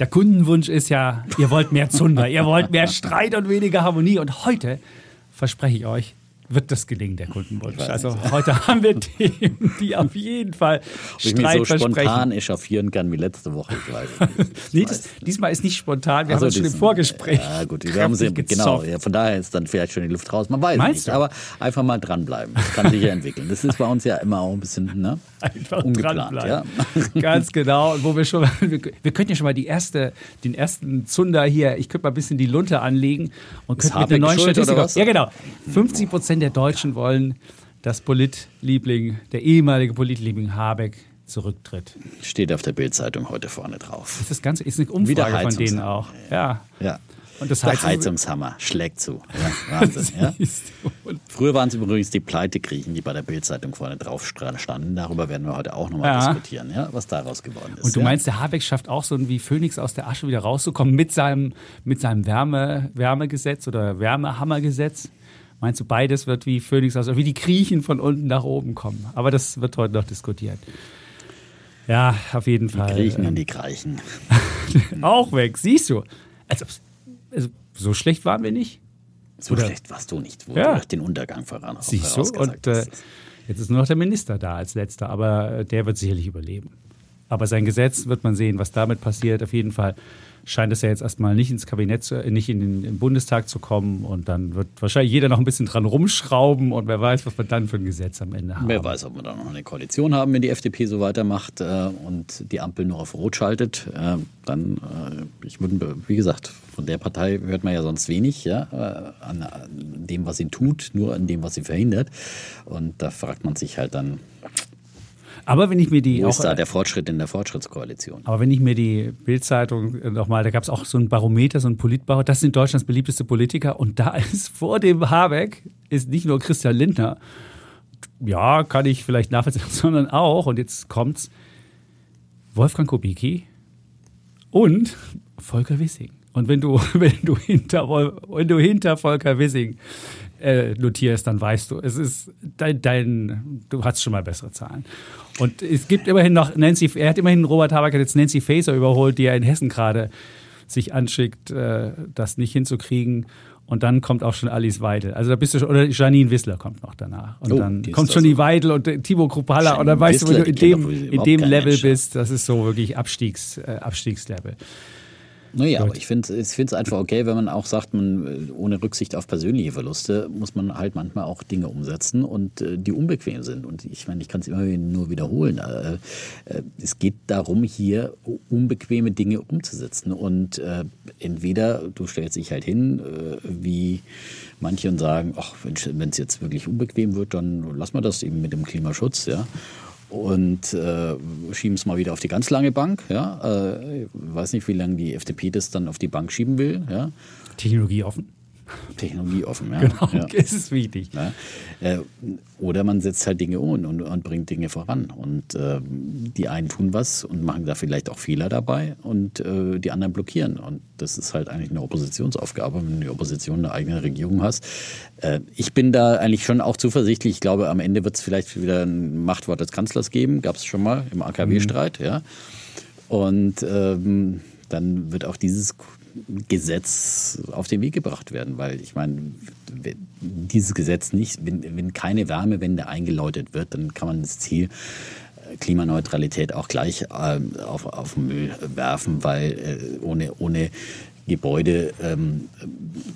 der Kundenwunsch ist ja, ihr wollt mehr Zunder, ihr wollt mehr Streit und weniger Harmonie. Und heute, verspreche ich euch, wird das gelingen, der Kundenwunsch. Also heute haben wir Themen, die auf jeden Fall Ob ich mich Streit so spontan echauffieren kann wie letzte Woche, ich weiß es nicht. Nee, das, diesmal ist nicht spontan, wir Also haben uns schon im Vorgespräch. Ja, gut, wir haben sie, kräftig genau. Ja, von daher ist dann vielleicht schon die Luft raus. Man weiß es Meinst nicht, du? aber einfach mal dranbleiben. Das kann sich ja entwickeln. Das ist bei uns ja immer auch ein bisschen ne? Einfach ungeplant. Ja? dranbleiben. Ganz genau. Und wo wir schon, wir, wir könnten ja schon mal die erste, den ersten Zunder hier, ich könnte mal ein bisschen die Lunte anlegen und könnte mit Habeck neuen Statistik. Ja, genau. 50 Prozent der Deutschen wollen, dass Politliebling, der ehemalige Politliebling Habeck zurücktritt. Steht auf der Bildzeitung heute vorne drauf. Das ist ganz, ist eine Umfrage von denen auch. Ja. Ja. Und das Der Heizungs- Heizungshammer schlägt zu. Ja, Wahnsinn. ja? Früher waren es übrigens die Pleitegriechen, die bei der Bildzeitung vorne drauf standen. Darüber werden wir heute auch nochmal Ja. diskutieren, ja? was daraus geworden ist. Und du meinst, der Habeck schafft auch so ein wie Phönix aus der Asche wieder rauszukommen mit seinem, mit seinem Wärme, Wärmegesetz oder Wärmehammergesetz? Meinst du, beides wird wie Phönix aus, wie die Griechen von unten nach oben kommen? Aber das wird heute noch diskutiert. Ja, auf jeden Fall. Griechen und die Greichen. Auch weg, siehst du. Also, also, so schlecht waren wir nicht. So Oder- schlecht warst du nicht, wo Ja. du den Untergang voran Siehst du? Und äh, hast. jetzt ist nur noch der Minister da als letzter, aber äh, der wird sicherlich überleben. Aber sein Gesetz wird man sehen, was damit passiert. Auf jeden Fall scheint es ja jetzt erstmal nicht ins Kabinett, zu, äh, nicht in den, im Bundestag zu kommen. Und dann wird wahrscheinlich jeder noch ein bisschen dran rumschrauben und wer weiß, was wir dann für ein Gesetz am Ende haben. Wer weiß, ob wir da noch eine Koalition haben, wenn die FDP so weitermacht äh, und die Ampel nur auf Rot schaltet. Äh, dann, äh, ich würde, wie gesagt, von der Partei hört man ja sonst wenig, ja, äh, an, an dem, was sie tut, nur an dem, was sie verhindert. Und da fragt man sich halt dann, Aber wenn ich mir die wo ist da der Fortschritt in der Fortschrittskoalition? Aber wenn ich mir die Bildzeitung nochmal, da gab es auch so ein Barometer, so ein Politbau, das sind Deutschlands beliebteste Politiker und da ist vor dem Habeck ist nicht nur Christian Lindner, ja, kann ich vielleicht nachvollziehen, sondern auch, und jetzt kommt's, Wolfgang Kubicki und Volker Wissing. Und wenn du, wenn du hinter, wenn du hinter Volker Wissing äh, notierst, dann weißt du, es ist dein, dein, du hast schon mal bessere Zahlen. Und es gibt immerhin noch Nancy, er hat immerhin Robert Habeck hat jetzt Nancy Faeser überholt, die ja in Hessen gerade sich anschickt, äh, das nicht hinzukriegen. Und dann kommt auch schon Alice Weidel. Also da bist du schon, oder Janine Wissler kommt noch danach. Und Oh, dann kommt schon so. die Weidel und Timo Kruppalla. Und dann weißt du, Wissler, du in die kennt dem, in dem Level Mensch, bist, das ist so wirklich Abstiegs, äh, Abstiegslevel. Naja, aber ich finde es einfach okay, wenn man auch sagt, man äh, ohne Rücksicht auf persönliche Verluste muss man halt manchmal auch Dinge umsetzen und äh, die unbequem sind. Und ich meine, ich kann es immer nur wiederholen. Äh, es geht darum, hier unbequeme Dinge umzusetzen. Und entweder du stellst dich halt hin, wie manche und sagen, ach, wenn es jetzt wirklich unbequem wird, dann lassen wir das eben mit dem Klimaschutz, ja und äh, schieben es mal wieder auf die ganz lange Bank. Ja? Äh, ich weiß nicht, wie lange die FDP das dann auf die Bank schieben will. Ja? Technologie offen. Technologie offen. Ja? Genau, Ja. es ist wichtig. Ja? Äh, oder man setzt halt Dinge um und, und bringt Dinge voran. Und äh, die einen tun was und machen da vielleicht auch Fehler dabei und äh, die anderen blockieren. Und das ist halt eigentlich eine Oppositionsaufgabe, wenn du die Opposition eine eigene Regierung hast. Äh, ich bin da eigentlich schon auch zuversichtlich. Ich glaube, am Ende wird es vielleicht wieder ein Machtwort des Kanzlers geben. Gab es schon mal im AKW-Streit. Ja? Und ähm, dann wird auch dieses Gesetz auf den Weg gebracht werden, weil ich meine, wenn dieses Gesetz nicht, wenn, wenn keine Wärmewende eingeläutet wird, dann kann man das Ziel äh, Klimaneutralität auch gleich ähm, auf, auf den Müll werfen, weil äh, ohne, ohne Gebäude ähm,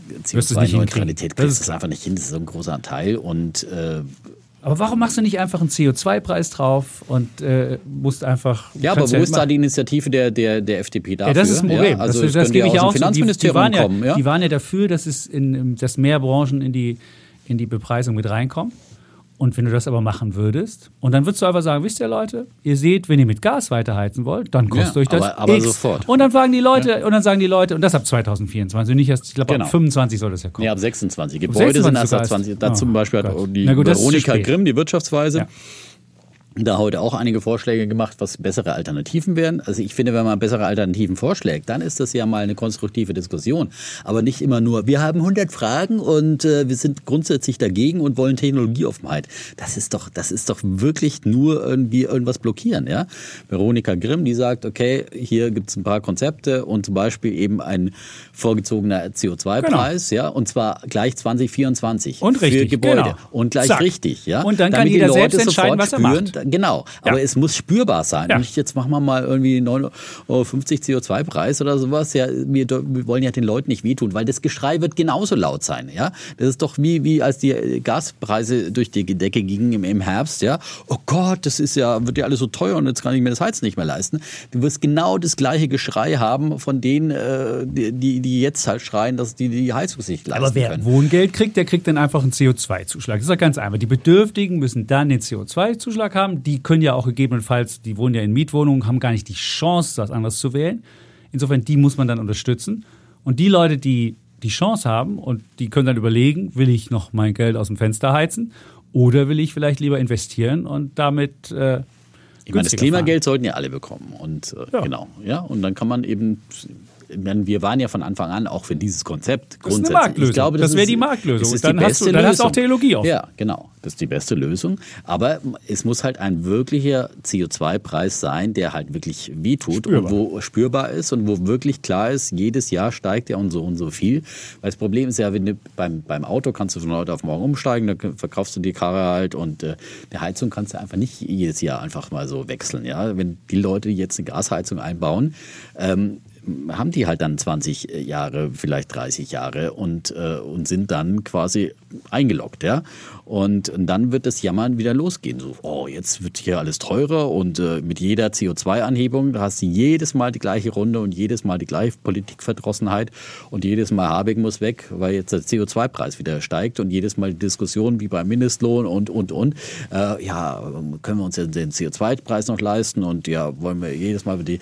Wirst du es nicht CO2-Neutralität hinkriegen. Das kriegst du das einfach nicht hin. Das ist so ein großer Teil und äh, Aber warum machst du nicht einfach einen CO2-Preis drauf und äh, musst einfach. ja, aber wo ist da die Initiative der, der, der FDP dafür? Ja, das ist ein Problem. Ja, also das, das gebe ja ich ja auch zu. Die, die, Finanzministerium waren ja, kommen. Ja? die waren ja dafür, dass, es in, dass mehr Branchen in die, in die Bepreisung mit reinkommen. Und wenn du das aber machen würdest, und dann würdest du einfach sagen, wisst ihr Leute, ihr seht, wenn ihr mit Gas weiterheizen wollt, dann kostet Ja, euch das aber- aber X. sofort. Und dann fragen die Leute, und dann sagen die Leute, und das ab 2024, nicht erst, ich glaube Genau. ab 25 soll das ja kommen. Nee, ab 26. Gebäude 26 sind erst ab sogar 20. Da ist- zum oh Beispiel hat Gott. die Na gut, Veronika. Grimm, die Wirtschaftsweise, Ja. Da heute auch einige Vorschläge gemacht, was bessere Alternativen wären. Also ich finde, wenn man bessere Alternativen vorschlägt, dann ist das ja mal eine konstruktive Diskussion. Aber nicht immer nur, wir haben 100 Fragen und äh, wir sind grundsätzlich dagegen und wollen Technologieoffenheit. Das ist doch, das ist doch wirklich nur irgendwie irgendwas blockieren. Ja? Veronika Grimm, die sagt, okay, hier gibt es ein paar Konzepte und zum Beispiel eben ein vorgezogener CO2-Preis, ja, und zwar gleich 2024 Und richtig, für Gebäude genau. und gleich Zack. richtig, ja. Und dann kann Damit die jeder selbst entscheiden, was er spüren, macht. Genau, aber Ja. es muss spürbar sein. Ja. Und nicht jetzt machen wir mal irgendwie 9,50 Euro CO2-Preis oder sowas. Ja, wir, wir wollen ja den Leuten nicht wehtun, weil das Geschrei wird genauso laut sein. Ja, das ist doch wie, wie als die Gaspreise durch die Decke gingen im, im Herbst. Ja, oh Gott, das ist ja wird ja alles so teuer und jetzt kann ich mir das Heizen nicht mehr leisten. Du wirst genau das gleiche Geschrei haben von denen, äh, die, die jetzt halt schreien, dass die die Heizung sich nicht leisten Aber wer können. Wohngeld kriegt, der kriegt dann einfach einen CO2-Zuschlag. Das ist ja ganz einfach. Die Bedürftigen müssen dann den CO2-Zuschlag haben. Die können ja auch gegebenenfalls, die wohnen ja in Mietwohnungen, haben gar nicht die Chance, das anderes zu wählen. Insofern, die muss man dann unterstützen. Und die Leute, die die Chance haben und die können dann überlegen, will ich noch mein Geld aus dem Fenster heizen oder will ich vielleicht lieber investieren und damit äh, Ich meine, das Klimageld sollten ja alle bekommen. Und äh, Ja. genau, ja. Und dann kann man eben. Wir waren ja von Anfang an auch für dieses Konzept Das ist eine grundsätzlich. Marktlösung. Ich glaube, Das wäre ist- die Marktlösung. das ist Dann die hast du- beste dann hast du auch. Theologie offen. Ja, genau. Das ist die beste Lösung. Aber es muss halt ein wirklicher CO2-Preis sein, der halt wirklich wehtut Spürbar. und wo spürbar ist und wo wirklich klar ist, jedes Jahr steigt ja und so und so viel. Weil das Problem ist ja, wenn du beim, beim Auto kannst du von heute auf morgen umsteigen, dann verkaufst du die Karre halt und äh, eine Heizung kannst du einfach nicht jedes Jahr einfach mal so wechseln. Ja? Wenn die Leute jetzt eine Gasheizung einbauen, ähm, haben die halt dann 20 Jahre, vielleicht 30 Jahre und, äh, und sind dann quasi eingeloggt, ja. Und, dann wird das Jammern wieder losgehen. So, oh, jetzt wird hier alles teurer und äh, mit jeder CO2-Anhebung, da hast du jedes Mal die gleiche Runde und jedes Mal die gleiche Politikverdrossenheit und jedes Mal Habeck muss weg, weil jetzt der CO2-Preis wieder steigt und jedes Mal die Diskussion wie beim Mindestlohn und, und, und. Äh, ja, können wir uns den CO2-Preis noch leisten und ja, wollen wir jedes Mal die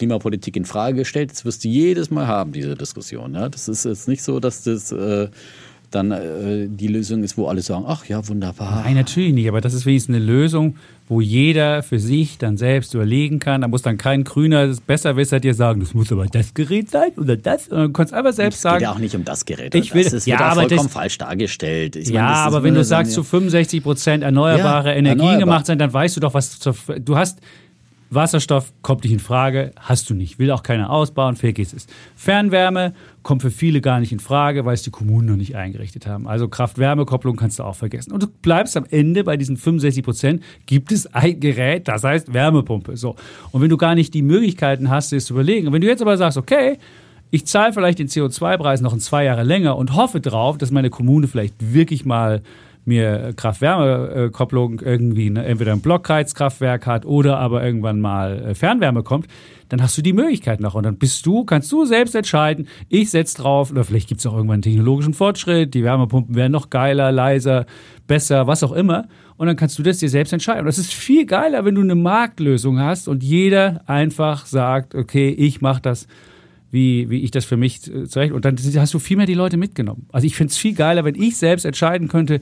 Klimapolitik in Frage gestellt. Das wirst du jedes Mal haben, diese Diskussion. Ja? Das ist jetzt nicht so, dass das äh, dann äh, die Lösung ist, wo alle sagen, ach ja, wunderbar. Nein, natürlich nicht, aber das ist wenigstens eine Lösung, wo jeder für sich dann selbst überlegen kann. Da muss dann kein grüner Besserwisser dir sagen, das muss aber das Gerät sein oder das. Und du kannst einfach selbst Es sagen. geht ja auch nicht um das Gerät. Ich will- das, das ja, auch aber vollkommen das- falsch dargestellt. Ich ja, meine, das ist aber wenn du so sagst, zu 65 Prozent erneuerbare Ja, Energien erneuerbar. gemacht sind, dann weißt du doch, was du hast. Wasserstoff kommt nicht in Frage, hast du nicht, will auch keiner ausbauen, vergiss es. Fernwärme kommt für viele gar nicht in Frage, weil es die Kommunen noch nicht eingerichtet haben. Also Kraft-Wärme-Kopplung kannst du auch vergessen. Und du bleibst am Ende bei diesen 65 Prozent, gibt es ein Gerät, das heißt Wärmepumpe. So. Und wenn du gar nicht die Möglichkeiten hast, dir das zu überlegen, und wenn du jetzt aber sagst, okay, ich zahle vielleicht den CO2-Preis noch in zwei Jahre länger und hoffe drauf, dass meine Kommune vielleicht wirklich mal mir Kraft-Wärme-Kopplung irgendwie ne, entweder ein Blockheizkraftwerk hat oder aber irgendwann mal äh, Fernwärme kommt, dann hast du die Möglichkeit noch und dann bist du, kannst du selbst entscheiden, ich setze drauf oder vielleicht gibt es auch irgendwann einen technologischen Fortschritt, die Wärmepumpen werden noch geiler, leiser, besser, was auch immer und dann kannst du das dir selbst entscheiden. Und das ist viel geiler, wenn du eine Marktlösung hast und jeder einfach sagt, okay, ich mache das wie, wie ich das für mich äh, zurecht. Und dann hast du viel mehr die Leute mitgenommen. Also ich finde es viel geiler, wenn ich selbst entscheiden könnte,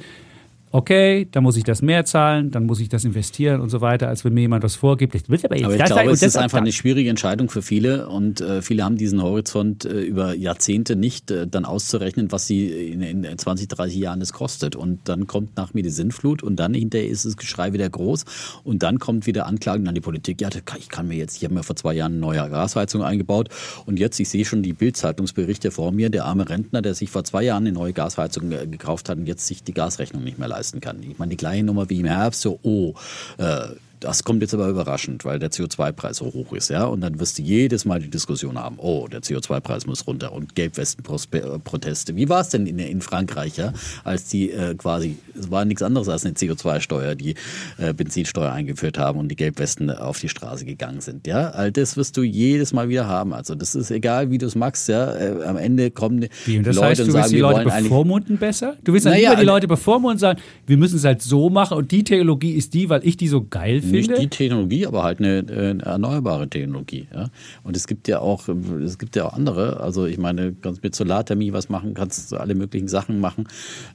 okay, dann muss ich das mehr zahlen, dann muss ich das investieren und so weiter, als wenn mir jemand was vorgibt. Ich will aber jetzt Aber ich das glaube, es ist einfach eine schwierige Entscheidung für viele und äh, viele haben diesen Horizont äh, über Jahrzehnte nicht äh, dann auszurechnen, was sie in, in 20, 30 Jahren es kostet. Und dann kommt nach mir die Sinnflut und dann hinterher ist das Geschrei wieder groß und dann kommt wieder Anklagen an die Politik. Ja, kann- ich kann mir jetzt, ich habe mir vor zwei Jahren eine neue Gasheizung eingebaut und jetzt, ich sehe schon die Bild-Zeitungsberichte vor mir, der arme Rentner, der sich vor zwei Jahren eine neue Gasheizung äh, gekauft hat und jetzt sich die Gasrechnung nicht mehr leisten kann. Ich meine, die gleiche Nummer wie im Herbst, so, oh, äh, das kommt jetzt aber überraschend, weil der CO2-Preis so hoch ist, ja. Und dann wirst du jedes Mal die Diskussion haben, oh, der CO2-Preis muss runter und Gelbwesten-Proteste. Wie war es denn in, in, Frankreich, ja, als die äh, quasi, es war nichts anderes als eine CO2-Steuer, die äh, Benzinsteuer eingeführt haben und die Gelbwesten auf die Straße gegangen sind, ja. All das wirst du jedes Mal wieder haben. Also das ist egal, wie du es magst, ja. Äh, am Ende kommen die, das Leute heißt, und sagen, die Leute bevormunden besser? Du willst dann naja, lieber die Leute bevormunden und sagen, wir müssen es halt so machen und die Technologie ist die, weil ich die so geil finde. Nicht die Technologie, aber halt eine, eine erneuerbare Technologie. Ja? Und es gibt ja auch, es gibt ja auch andere. Also ich meine, kannst mit Solarthermie was machen, kannst alle möglichen Sachen machen.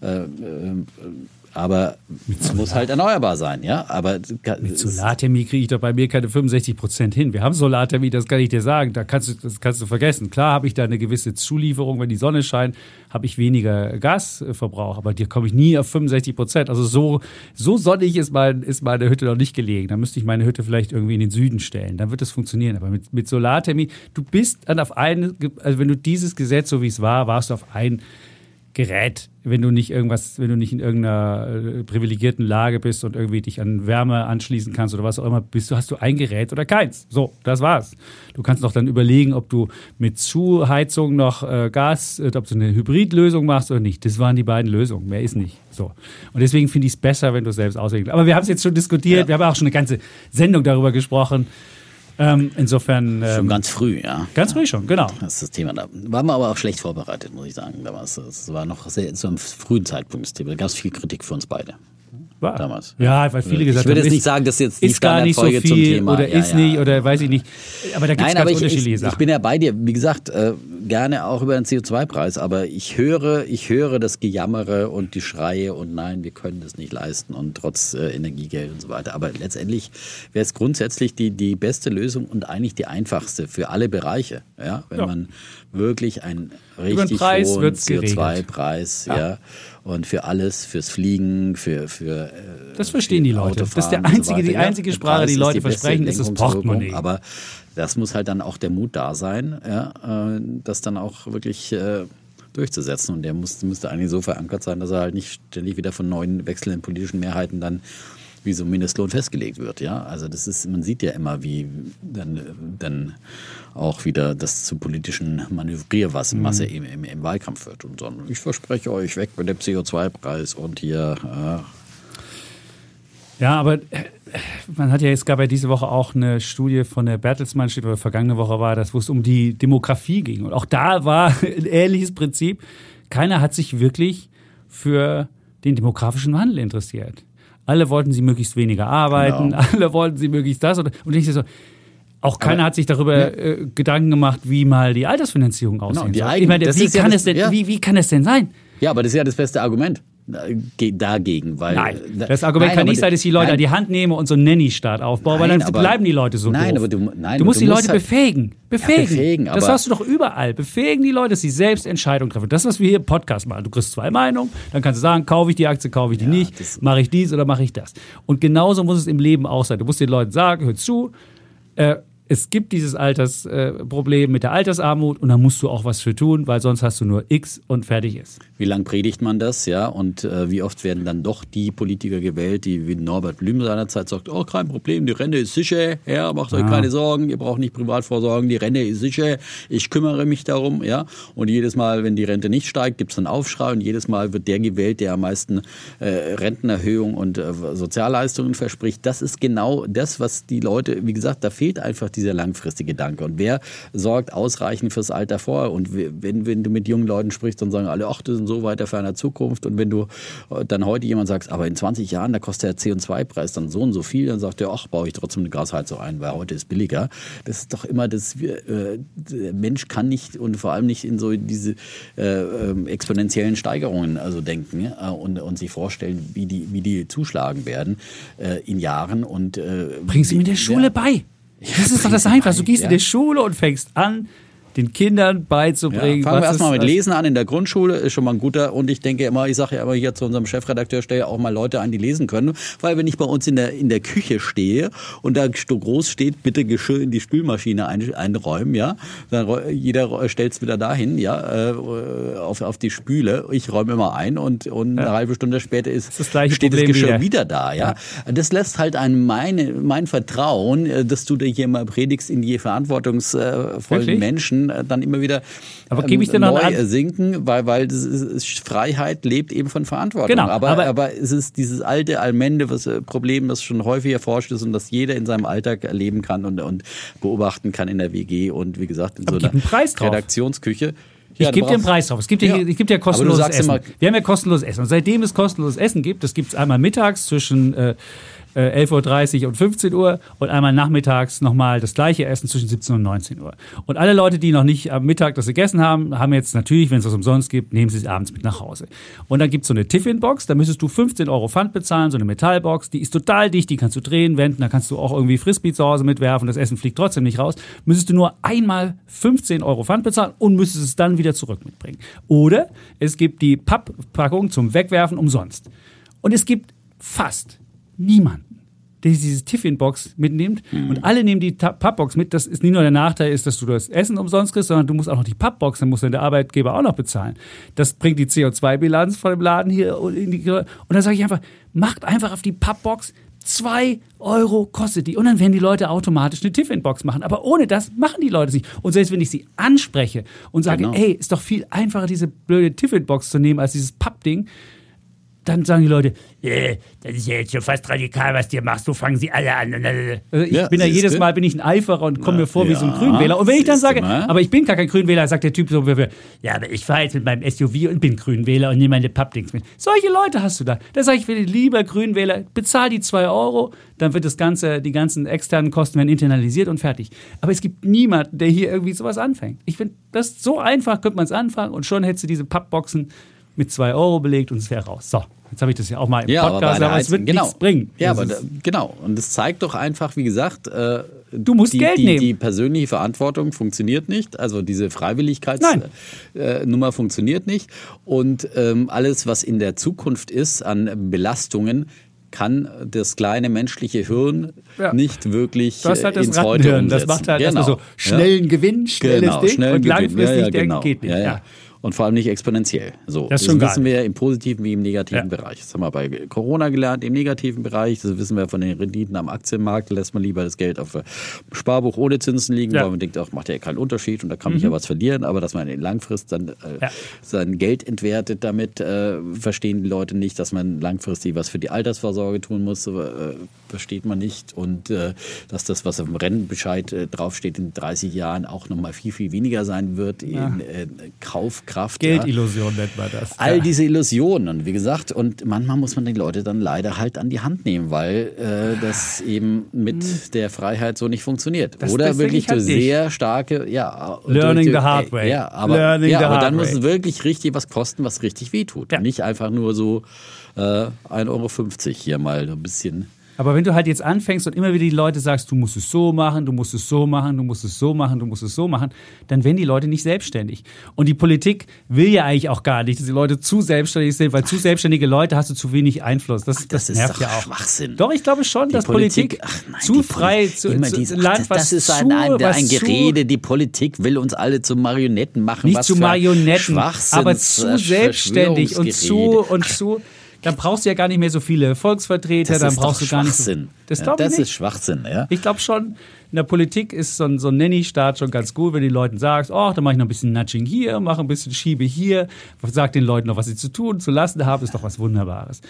Äh, äh, aber es muss halt erneuerbar sein, ja. Aber mit Solarthermie kriege ich doch bei mir keine 65 Prozent hin. Wir haben Solarthermie, das kann ich dir sagen. Da kannst du, das kannst du vergessen. Klar habe ich da eine gewisse Zulieferung, wenn die Sonne scheint, habe ich weniger Gasverbrauch, aber dir komme ich nie auf 65 Prozent. Also so, so sonnig ist, mein, ist meine Hütte noch nicht gelegen. Da müsste ich meine Hütte vielleicht irgendwie in den Süden stellen. Dann wird das funktionieren. Aber mit, mit Solarthermie, du bist dann auf einen, also wenn du dieses Gesetz, so wie es war, warst du auf einen Gerät, wenn du nicht irgendwas, wenn du nicht in irgendeiner äh, privilegierten Lage bist und irgendwie dich an Wärme anschließen kannst oder was auch immer, bist du, hast du ein Gerät oder keins. So, das war's. Du kannst noch dann überlegen, ob du mit Zuheizung noch äh, Gas, äh, ob du eine Hybridlösung machst oder nicht. Das waren die beiden Lösungen. Mehr ist nicht. So. Und deswegen finde ich es besser, wenn du es selbst auswählst. Aber wir haben es jetzt schon diskutiert. Ja. Wir haben auch schon eine ganze Sendung darüber gesprochen. Ähm, insofern. Ähm, schon ganz früh, ja. Ganz früh schon, genau. Das ist das Thema. Da waren wir aber auch schlecht vorbereitet, muss ich sagen. Damals. Es war noch sehr, zu einem frühen Zeitpunkt das Thema. Da gab es viel Kritik für uns beide war. Damals. Ja, weil viele gesagt haben. Ich würde jetzt nicht sagen, dass jetzt ist gar nicht so viel zum Thema. oder ja, ist ja. nicht oder weiß ich nicht. Aber da gibt es ganz ich, unterschiedliche ich, Sachen. Ich bin ja bei dir, wie gesagt, äh, gerne auch über den CO2-Preis, aber ich höre, ich höre das Gejammere und die Schreie und nein, wir können das nicht leisten und trotz äh, Energiegeld und so weiter. Aber letztendlich wäre es grundsätzlich die, die beste Lösung und eigentlich die einfachste für alle Bereiche. Ja? Wenn ja. man wirklich einen richtig hohen CO2-Preis, ja. ja und für alles, fürs Fliegen, für für äh, Das verstehen die Leute. Das ist der einzige, so die einzige Sprache, die Leute die versprechen, ist das Portemonnaie. Aber das muss halt dann auch der Mut da sein, ja, äh, das dann auch wirklich äh, durchzusetzen. Und der muss, müsste eigentlich so verankert sein, dass er halt nicht ständig wieder von neuen wechselnden politischen Mehrheiten dann wie so ein Mindestlohn festgelegt wird. Ja, also das ist, man sieht ja immer, wie dann, dann auch wieder das zu politischen Manövriermasse mhm. im, im, im, Wahlkampf wird. Und dann, ich verspreche euch, weg mit dem CO2-Preis und hier. Äh ja, aber äh, man hat ja, es gab ja diese Woche auch eine Studie von der Bertelsmann, steht, oder vergangene Woche war das, wo es um die Demografie ging. Und auch da war ein ähnliches Prinzip. Keiner hat sich wirklich für den demografischen Wandel interessiert. Alle wollten sie möglichst weniger arbeiten, genau. alle wollten sie möglichst das. Und ich so, auch keiner Aber, hat sich darüber ja. äh, Gedanken gemacht, wie mal die Altersfinanzierung genau, aussehen genau, soll. Ich meine, wie kann, ja es denn, ja. wie, wie kann es denn sein? Ja, aber das ist ja das beste Argument dagegen. Weil, nein, das Argument nein, kann nicht sein, dass ich die Leute nein, an die Hand nehme und so einen Nanny-Staat aufbaue, weil dann aber, bleiben die Leute so nein, doof. Aber du, nein, du musst du die Leute halt, befähigen. Befähigen. Ja, befähigen das hast du doch überall. Befähigen die Leute, dass sie selbst Entscheidungen treffen. Das, was wir hier im Podcast machen. Du kriegst zwei Meinungen, dann kannst du sagen, kaufe ich die Aktie, kaufe ich die ja, nicht, mache ich dies oder mache ich das. Und genauso muss es im Leben auch sein. Du musst den Leuten sagen, hör zu, äh, es gibt dieses Altersproblem äh, mit der Altersarmut und da musst du auch was für tun, weil sonst hast du nur X und fertig ist. Wie lange predigt man das, ja? Und äh, wie oft werden dann doch die Politiker gewählt, die wie Norbert Blüm seinerzeit sagt, oh, kein Problem, die Rente ist sicher, ja, macht euch ah. keine Sorgen, ihr braucht nicht privat vorsorgen, die Rente ist sicher, ich kümmere mich darum, ja? Und jedes Mal, wenn die Rente nicht steigt, gibt es einen Aufschrei und jedes Mal wird der gewählt, der am meisten äh, Rentenerhöhung und äh, Sozialleistungen verspricht. Das ist genau das, was die Leute, wie gesagt, da fehlt einfach die dieser langfristige Gedanke. Und wer sorgt ausreichend fürs Alter vor? Und wenn, wenn du mit jungen Leuten sprichst, dann sagen alle, ach, das sind so weiter ferner Zukunft. Und wenn du äh, dann heute jemand sagst, aber in 20 Jahren, da kostet der CO2-Preis dann so und so viel, dann sagt er, ach, baue ich trotzdem eine Gasheizung ein, weil heute ist billiger. Das ist doch immer das, äh, der Mensch kann nicht und vor allem nicht in so diese äh, ähm, exponentiellen Steigerungen also denken äh, und, und sich vorstellen, wie die, wie die zuschlagen werden äh, in Jahren. Und, äh, Bring sie mir in der Schule bei. Das ist doch das Einfachste. Du gehst ja. in die Schule und fängst an, den Kindern beizubringen. Ja, fangen wir erstmal mit Lesen an in der Grundschule, ist schon mal ein guter. Und ich denke immer, ich sage ja immer hier zu unserem Chefredakteur, stelle auch mal Leute an, die lesen können. Weil wenn ich bei uns in der, in der Küche stehe und da groß steht, bitte Geschirr in die Spülmaschine ein, einräumen, ja, dann jeder stellt es wieder dahin, ja, äh, auf, auf die Spüle. Ich räume immer ein und, und ja. eine halbe Stunde später ist, das steht Problem das Geschirr wieder, wieder da, ja. ja. Das lässt halt ein meine, mein Vertrauen, äh, dass du dir hier mal predigst in die verantwortungsvollen? Menschen äh, dann immer wieder aber gebe ich dir noch neu an sinken, weil, weil ist, Freiheit lebt eben von Verantwortung. Genau, aber, aber, aber es ist dieses alte Allmende, was äh, Problem, das schon häufig erforscht ist und das jeder in seinem Alltag erleben kann und, und beobachten kann in der WG und wie gesagt in so einer Redaktionsküche. Ja, ich gebe dir einen Preis drauf. Es gibt ja, ja. Ich geb dir kostenloses Essen. Immer, wir haben ja kostenloses Essen. Und seitdem es kostenloses Essen gibt, das gibt es einmal mittags zwischen äh, 11.30 äh, Uhr und 15 Uhr und einmal nachmittags nochmal das gleiche Essen zwischen 17 und 19 Uhr. Und alle Leute, die noch nicht am Mittag das gegessen haben, haben jetzt natürlich, wenn es was umsonst gibt, nehmen sie es abends mit nach Hause. Und dann gibt es so eine Tiffin-Box, da müsstest du 15 Euro Pfand bezahlen, so eine Metallbox, die ist total dicht, die kannst du drehen, wenden, da kannst du auch irgendwie Frisbee zu Hause mitwerfen, das Essen fliegt trotzdem nicht raus. Müsstest du nur einmal 15 Euro Pfand bezahlen und müsstest es dann wieder zurück mitbringen. Oder es gibt die Papppackung zum Wegwerfen umsonst. Und es gibt fast niemanden, der diese Tiffin-Box mitnimmt. Mhm. Und alle nehmen die Pappbox mit. Das ist nicht nur der Nachteil, ist, dass du das Essen umsonst kriegst, sondern du musst auch noch die Pappbox, dann muss dann der Arbeitgeber auch noch bezahlen. Das bringt die CO2-Bilanz von dem Laden hier in die. Und dann sage ich einfach, macht einfach auf die Pappbox. Zwei Euro kostet die. Und dann werden die Leute automatisch eine Tiffin-Box machen. Aber ohne das machen die Leute es nicht. Und selbst wenn ich sie anspreche und sage, genau. ey, ist doch viel einfacher, diese blöde Tiffin-Box zu nehmen als dieses Pappding, dann sagen die Leute, äh, das ist ja jetzt schon fast radikal, was du machst, so fangen sie alle an. Also ich ja, bin ja jedes Mal bin ich ein Eiferer und komme mir vor ja, wie so ein Grünwähler. Und wenn ich dann sage, mal. aber ich bin gar kein Grünwähler, sagt der Typ so, ja, aber ich fahre jetzt mit meinem SUV und bin Grünwähler und nehme meine Pappdings mit. Solche Leute hast du da. Da sage ich, will lieber Grünwähler, bezahl die zwei Euro, dann wird das Ganze, die ganzen externen Kosten werden internalisiert und fertig. Aber es gibt niemanden, der hier irgendwie sowas anfängt. Ich finde, das so einfach könnte man es anfangen und schon hättest du diese Pappboxen mit zwei Euro belegt und es wäre raus. So, jetzt habe ich das ja auch mal im ja, Podcast, aber, aber es wird genau. nichts bringen. Ja, aber da, genau. Und es zeigt doch einfach, wie gesagt, äh, du musst die, Geld die, nehmen. Die persönliche Verantwortung funktioniert nicht. Also diese Freiwilligkeitsnummer äh, funktioniert nicht. Und ähm, alles, was in der Zukunft ist an Belastungen, kann das kleine menschliche Hirn ja. nicht wirklich das halt das ins Heute umsetzen. Das macht halt genau. erstmal so schnellen ja. Gewinn, schnelles genau, Ding schnellen und langfristig ja, genau. geht nicht. Und vor allem nicht exponentiell. So, das, das wissen wir im positiven wie im negativen ja. Bereich. Das haben wir bei Corona gelernt, im negativen Bereich. Das wissen wir von den Renditen am Aktienmarkt. Lässt man lieber das Geld auf Sparbuch ohne Zinsen liegen, ja. weil man denkt, auch macht ja keinen Unterschied und da kann man mhm. ja was verlieren. Aber dass man in Langfrist dann äh, ja. sein Geld entwertet damit, äh, verstehen die Leute nicht, dass man langfristig was für die Altersvorsorge tun muss, äh, versteht man nicht. Und äh, dass das, was auf dem Rennbescheid äh, draufsteht, in 30 Jahren auch nochmal viel, viel weniger sein wird in äh, Kaufkraft Kraft. Geldillusion ja. nennt man das. All ja. diese Illusionen. Und wie gesagt, und manchmal muss man die Leute dann leider halt an die Hand nehmen, weil äh, das eben mit hm. der Freiheit so nicht funktioniert. Das, Oder wirklich halt durch sehr starke, ja. Learning durch, the hard way. Ja, aber, Learning ja, aber dann muss es wirklich richtig was kosten, was richtig wehtut. Ja. Nicht einfach nur so äh, 1,50 Euro hier mal ein bisschen aber wenn du halt jetzt anfängst und immer wieder die Leute sagst, du musst es so machen, du musst es so machen, du musst es so machen, du musst es so machen, dann werden die Leute nicht selbstständig. Und die Politik will ja eigentlich auch gar nicht, dass die Leute zu selbstständig sind, weil zu selbstständige Leute hast du zu wenig Einfluss. Das, ach, das, das nervt ja auch. Schwachsinn. Doch, ich glaube schon, die dass Politik, Politik nein, zu frei, zu, immer zu, diese, Land, was Das ist ein, ein, ein, ein Gerede. Die Politik will uns alle zu Marionetten machen. Nicht zu Marionetten, aber zu selbstständig und zu und zu dann brauchst du ja gar nicht mehr so viele Volksvertreter, das dann brauchst du gar nicht. So, das ja, das ist Schwachsinn, ja. Ich glaube schon, in der Politik ist so ein, so ein Nanny-Staat schon ganz gut, wenn die Leuten sagst, oh, dann mache ich noch ein bisschen Nudging hier, mache ein bisschen Schiebe hier, sag den Leuten noch, was sie zu tun, zu lassen haben, ist doch was Wunderbares.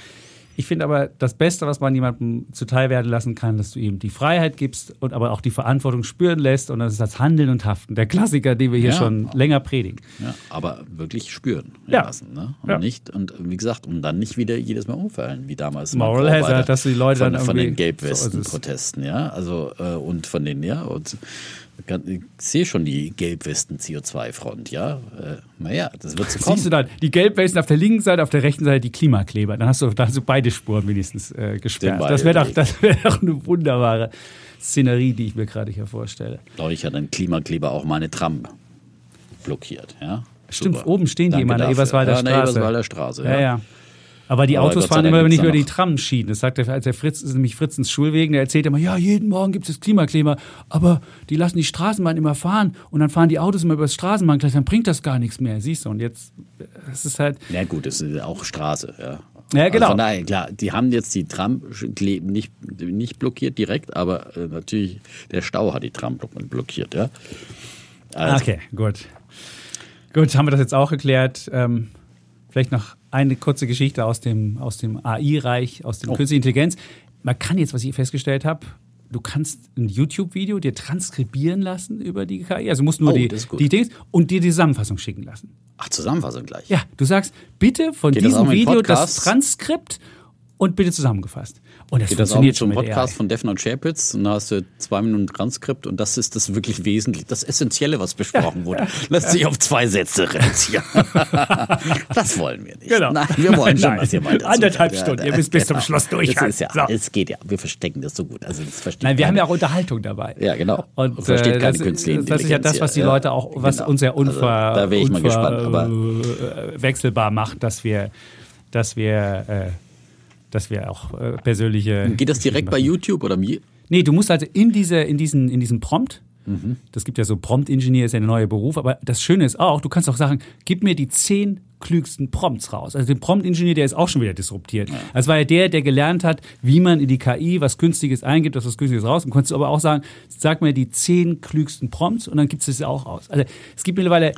Ich finde aber, das Beste, was man jemandem zuteil werden lassen kann, dass du ihm die Freiheit gibst und aber auch die Verantwortung spüren lässt. Und das ist das Handeln und Haften. Der Klassiker, den wir hier ja. schon länger predigen. Ja, aber wirklich spüren ja. lassen. Ne? Und ja. nicht, und wie gesagt, und dann nicht wieder jedes Mal umfallen, wie damals. Moral Hazard, dass die Leute von, dann von den Gelbwesten-Protesten, so ja. Also, äh, und von den, ja, und ich sehe schon die Gelbwesten-CO2-Front, ja. Äh, naja, das wird zu kommen. Siehst du dann die Gelbwesten auf der linken Seite, auf der rechten Seite die Klimakleber. Dann hast du, dann hast du beide Spuren wenigstens äh, gesperrt. Das wäre doch, wär doch eine wunderbare Szenerie, die ich mir gerade hier vorstelle. Doch, ich hatte einen Klimakleber auch meine Tram. blockiert. Ja? Stimmt, Super. oben stehen die Danke immer an der dafür. Eberswalder ja, an der Straße. Eberswalder Straße. Ja, ja. Aber die Aber Autos fahren immer gibt's nicht über die Tramschienen. Das sagt der, der Fritz, ist nämlich Fritzens Schulwegen, der erzählt immer, ja, jeden Morgen gibt es Klimakleber, aber die lassen die Straßenbahn immer fahren und dann fahren die Autos immer über das Straßenbahngleis, dann bringt das gar nichts mehr, siehst du. Und jetzt, es ist halt, Ja gut, es ist auch Straße. Ja, Ja, genau. Also daher, klar, die haben jetzt die Tram nicht, nicht blockiert direkt, aber äh, natürlich der Stau hat die Tram blo- blockiert. Ja? Also, okay, gut. Gut, haben wir das jetzt auch geklärt. Ähm, vielleicht noch eine kurze Geschichte aus dem, aus dem AI-Reich, aus dem Oh. Künstliche Intelligenz. Man kann jetzt, was ich festgestellt habe, du kannst ein YouTube-Video dir transkribieren lassen über die KI. Also du musst nur Oh, die, das die Dings und dir die Zusammenfassung schicken lassen. Ach, Zusammenfassung gleich. Ja, du sagst, bitte von Geht das diesem mit Video das Podcasts? Transkript und bitte zusammengefasst. Und das Geht das auch funktioniert mit so schon Podcast AI. von Defner und Schäpitz und da hast du zwei Minuten Transkript und das ist das wirklich Wesentliche, das Essentielle, was besprochen wurde. Lässt sich auf zwei Sätze reduzieren. das wollen wir nicht. Genau. Nein, wir wollen schon, Nein. dass ihr weiter Anderthalb. Stunden, ihr müsst bis zum Schluss Das durchhalten. ist ja, So. Es geht ja, wir verstecken das so gut. Also das Nein, wir haben keiner. ja auch Unterhaltung dabei. Ja, genau. Und Versteht äh, keine das, künstliche das ist ja das, was die Leute auch, was Genau. uns ja unver, Also, da unver, gespannt. Wechselbar macht, dass wir, dass wir, äh, dass wir auch äh, persönliche. geht das direkt bei YouTube oder mir? Nee, du musst also in, diese, in, diesen, in diesen Prompt, Mhm. das gibt ja so Prompt-Ingenieur, ist ja der neue Beruf, aber das Schöne ist auch, du kannst auch sagen, gib mir die zehn klügsten Prompts raus. Also den Prompt-Ingenieur, der ist auch schon wieder disruptiert. Das war ja der, der gelernt hat, wie man in die KI was Künstliches eingibt, dass was Künstliches raus. Und kannst du aber auch sagen, sag mir die zehn klügsten Prompts und dann gibt es das auch aus. Also es gibt mittlerweile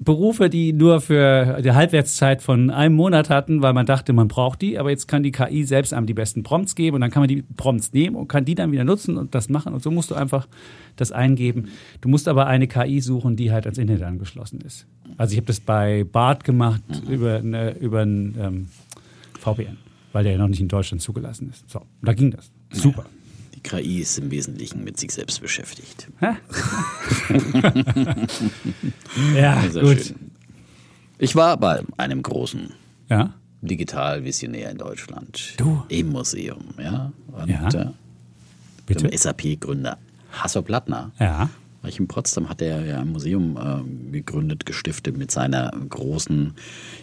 Berufe, die nur für die Halbwertszeit von einem Monat hatten, weil man dachte, man braucht die, aber jetzt kann die KI selbst einem die besten Prompts geben und dann kann man die Prompts nehmen und kann die dann wieder nutzen und das machen und so musst du einfach das eingeben. Du musst aber eine KI suchen, die halt ans Internet angeschlossen ist. Also ich habe das bei Bart gemacht über, eine, über ein ähm, VPN, weil der ja noch nicht in Deutschland zugelassen ist. So, da ging das. Super. Die KI ist im Wesentlichen mit sich selbst beschäftigt. Ja, Sehr gut. schön. Ich war bei einem großen Ja. Digital-Visionär in Deutschland. Du? Im Museum, ja. Und Ja. äh, Bitte? dem SAP-Gründer Hasso Plattner. Ja. War ich in Potsdam, hat er ja ein Museum äh, gegründet, gestiftet mit seiner großen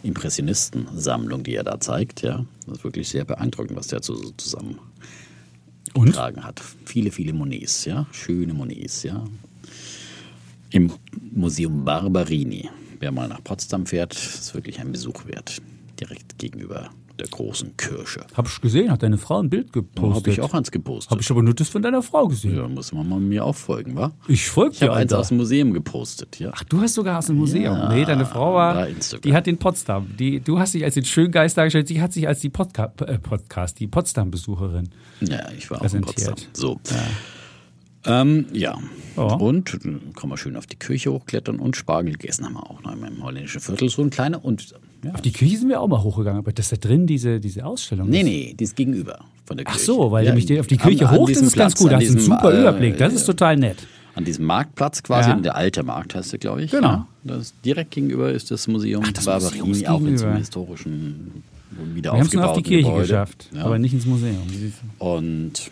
Impressionistensammlung, die er da zeigt. Ja, das ist wirklich sehr beeindruckend, was der zu, zusammen Und? getragen hat. Viele, viele Monets, ja, schöne Monets, ja. Im Museum Barberini. Wer mal nach Potsdam fährt, ist wirklich ein Besuch wert. Direkt gegenüber der großen Kirche. Hab ich gesehen, hat deine Frau ein Bild gepostet. Habe ich auch eins gepostet. Habe ich aber nur das von deiner Frau gesehen. ja, muss man mal mir auch folgen, wa? Ich folge Ich dir, habe eins aus dem Museum gepostet, ja. Ach, du hast sogar aus dem Museum. Ja, nee, deine Frau war, die hat den Potsdam. Die, du hast dich als den schönen Geist dargestellt, sie hat sich als die Podca äh, Podcast, die Potsdam-Besucherin. Ja, ich war auch in. Potsdam. So. Ähm, ja. Ja. Und kann man schön auf die Kirche hochklettern und Spargel gegessen haben wir auch noch im holländischen Viertel. So ein kleiner und ja. Auf die Kirche sind wir auch mal hochgegangen, aber das da drin, diese, diese Ausstellung. Nee, ist- nee, die ist gegenüber von der Ach Kirche. so, weil Ja, nämlich auf die an- Kirche an hoch, das diesem ist ganz gut. Da an hast du einen super äh, Überblick. Das ist total nett. An diesem Marktplatz quasi, Ja. der alte Markt heißt der, glaube ich. Genau. Ja, das direkt gegenüber ist das Museum das Museum Barberini, ist auch mit so einem historischen, wieder Wir haben es nur auf die Kirche Gebäude. geschafft, aber nicht ins Museum. Und.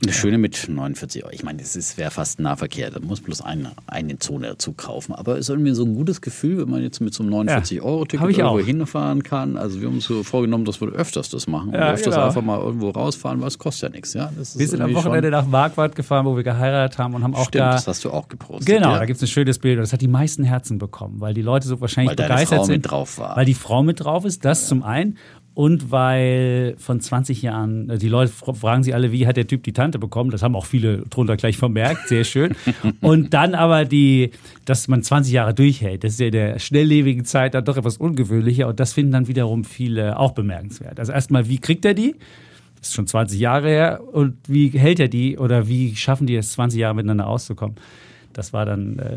Das Schöne mit 49 Euro. Ich meine, es wäre fast Nahverkehr. Da muss bloß eine, eine Zone dazu kaufen. Aber es ist irgendwie so ein gutes Gefühl, wenn man jetzt mit so einem hab 49-Euro-Ticket ich irgendwo auch. hinfahren kann. Also wir haben uns so vorgenommen, dass wir öfters das machen. Ja, öfters genau. einfach mal irgendwo rausfahren, weil es kostet ja nichts. Ja? Wir sind am Wochenende nach Marquardt gefahren, wo wir geheiratet haben und haben auch Stimmt, da. das hast du auch gepostet. Genau, ja. da gibt es ein schönes Bild und das hat die meisten Herzen bekommen, weil die Leute so wahrscheinlich Weil begeistert Frau sind. mit drauf war. Weil die Frau mit drauf ist, das zum einen. Und weil von 20 Jahren, äh, die Leute fra- fragen sich alle, wie hat der Typ die Tante bekommen? Das haben auch viele drunter gleich vermerkt, sehr schön. Und dann aber die, dass man 20 Jahre durchhält, das ist ja in der schnelllebigen Zeit dann doch etwas ungewöhnlicher und das finden dann wiederum viele auch bemerkenswert. Also erstmal, wie kriegt er die? Das ist schon 20 Jahre her. Und wie hält er die oder wie schaffen die es, 20 Jahre miteinander auszukommen? Das war dann äh,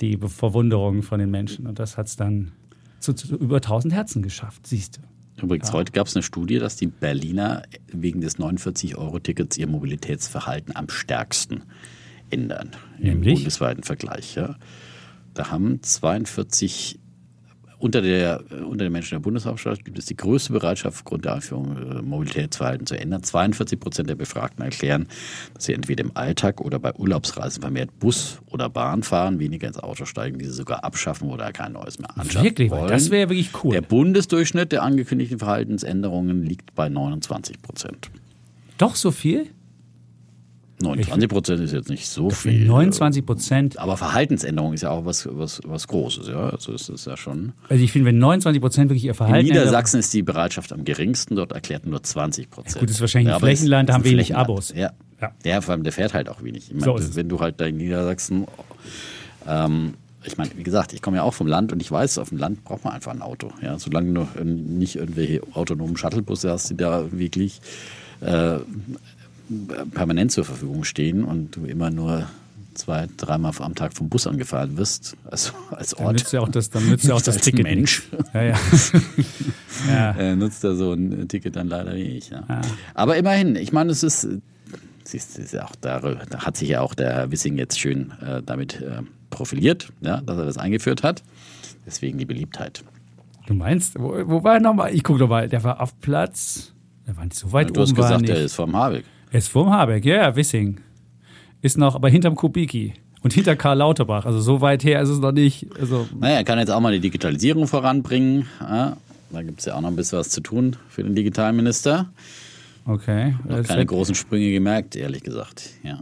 die Verwunderung von den Menschen. Und das hat es dann zu, zu über 1000 Herzen geschafft, siehst du. Übrigens, heute gab es eine Studie, dass die Berliner wegen des 49-Euro-Tickets ihr Mobilitätsverhalten am stärksten ändern. Im Nämlich? bundesweiten Vergleich. Ja. Da haben 42 unter, der, unter den Menschen der Bundeshauptstadt gibt es die größte Bereitschaft, aufgrund der Einführung äh, Mobilitätsverhalten zu ändern. 42 Prozent der Befragten erklären, dass sie entweder im Alltag oder bei Urlaubsreisen vermehrt Bus oder Bahn fahren, weniger ins Auto steigen, diese sogar abschaffen oder kein neues mehr anschaffen Wirklich, wollen. das wäre wirklich cool. Der Bundesdurchschnitt der angekündigten Verhaltensänderungen liegt bei 29 Prozent. Doch so viel? 29 Prozent ist jetzt nicht so viel. 29 Prozent. Aber Verhaltensänderung ist ja auch was, was, was Großes, ja. Also ist ja schon. Also ich finde, wenn 29 Prozent wirklich ihr Verhalten In Niedersachsen ist die Bereitschaft am geringsten, dort erklärt nur 20 Prozent. Gut, das ist wahrscheinlich ein aber es Flächenland, da haben ein wenig Flächenland. Abos. Ja. Ja. ja. vor allem der fährt halt auch wenig. Ich meine, So wenn du halt da in Niedersachsen, ähm, ich meine, wie gesagt, ich komme ja auch vom Land und ich weiß, auf dem Land braucht man einfach ein Auto. Ja, solange du äh, nicht irgendwelche autonomen Shuttlebusse hast, die da wirklich äh, permanent zur Verfügung stehen und du immer nur zwei, dreimal am Tag vom Bus angefahren wirst, also als Dann Ort. nützt ja auch das, dann nützt ja auch das Ticket. Mensch. Ja, ja. ja. äh, nutzt er so ein Ticket dann leider wie ich. Ja. Aber immerhin, ich meine, es ist, es ist, ja auch da, da hat sich ja auch der Herr Wissing jetzt schön äh, damit äh, profiliert, ja, dass er das eingeführt hat. Deswegen die Beliebtheit. Du meinst, wo, wo war er nochmal? Ich gucke nochmal, der war auf Platz. Der war nicht so weit Du hast oben. war er gesagt, nicht. er ist vom Habeck. Ist vorm Habeck, ja, ja, Wissing. Ist noch, aber hinterm Kubicki. Und hinter Karl Lauterbach. Also so weit her ist es noch nicht. Also, Naja, er kann jetzt auch mal die Digitalisierung voranbringen. Ja. Da gibt es ja auch noch ein bisschen was zu tun für den Digitalminister. okay. Das Keine großen Sprünge gemerkt, ehrlich gesagt. Ja.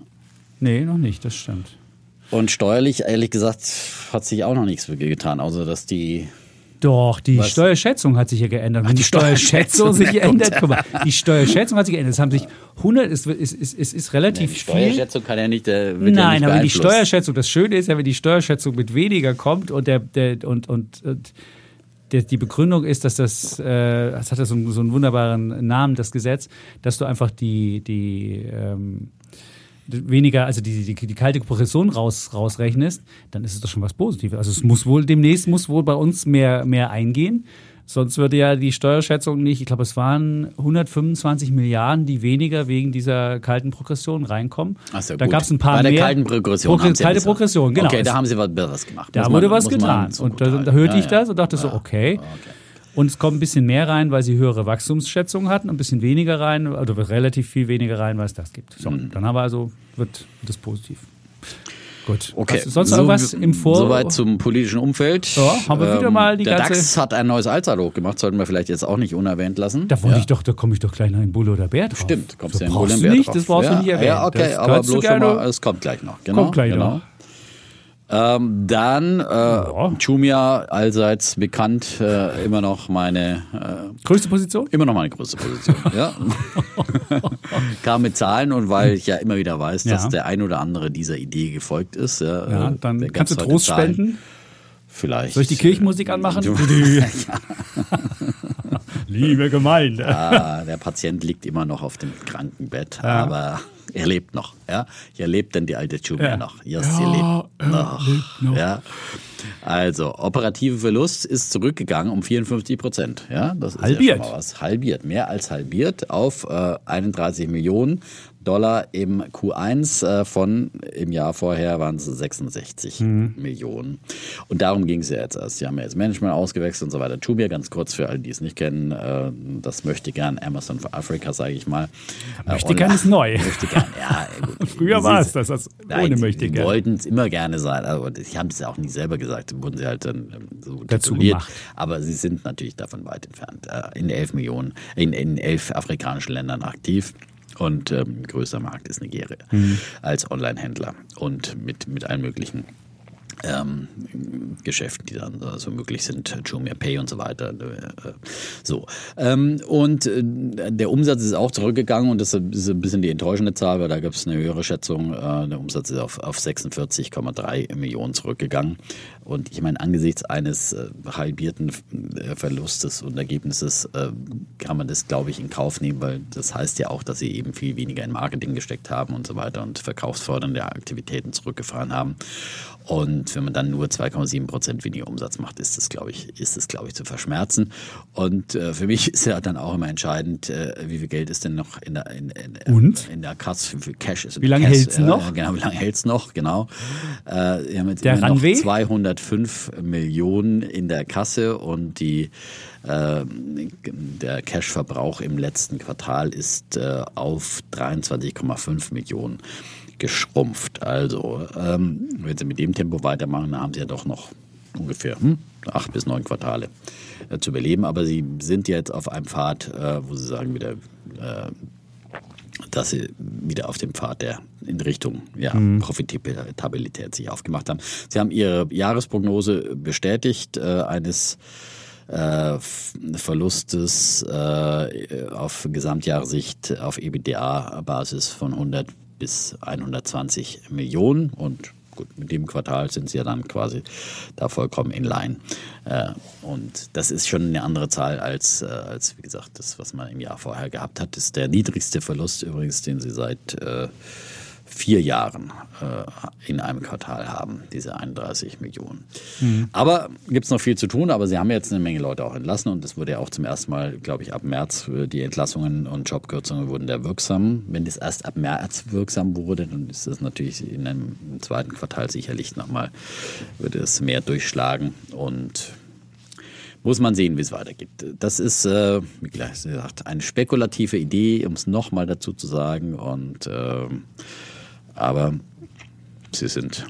nee, noch nicht, das stimmt. Und steuerlich, ehrlich gesagt, hat sich auch noch nichts getan, außer dass die Doch, die Was? Steuerschätzung hat sich ja geändert. Wenn die, die Steuerschätzung Steuerschätzung, sich ja, geändert, guck mal, die Steuerschätzung hat sich geändert. Es haben sich 100, es, es, es, es ist relativ die viel. Steuerschätzung kann ja nicht, äh, wird ja Nein, nicht aber die. Steuerschätzung, das Schöne ist ja, wenn die Steuerschätzung mit weniger kommt und der, der und, und, und der, die Begründung ist, dass das, äh, das hat ja so, einen- so einen wunderbaren Namen, das Gesetz, dass du einfach die, die ähm, weniger, also die, die, die kalte Progression raus, rausrechnest, dann ist es doch schon was Positives. Also es muss wohl demnächst muss wohl bei uns mehr, mehr eingehen. Sonst würde ja die Steuerschätzung nicht, ich glaube, es waren 125 Milliarden, die weniger wegen dieser kalten Progression reinkommen. Ach so, da gab es ein paar Bei der mehr. kalten Progression. Progr- ja kalte gesagt. Progression, genau. Okay, da haben sie was, was gemacht. da Muss wurde man- was man getan. so Und da, hörte Ja, ich das ja. und dachte so, Ja. okay. Okay. Und es kommt ein bisschen mehr rein, weil sie höhere Wachstumsschätzungen hatten, ein bisschen weniger rein, oder relativ viel weniger rein, weil es das gibt. So, Mhm. dann haben wir also, wird das positiv. Gut. Okay. Was, sonst So- noch was im Vor... Soweit zum politischen Umfeld. Ähm, Ja, haben wir wieder mal die der ganze- DAX hat ein neues Allzeithoch gemacht, sollten wir vielleicht jetzt auch nicht unerwähnt lassen. Da wollte ja. ich doch, da komme ich doch gleich noch in Bulle oder Bär drauf. Stimmt, kommst so, du ja in Bullen du Bär nicht, drauf. das brauchst ja, du nicht erwähnen. Ja, okay, das aber du bloß schon mal, es kommt gleich noch. Genau, Kommt gleich genau. noch. Ähm, dann äh, Jumia, allseits bekannt, äh, immer noch meine äh, Größte Position? Immer noch meine größte Position. ja. Kam mit Zahlen und weil ich ja immer wieder weiß, dass Ja. der ein oder andere dieser Idee gefolgt ist. Ja, Ja, äh, dann kannst du Trost Zahlen. spenden. Vielleicht. Soll ich die Kirchenmusik anmachen? Liebe Gemeinde. Ah, der Patient liegt immer noch auf dem Krankenbett, aber er lebt noch. Ja? Ihr lebt denn die alte Jumia Ja. noch. Yes, ihr lebt noch. noch. Ja. Also, operative Verlust ist zurückgegangen um 54 Prozent. Ja, das ist Halbiert. Ja schon mal was. Halbiert, mehr als halbiert auf äh, 31 Millionen Dollar im Q1 äh, von im Jahr vorher waren es 66 Mhm. Millionen. Und darum ging es ja jetzt erst. Sie haben ja jetzt Management ausgewechselt und so weiter. Jumia, ganz kurz für alle, die es nicht kennen, äh, das möchte gern Amazon für Afrika, sage ich mal. Äh, Möchte gern ist neu. Möchte gern, ja. Gut. Früher war es das, das Nein, ohne sie- möchte gern. wollten es immer gerne sein. Aber sie haben es ja auch nie selber gesagt. Wurden sie halt dann ähm, so Dazu gemacht. Aber sie sind natürlich davon weit entfernt. In elf Millionen, in, in elf afrikanischen Ländern aktiv. Und ähm, größter Markt ist Nigeria Mhm. als Online-Händler und mit, mit allen möglichen ähm, Geschäften, die dann so möglich sind, Jumia Pay und so weiter. Äh, so. Ähm, und äh, der Umsatz ist auch zurückgegangen und das ist ein bisschen die enttäuschende Zahl, weil da gibt es eine höhere Schätzung. Äh, der Umsatz ist auf, auf 46,3 Millionen zurückgegangen. Und ich meine, angesichts eines äh, halbierten äh, Verlustes und Ergebnisses äh, kann man das, glaube ich, in Kauf nehmen, weil das heißt ja auch, dass sie eben viel weniger in Marketing gesteckt haben und so weiter und verkaufsfördernde Aktivitäten zurückgefahren haben. Und wenn man dann nur 2,7 Prozent weniger Umsatz macht, ist das, glaube ich, ist das, glaube ich, zu verschmerzen. Und äh, für mich ist ja dann auch immer entscheidend, äh, wie viel Geld ist denn noch in der, in, in, Und? in der Kasse, wie viel Cash ist Wie lange hält's Ja, noch? Genau, wie lange hält's noch? Genau. Wir haben jetzt Der immer noch Runway? 200 105 Millionen in der Kasse und die, äh, der Cash-Verbrauch im letzten Quartal ist äh, auf 23,5 Millionen geschrumpft. Also, ähm, wenn Sie mit dem Tempo weitermachen, dann haben Sie ja doch noch ungefähr hm, acht bis neun Quartale äh, zu überleben. Aber Sie sind jetzt auf einem Pfad, äh, wo Sie sagen, wieder, dass Sie wieder auf dem Pfad der in Richtung ja, mhm. Profitabilität sich aufgemacht haben. Sie haben Ihre Jahresprognose bestätigt äh, eines äh, Verlustes äh, auf Gesamtjahressicht auf EBITDA-Basis von 100 bis 120 Millionen und gut, mit dem Quartal sind sie ja dann quasi da vollkommen in line. Äh, und das ist schon eine andere Zahl als, äh, als, wie gesagt, das, was man im Jahr vorher gehabt hat. Das ist der niedrigste Verlust übrigens, den sie seit äh, vier Jahren äh, in einem Quartal haben, diese 31 Millionen. Mhm. Aber gibt es noch viel zu tun, aber sie haben jetzt eine Menge Leute auch entlassen und es wurde ja auch zum ersten Mal, glaube ich, ab März, äh, die Entlassungen und Jobkürzungen wurden da wirksam. Wenn das erst ab März wirksam wurde, dann ist das natürlich in einem zweiten Quartal sicherlich nochmal, würde es mehr durchschlagen und muss man sehen, wie es weitergeht. Das ist, äh, wie gesagt, eine spekulative Idee, um es nochmal dazu zu sagen. Und äh, aber sie sind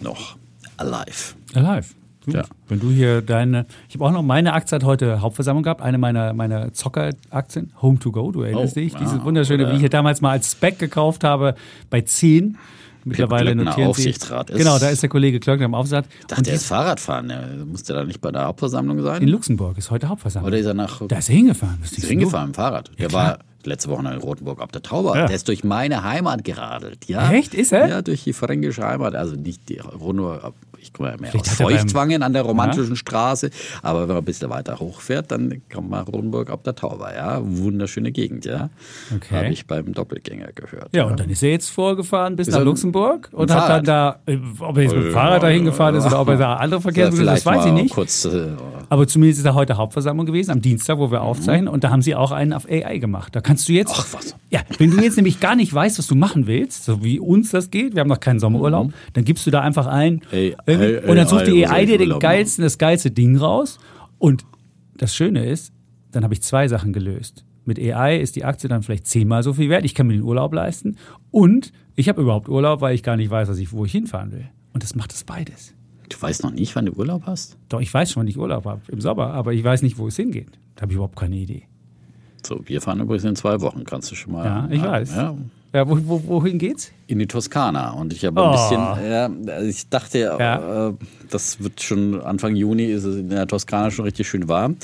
noch alive. Alive. Ja. Wenn du hier deine, ich habe auch noch meine Aktie hat heute Hauptversammlung gehabt, eine meiner, meiner Zockeraktien, Home to Go, du erinnerst oh, dich, diese ja, wunderschöne, wie ich hier damals mal als Spec gekauft habe, bei 10. Mittlerweile notieren Aufsichtsrat Sie. Ist genau, da ist der Kollege Klöckner im Aufsichtsrat. Ich dachte, er ist Fahrradfahren. Der musste da nicht bei der Hauptversammlung sein? In Luxemburg ist heute Hauptversammlung. Oder ist er nach. Da ist er hingefahren. ist, ist hingefahren im Fahrrad. Der war letzte Woche in Rotenburg ab der Tauber. Ja. Der ist durch meine Heimat geradelt. Ja? Echt? Ist er? Ja, durch die fränkische Heimat. Also nicht die, nur ich komme ja mehr Vielleicht aus Feuchtwangen an der romantischen ja. Straße, aber wenn man ein bisschen weiter hochfährt, dann kommt man Rotenburg ab der Tauber, ja. Wunderschöne Gegend, ja. Okay. Habe ich beim Doppelgänger gehört. Ja, ja, und dann ist er jetzt vorgefahren bis ist nach Luxemburg und hat dann da, äh, ob er jetzt mit dem Fahrrad dahin gefahren ist oder ob er da andere Verkehrsmittel, das weiß ich nicht. Kurz, äh, aber zumindest ist er heute Hauptversammlung gewesen, am Dienstag, wo wir mhm. aufzeichnen, und da haben sie auch einen auf AI gemacht. Da kannst du jetzt. Ach was. Ja, wenn du jetzt nämlich gar nicht weißt, was du machen willst, so wie uns das geht, wir haben noch keinen Sommerurlaub, mhm. dann gibst du da einfach ein. Hey, und dann sucht die AI dir den geilsten, das geilste Ding raus. Und das Schöne ist, dann habe ich zwei Sachen gelöst. Mit AI ist die Aktie dann vielleicht zehnmal so viel wert. Ich kann mir den Urlaub leisten. Und ich habe überhaupt Urlaub, weil ich gar nicht weiß, ich, wo ich hinfahren will. Und das macht das beides. Du weißt noch nicht, wann du Urlaub hast? Doch, ich weiß schon, wann ich Urlaub habe im Sommer, aber ich weiß nicht, wo es hingeht. Da habe ich überhaupt keine Idee. So, wir fahren übrigens in zwei Wochen, kannst du schon mal. Ja, ich weiß. Ja. Ja, wo, wo, wohin geht's? In die Toskana. Und ich habe ein oh. bisschen, ja, ich dachte, ja. äh, das wird schon Anfang Juni, ist es in der Toskana schon richtig schön warm.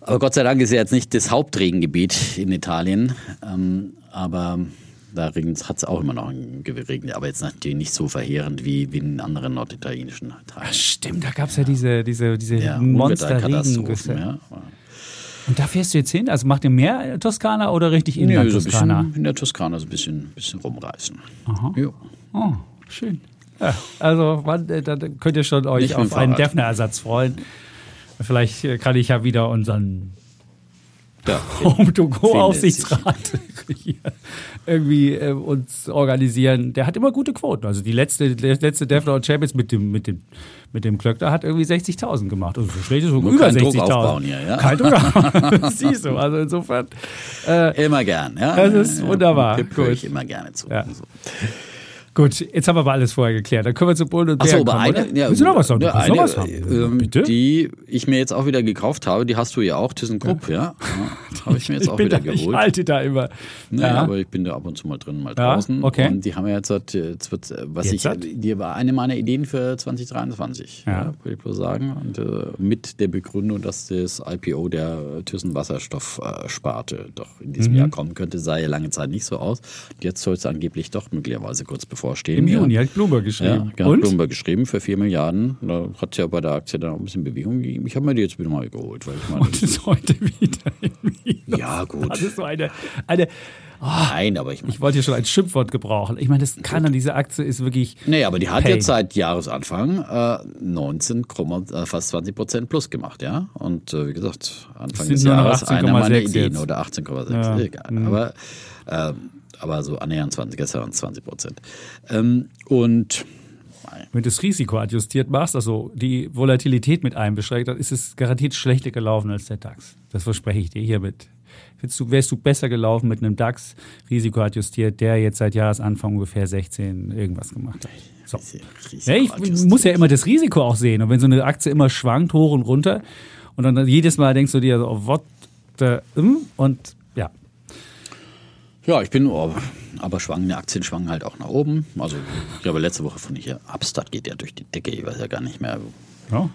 Aber Gott sei Dank ist ja jetzt nicht das Hauptregengebiet in Italien. Ähm, aber da hat es auch immer noch geregnet, aber jetzt natürlich nicht so verheerend wie, wie in anderen norditalienischen Teilen. Ach, stimmt, da gab es ja. ja. diese, diese, diese ja, Monster-Regengüsse. Ja. Und da fährst du jetzt hin? Also macht ihr mehr Toskana oder richtig in der so Toskana? in der Toskana so ein bisschen, bisschen rumreißen. Aha. Ja. Oh, schön. Ja, also man, äh, da könnt ihr schon euch auf einen Defner-Ersatz freuen. Vielleicht äh, kann ich ja wieder unseren ja, Home-to-Go-Aufsichtsrat irgendwie äh, uns organisieren. Der hat immer gute Quoten. Also die letzte, letzte Defner und Champions mit dem, mit dem, mit dem Klöckner hat irgendwie 60.000 gemacht. Also so schlecht ist über 60.000. Ja? Kein Druck. Siehst du. Also insofern. Äh, immer gern. Ja? Das ist wunderbar. Gut. Ich immer gerne zu. Ja. So. Gut, jetzt haben wir aber alles vorher geklärt. Dann können wir zu Bullen und Bären Achso, aber kommen, eine, ja, Willst du noch was sagen? Ja, eine, noch was haben. Ähm, Bitte? Die ich mir jetzt auch wieder gekauft habe, die hast du ja auch, ThyssenKrupp, ja. ja. ja habe ich mir jetzt auch wieder da, geholt. Ich halte da immer. Naja, ja. aber ich bin da ab und zu mal drin, mal draußen. okay. Und die haben ja jetzt, jetzt wird, was jetzt ich, hat? die war eine meiner Ideen für 2023, ja. würde ich bloß sagen. Und äh, mit der Begründung, dass das IPO der Thyssen Wasserstoffsparte doch in diesem mhm. Jahr kommen könnte, sah ja lange Zeit nicht so aus. Jetzt soll es angeblich doch möglicherweise kurz bevorstehen. Im Juni hat Bloomberg geschrieben. Ja, genau, Bloomberg geschrieben für 4 Milliarden. Da hat es ja bei der Aktie dann auch ein bisschen Bewegung gegeben. Ich habe mir die jetzt wieder mal geholt. Weil ich meine, Und ist heute wieder im Ja, gut. Das ist so eine, eine Oh, Nein, aber ich meine. Ich wollte hier schon ein Schimpfwort gebrauchen. Ich meine, das kann an diese Aktie ist wirklich. Nee, aber die hat Pain. jetzt seit Jahresanfang äh, 19, äh, fast 20 Prozent plus gemacht, ja. Und äh, wie gesagt, Anfang des Jahres einer meiner Ideen jetzt. oder 18,6, ja. egal. Mhm. Aber ähm, aber so annähernd 20, gestern waren es 20 Prozent. Ähm, und wenn du das Risiko adjustiert machst, also die Volatilität mit einbeschränkt, dann ist es garantiert schlechter gelaufen als der DAX. Das verspreche ich dir hiermit. Du, wärst du besser gelaufen mit einem DAX, Risiko adjustiert, der jetzt seit Jahresanfang ungefähr 16 irgendwas gemacht hat. So. Ja, ich muss ja immer das Risiko auch sehen. Und wenn so eine Aktie immer schwankt, hoch und runter, und dann jedes Mal denkst du dir, so, oh, what the, und ja. Ich bin, oh, aber schwangende Aktien schwangen halt auch nach oben. Also, ich glaube, letzte Woche von hier, Upstart geht ja durch die Decke, ich weiß ja gar nicht mehr. Ja.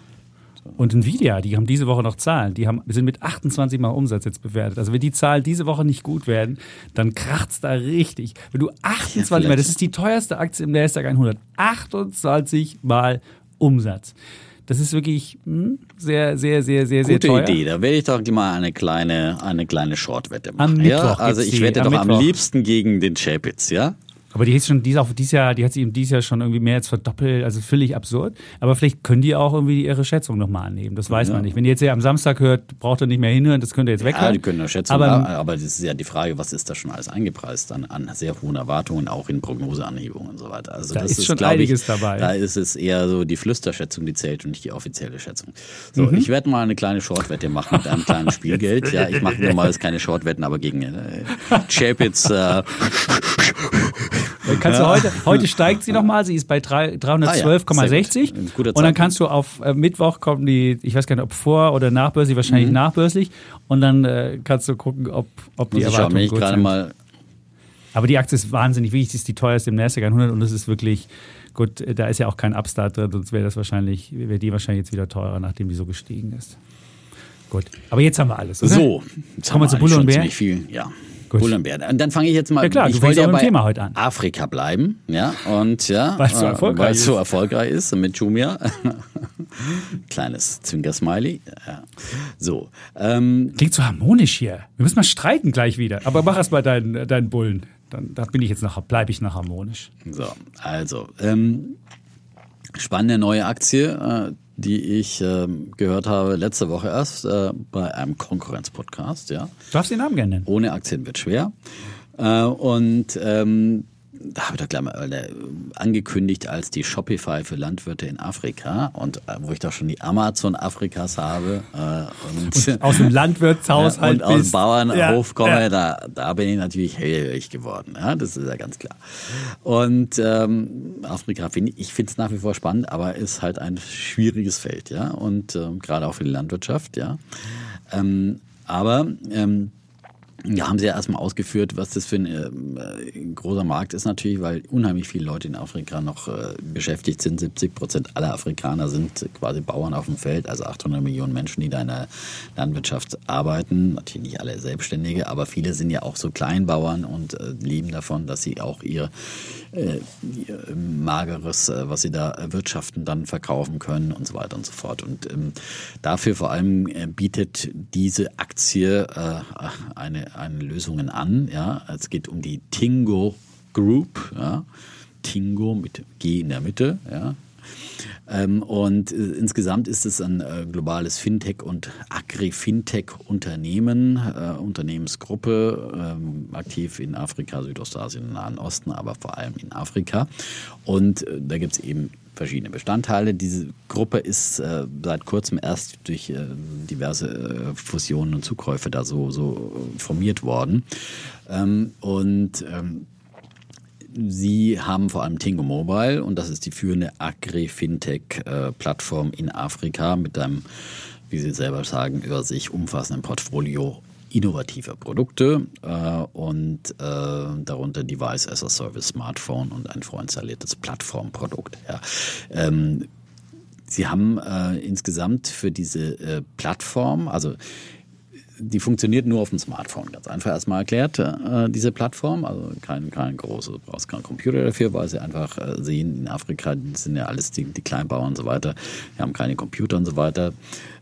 Und Nvidia, die haben diese Woche noch Zahlen. Die haben, sind mit 28 Mal Umsatz jetzt bewertet. Also wenn die Zahlen diese Woche nicht gut werden, dann kracht es da richtig. Wenn du 28 ja, Mal, das ist die teuerste Aktie im Nasdaq 100, 28 Mal Umsatz. Das ist wirklich hm, sehr, sehr, sehr, sehr, sehr Gute teuer. Idee. Da werde ich doch mal eine kleine, eine kleine Shortwette machen. Am ja, also ich wette doch am, am liebsten gegen den Chapitz, ja? Aber die ist schon dies, auch dieses Jahr, die hat sich dieses Jahr schon irgendwie mehr als verdoppelt, also völlig absurd. Aber vielleicht können die auch irgendwie ihre Schätzung nochmal annehmen. Das weiß ja. man nicht. Wenn ihr jetzt ja am Samstag hört, braucht ihr nicht mehr hinhören, das könnt ihr jetzt ja, weghören. Ja, die können eine Schätzung, aber, aber das ist ja die Frage, was ist da schon alles eingepreist an, an sehr hohen Erwartungen, auch in Prognoseanhebungen und so weiter. Also da das ist, ist schon einiges ich, dabei. Da ist es eher so die Flüsterschätzung, die zählt und nicht die offizielle Schätzung. So, mhm. ich werde mal eine kleine Shortwette machen mit einem kleinen Spielgeld. Ja, ich mache normalerweise keine Shortwetten, aber gegen äh, Chapitz äh, Kannst du heute, heute steigt sie nochmal, sie ist bei 312,60. Ah, ja. Und dann kannst du auf äh, Mittwoch kommen die, ich weiß gar nicht, ob vor- oder nachbörslich, wahrscheinlich mhm. nachbörslich. Und dann äh, kannst du gucken, ob, ob die Erwartungen gut sind. Mal Aber die Aktie ist wahnsinnig wichtig, sie ist die teuerste im NASDAQ 100 und es ist wirklich, gut, da ist ja auch kein Upstart drin, sonst wäre das wahrscheinlich, wäre die wahrscheinlich jetzt wieder teurer, nachdem die so gestiegen ist. Gut, aber jetzt haben wir alles. Oder? So, jetzt kommen wir zu Bulle und Bär. Viel, ja. Gut. Bullenbär. Und dann fange ich jetzt mal. Ja klar, ich wollte ja bei Thema heute an. Afrika bleiben, ja und ja, weil es so erfolgreich, ist. so erfolgreich ist mit Jumia. Kleines Zwinker-Smiley. Ja. So. Ähm, Klingt so harmonisch hier. Wir müssen mal streiten gleich wieder. Aber mach erst mal deinen, deinen Bullen. Dann da bin ich jetzt noch, bleibe ich noch harmonisch. So, also ähm, spannende neue Aktie. Äh, die ich äh, gehört habe letzte Woche erst äh, bei einem Konkurrenz-Podcast. Ja. Du darfst den Namen gerne nennen. Ohne Aktien wird schwer. Äh, und ähm, da habe ich doch gleich mal äh, angekündigt als die Shopify für Landwirte in Afrika und äh, wo ich doch schon die Amazon Afrikas habe äh, und, und, aus dem Landwirtshaushalt und aus dem Bauernhof ja, komme, ja. Da, da bin ich natürlich hellhörig geworden. Ja, das ist ja ganz klar. Und ähm, Afrika finde ich, ich finde es nach wie vor spannend, aber ist halt ein schwieriges Feld, ja und ähm, gerade auch für die Landwirtschaft, ja. Ähm, aber ähm, ja, haben Sie ja erstmal ausgeführt, was das für ein äh, großer Markt ist natürlich, weil unheimlich viele Leute in Afrika noch äh, beschäftigt sind. 70 Prozent aller Afrikaner sind quasi Bauern auf dem Feld, also 800 Millionen Menschen, die da in der Landwirtschaft arbeiten. Natürlich nicht alle Selbstständige, aber viele sind ja auch so Kleinbauern und äh, leben davon, dass sie auch ihr, äh, ihr mageres, äh, was sie da erwirtschaften, dann verkaufen können und so weiter und so fort. Und ähm, dafür vor allem äh, bietet diese Aktie eine an Lösungen an. Ja. Es geht um die Tingo Group, ja. Tingo mit G in der Mitte. Ja. Ähm, und äh, insgesamt ist es ein äh, globales Fintech- und Agri-Fintech-Unternehmen, äh, Unternehmensgruppe, ähm, aktiv in Afrika, Südostasien, Nahen Osten, aber vor allem in Afrika. Und da gibt es eben verschiedene Bestandteile. Diese Gruppe ist äh, seit kurzem erst durch äh, diverse äh, Fusionen und Zukäufe da so, so formiert worden. Ähm, und ähm, Sie haben vor allem Tingo Mobile und das ist die führende Agri-Fintech-Plattform in Afrika mit einem, wie Sie selber sagen, über sich umfassenden Portfolio innovative Produkte äh, und äh, darunter Device as a Service Smartphone und ein vorinstalliertes Plattformprodukt. Ja. Ähm, Sie haben äh, insgesamt für diese äh, Plattform, also die funktioniert nur auf dem Smartphone. Ganz einfach erstmal erklärt, äh, diese Plattform. Also kein, kein großes, du brauchst keinen Computer dafür, weil sie einfach äh, sehen, in Afrika sind ja alles die, die Kleinbauern und so weiter, die haben keine Computer und so weiter,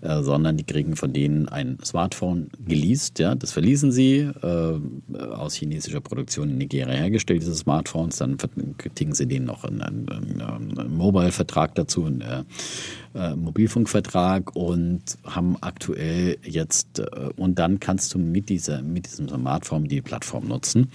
äh, sondern die kriegen von denen ein Smartphone geleast. Ja? Das verließen sie äh, aus chinesischer Produktion in Nigeria hergestellt, diese Smartphones. Dann kriegen sie denen noch einen, einen, einen Mobile-Vertrag dazu, einen äh, Mobilfunkvertrag und haben aktuell jetzt, äh, und dann kannst du mit, dieser, mit diesem Smartphone die Plattform nutzen.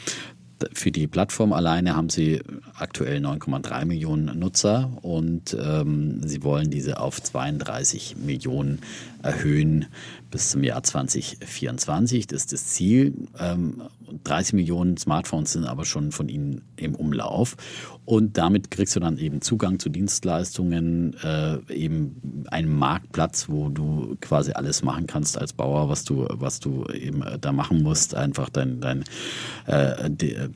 Für die Plattform alleine haben sie aktuell 9,3 Millionen Nutzer und ähm, sie wollen diese auf 32 Millionen erhöhen bis zum Jahr 2024. Das ist das Ziel. Ähm, 30 Millionen Smartphones sind aber schon von ihnen im Umlauf. Und damit kriegst du dann eben Zugang zu Dienstleistungen, äh, eben einen Marktplatz, wo du quasi alles machen kannst als Bauer, was du, was du eben äh, da machen musst. Einfach dein, dein äh, die, äh,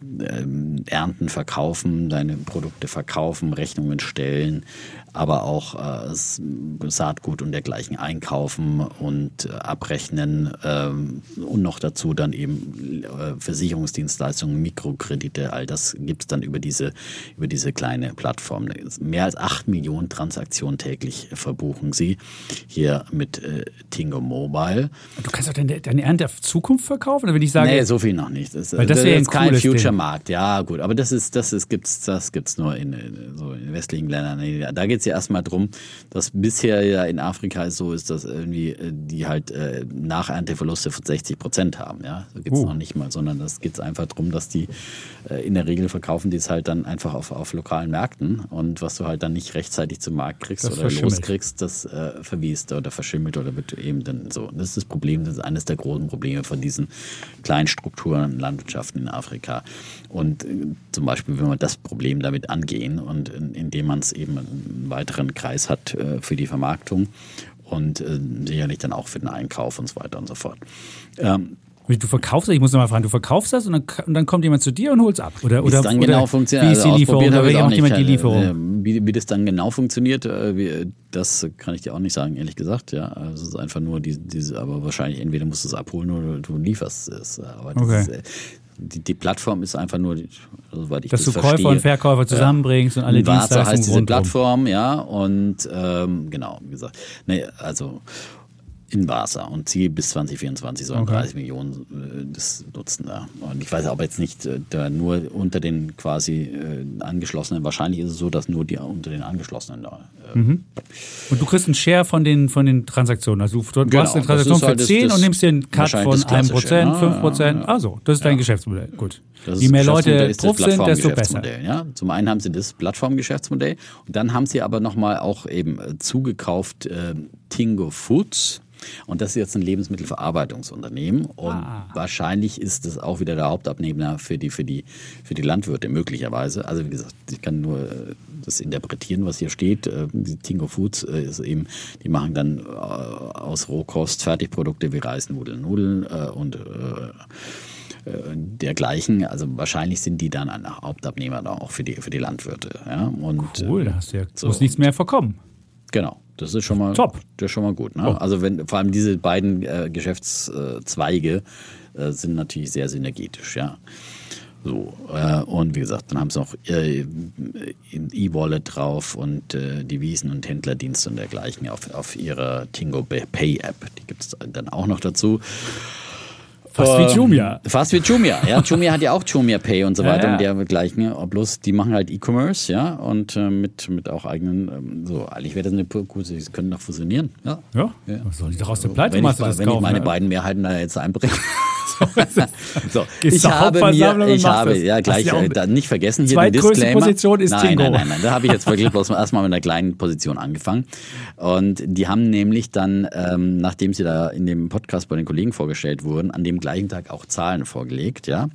Ernten verkaufen, deine Produkte verkaufen, Rechnungen stellen, aber auch äh, Saatgut und dergleichen einkaufen und äh, abrechnen ähm, und noch dazu dann eben äh, Versicherungsdienstleistungen, Mikrokredite, all das gibt es dann über diese, über diese kleine Plattform. Mehr als acht Millionen Transaktionen täglich verbuchen sie hier mit äh, Tingo Mobile. Du kannst auch deine, deine Ernte auf Zukunft verkaufen, oder würde ich sagen? Nee, so viel noch nicht. Das, Weil das, das wäre ist ein kein Future-Markt. Ja, gut, aber das ist, das ist, gibt's, das gibt's nur in, in, so in westlichen Ländern. Da geht es ja erstmal drum, dass bisher ja in Afrika so ist, dass irgendwie äh, die halt äh, Nachernteverluste von 60 Prozent haben. Ja, so geht's Uh. noch nicht mal, sondern das geht einfach darum, dass die äh, in der Regel verkaufen die es halt dann einfach auf, auf lokalen Märkten und was du halt dann nicht rechtzeitig zum Markt kriegst Das oder loskriegst, das äh, verwiest oder verschimmelt oder wird eben dann so. Das ist das Problem, das ist eines der großen Probleme von diesen kleinen Strukturen, Landwirtschaften in Afrika. Und äh, zum Beispiel, wenn wir das Problem damit angehen und in, indem man es eben weiteren Kreis hat äh, für die Vermarktung und äh, sicherlich dann auch für den Einkauf und so weiter und so fort. Ähm, Du verkaufst das, ich muss noch mal fragen, du verkaufst das und dann, und dann kommt jemand zu dir und holt's ab? Oder, oder, es dann oder genau funktioniert, Wie ist die also Lieferung? ausprobiert Oder macht nicht. jemand die Äh, Lieferung? Wie, wie das dann genau funktioniert, äh, das kann ich dir auch nicht sagen, ehrlich gesagt. Ja, also es ist einfach nur diese, diese aber wahrscheinlich entweder musst du es abholen oder du lieferst es. Aber das Okay. ist, äh, die, die Plattform ist einfach nur, also, soweit ich Dass das du verstehe, Käufer und Verkäufer zusammenbringst und alle Dienstleistungen heißt diese. Plattform, ja, und ähm, genau, wie gesagt, nee, also in Vasa und Ziel bis 2024 sollen Okay. 30 Millionen äh, das nutzen da. Und ich weiß aber jetzt nicht, äh, da nur unter den quasi äh, angeschlossenen, wahrscheinlich ist es so, dass nur die unter den angeschlossenen da. Äh, Und du kriegst einen Share von den, von den Transaktionen. Also du, du Genau, hast eine Transaktion für halt das- 10 das- und nimmst dir einen Cut von das 1%, Klassische, ja, 5%. ja, ja. Also, das ist dein Geschäftsmodell. Gut. Je mehr Leute drauf sind, desto besser. Ja. Zum einen haben sie das Plattformgeschäftsmodell und dann haben sie aber nochmal auch eben äh, zugekauft äh, Tingo Foods. Und das ist jetzt ein Lebensmittelverarbeitungsunternehmen. Und Ah. wahrscheinlich ist das auch wieder der Hauptabnehmer für die, für, die, für die Landwirte, möglicherweise. Also wie gesagt, ich kann nur äh, das interpretieren, was hier steht. Äh, Tingo Foods äh, ist eben, die machen dann äh, aus Rohkost Fertigprodukte wie Reis, Nudeln, Nudeln und dergleichen. Also wahrscheinlich sind die dann ein Hauptabnehmer auch für die, für die Landwirte. Ja? Und, Cool, da hast du ja, so. muss nichts mehr vorkommen. Genau, das ist schon mal Top. Das ist schon mal gut. Ne? Oh. Also wenn vor allem diese beiden äh, Geschäftszweige äh, sind natürlich sehr synergetisch, ja. So, äh, und wie gesagt, dann haben sie noch äh, E-Wallet drauf und äh, Devisen und Händlerdienste und dergleichen auf, auf ihrer Tingo Pay App. Die gibt es dann auch noch dazu. Fast wie Jumia. Fast wie Jumia. Ja, Jumia hat ja auch Jumia Pay und so Ja, weiter ja. und dergleichen. Ja, bloß die machen halt E-Commerce, ja, und äh, mit, mit auch eigenen, ähm, so, eigentlich wäre das eine gute, sie können doch fusionieren. Ja. Ja, Ja. was soll ich doch aus der wenn ich, das wenn ich kaufen? meine ja? beiden Mehrheiten da jetzt einbringe. so, ich habe mir, ich habe, ja gleich, äh, da nicht vergessen hier den Disclaimer. Position ist nein, Tingo. Nein, nein, nein, da habe ich jetzt wirklich bloß erstmal mit einer kleinen Position angefangen. Und die haben nämlich dann, ähm, nachdem sie da in dem Podcast bei den Kollegen vorgestellt wurden, an dem gleichen Tag auch Zahlen vorgelegt, ja.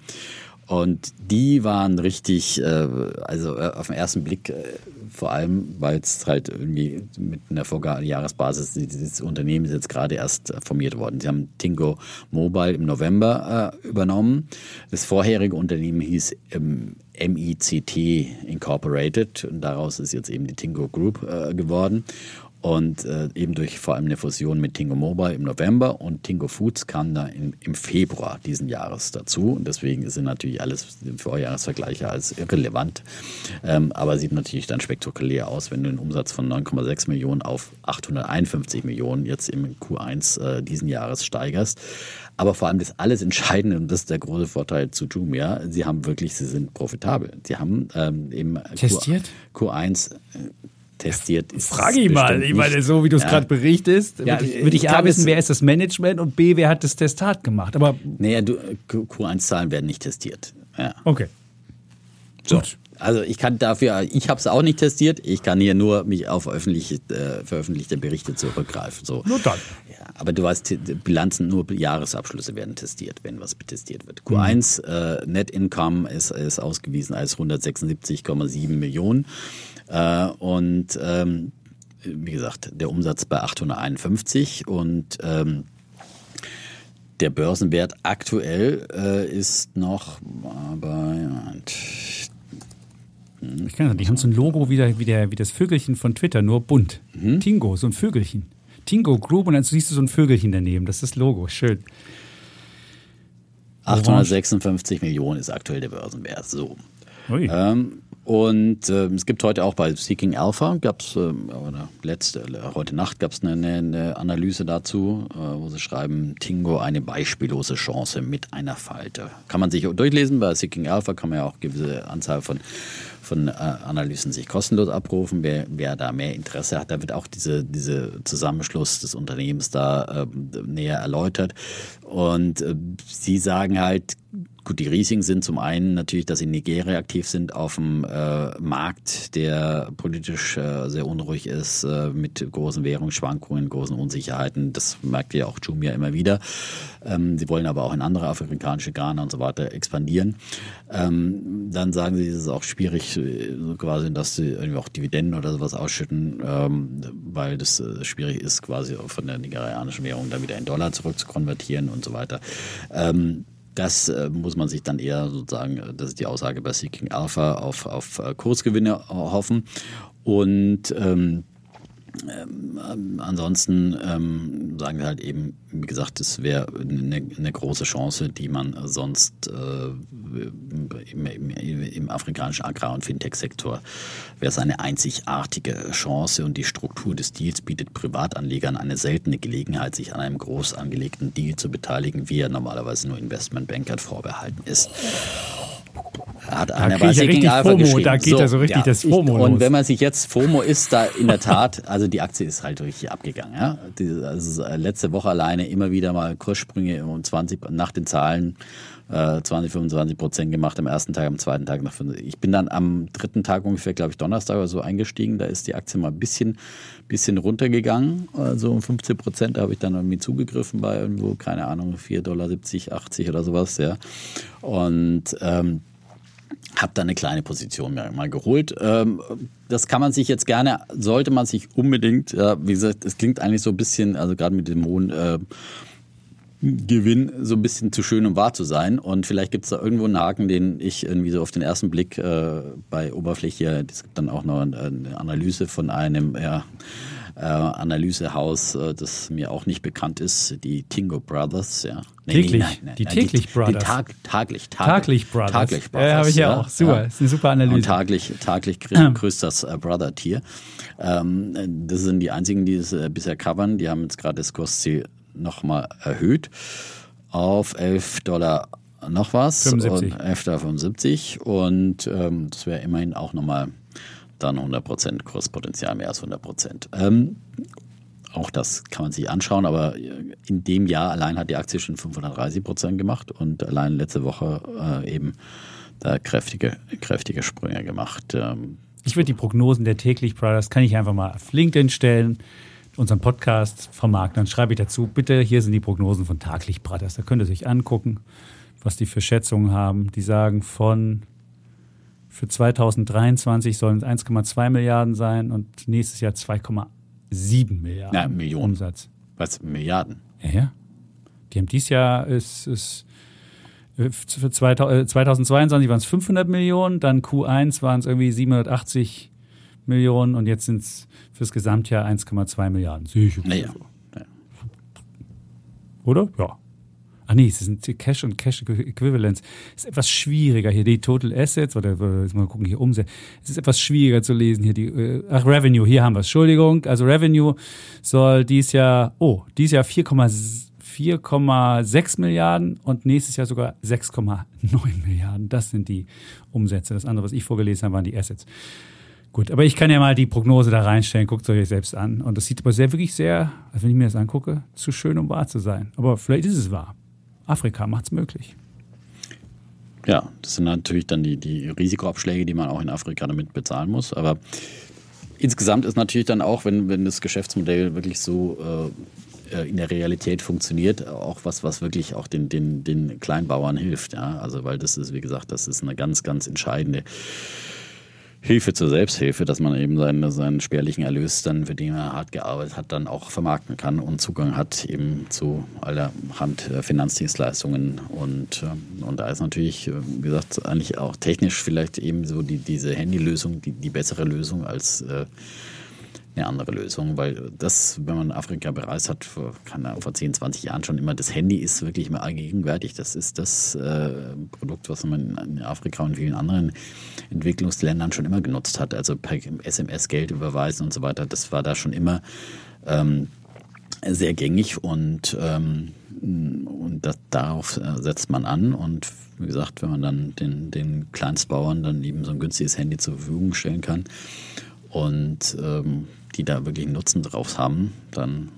Und die waren richtig, äh, also äh, auf den ersten Blick, äh, vor allem, weil es halt irgendwie mit einer Vorjahresbasis, dieses Unternehmen ist jetzt gerade erst äh, formiert worden. Sie haben Tingo Mobile im November äh, übernommen. Das vorherige Unternehmen hieß ähm, MICT Incorporated und daraus ist jetzt eben die Tingo Group äh, geworden. Und äh, eben durch vor allem eine Fusion mit Tingo Mobile im November und Tingo Foods kam da in, im Februar diesen Jahres dazu. Und deswegen sind natürlich alles Vorjahresvergleiche als irrelevant. Ähm, aber sieht natürlich dann spektakulär aus, wenn du einen Umsatz von 9,6 Millionen auf 851 Millionen jetzt im Q1 äh, diesen Jahres steigerst. Aber vor allem das alles Entscheidende, und das ist der große Vorteil zu Jumia, sie haben wirklich, sie sind profitabel. Sie haben ähm, im? Q, Q1 äh, testiert. ist Frage ihn mal. Ich meine, so wie du es Ja. gerade berichtest, Ja, würde ich, ich ich A wissen, wer ist das Management und B, wer hat das Testat gemacht. Aber Naja, du, Q- Q1-Zahlen werden nicht testiert. Ja. Okay. So. Also ich kann dafür, ich habe es auch nicht testiert, ich kann hier nur mich auf öffentlich, äh, veröffentlichte Berichte zurückgreifen. So. Nur dann. Ja, aber du weißt, Bilanzen, nur Jahresabschlüsse werden testiert, wenn was testiert wird. Q1 äh, Net Income ist, ist ausgewiesen als 176,7 Millionen äh, und ähm, wie gesagt, der Umsatz bei 851 und ähm, der Börsenwert aktuell äh, ist noch bei Ich kann sagen, die haben so ein Logo wie, der, wie, der, wie das Vögelchen von Twitter, nur bunt. Tingo, so ein Vögelchen. Tingo Group und dann siehst du so ein Vögelchen daneben. Das ist das Logo. Schön. 856 Millionen ist aktuell der Börsenwert. So. Ähm, und ähm, es gibt heute auch bei Seeking Alpha, gab es, ähm, oder letzte, äh, heute Nacht gab es eine, eine, Analyse dazu, äh, wo sie schreiben, Tingo eine beispiellose Chance mit einer Falte. Kann man sich durchlesen, bei Seeking Alpha kann man ja auch gewisse Anzahl von, von äh, Analysen sich kostenlos abrufen. Wer, wer da mehr Interesse hat, da wird auch diese, diese Zusammenschluss des Unternehmens da ähm, näher erläutert. Und äh, sie sagen halt, Gut, die Risiken sind zum einen natürlich, dass sie in Nigeria aktiv sind auf dem äh, Markt, der politisch äh, sehr unruhig ist, äh, mit großen Währungsschwankungen, großen Unsicherheiten. Das merkt ihr auch Jumia immer wieder. Ähm, sie wollen aber auch in andere afrikanische Ghana und so weiter expandieren. Ähm, dann sagen sie, es ist auch schwierig, äh, quasi, dass sie irgendwie auch Dividenden oder sowas ausschütten, ähm, weil das äh, schwierig ist, quasi von der nigerianischen Währung dann wieder in Dollar zurückzukonvertieren und so weiter. Ähm, das äh, muss man sich dann eher sozusagen, äh, das ist die Aussage bei Seeking Alpha, auf, auf äh, Kursgewinne hoffen. Und ähm, ähm, ansonsten ähm, sagen wir halt eben, wie gesagt, es wäre eine, eine, große Chance, die man sonst äh, im, im, im, afrikanischen Agrar- und Fintech-Sektor wäre es eine einzigartige Chance und die Struktur des Deals bietet Privatanlegern eine seltene Gelegenheit, sich an einem groß angelegten Deal zu beteiligen, wie er normalerweise nur Investmentbankern vorbehalten ist hat einer bei Seeking Alpha FOMO, geschrieben. Da geht so, ja so richtig ja, das FOMO ich, los. Und wenn man sich jetzt, FOMO ist da in der Tat, also die Aktie ist halt richtig abgegangen. Ja? Die, also letzte Woche alleine immer wieder mal Kurssprünge um 20, nach den Zahlen 20, 25 Prozent gemacht am ersten Tag, am zweiten Tag noch 5. Ich bin dann am dritten Tag ungefähr, glaube ich, Donnerstag oder so eingestiegen. Da ist die Aktie mal ein bisschen, bisschen runtergegangen. Also um 15 Prozent, da habe ich dann irgendwie zugegriffen bei irgendwo, keine Ahnung, 4,70 Dollar, 80 oder sowas, ja. Und ähm, habe da eine kleine Position mir mal geholt. Ähm, das kann man sich jetzt gerne, sollte man sich unbedingt, wie gesagt, es klingt eigentlich so ein bisschen, also gerade mit dem hohen äh, Gewinn so ein bisschen zu schön, um wahr zu sein. Und vielleicht gibt es da irgendwo einen Haken, den ich irgendwie so auf den ersten Blick äh, bei Oberfläche, es gibt dann auch noch eine Analyse von einem ja, äh, Analysehaus, äh, das mir auch nicht bekannt ist, die Tingo Brothers. Ja. Nee, täglich, nee, nein, nein, die täglich die, Brothers. Die tag, taglich, taglich, taglich Brothers. Taglich Brothers. Ja, habe ich ja auch. Super, ja. ist eine super Analyse. Und taglich, taglich grüßt das äh, Brother-Tier. Ähm, das sind die einzigen, die es äh, bisher covern. Die haben jetzt gerade das Kursziel nochmal erhöht auf 11 Dollar noch was. 75. Und 11,75 und ähm, das wäre immerhin auch nochmal dann 100% Kurspotenzial, mehr als 100%. Ähm, auch das kann man sich anschauen, aber in dem Jahr allein hat die Aktie schon 530 Prozent gemacht und allein letzte Woche äh, eben da kräftige, kräftige Sprünge gemacht. Ähm, ich würde die Prognosen der täglich Brothers, kann ich einfach mal auf LinkedIn stellen, unseren Podcast vermarkten. Dann schreibe ich dazu, bitte, hier sind die Prognosen von Taglich Brothers. Da könnt ihr sich angucken, was die für Schätzungen haben. Die sagen von für 2023 sollen es 1,2 Milliarden sein und nächstes Jahr 2,7 Milliarden ja, Millionen. Umsatz. Was? Milliarden? Ja, ja. Die haben dieses Jahr ist, ist für 2022 waren es 500 Millionen, dann Q1 waren es irgendwie 780 Millionen und jetzt sind es fürs Gesamtjahr 1,2 Milliarden. Sicher. Naja. Ja. Oder? Ja. Ach nee, es sind Cash und Cash Equivalents. Es ist etwas schwieriger hier. Die Total Assets, oder jetzt mal gucken, hier Umsätze. Es ist etwas schwieriger zu lesen hier. Die, ach, Revenue, hier haben wir es. Entschuldigung. Also Revenue soll dies Jahr, oh, dies Jahr 4,6 Milliarden und nächstes Jahr sogar 6,9 Milliarden. Das sind die Umsätze. Das andere, was ich vorgelesen habe, waren die Assets. Gut, aber ich kann ja mal die Prognose da reinstellen, guckt euch selbst an. Und das sieht aber sehr, wirklich sehr, also wenn ich mir das angucke, zu schön, um wahr zu sein. Aber vielleicht ist es wahr. Afrika macht es möglich. Ja, das sind natürlich dann die, die Risikoabschläge, die man auch in Afrika damit bezahlen muss. Aber insgesamt ist natürlich dann auch, wenn, wenn das Geschäftsmodell wirklich so äh, in der Realität funktioniert, auch was, was wirklich auch den, den, den Kleinbauern hilft. Ja? Also, weil das ist, wie gesagt, das ist eine ganz, ganz entscheidende Hilfe zur Selbsthilfe, dass man eben seinen, seinen spärlichen Erlös dann, für den er hart gearbeitet hat, dann auch vermarkten kann und Zugang hat eben zu allerhand äh, Finanzdienstleistungen. Und, äh, und da ist natürlich, äh, wie gesagt, eigentlich auch technisch vielleicht eben so die, diese Handylösung die, die bessere Lösung als eine andere Lösung, weil das, wenn man Afrika bereist hat, vor, vor 10, 20 Jahren schon immer, das Handy ist wirklich immer allgegenwärtig. Das ist das äh, Produkt, was man in Afrika und vielen anderen Entwicklungsländern schon immer genutzt hat. Also per SMS Geld überweisen und so weiter, das war da schon immer ähm, sehr gängig und, ähm, und das, darauf äh, setzt man an. Und wie gesagt, wenn man dann den, den Kleinstbauern dann eben so ein günstiges Handy zur Verfügung stellen kann und ähm, die da wirklich einen Nutzen drauf haben, dann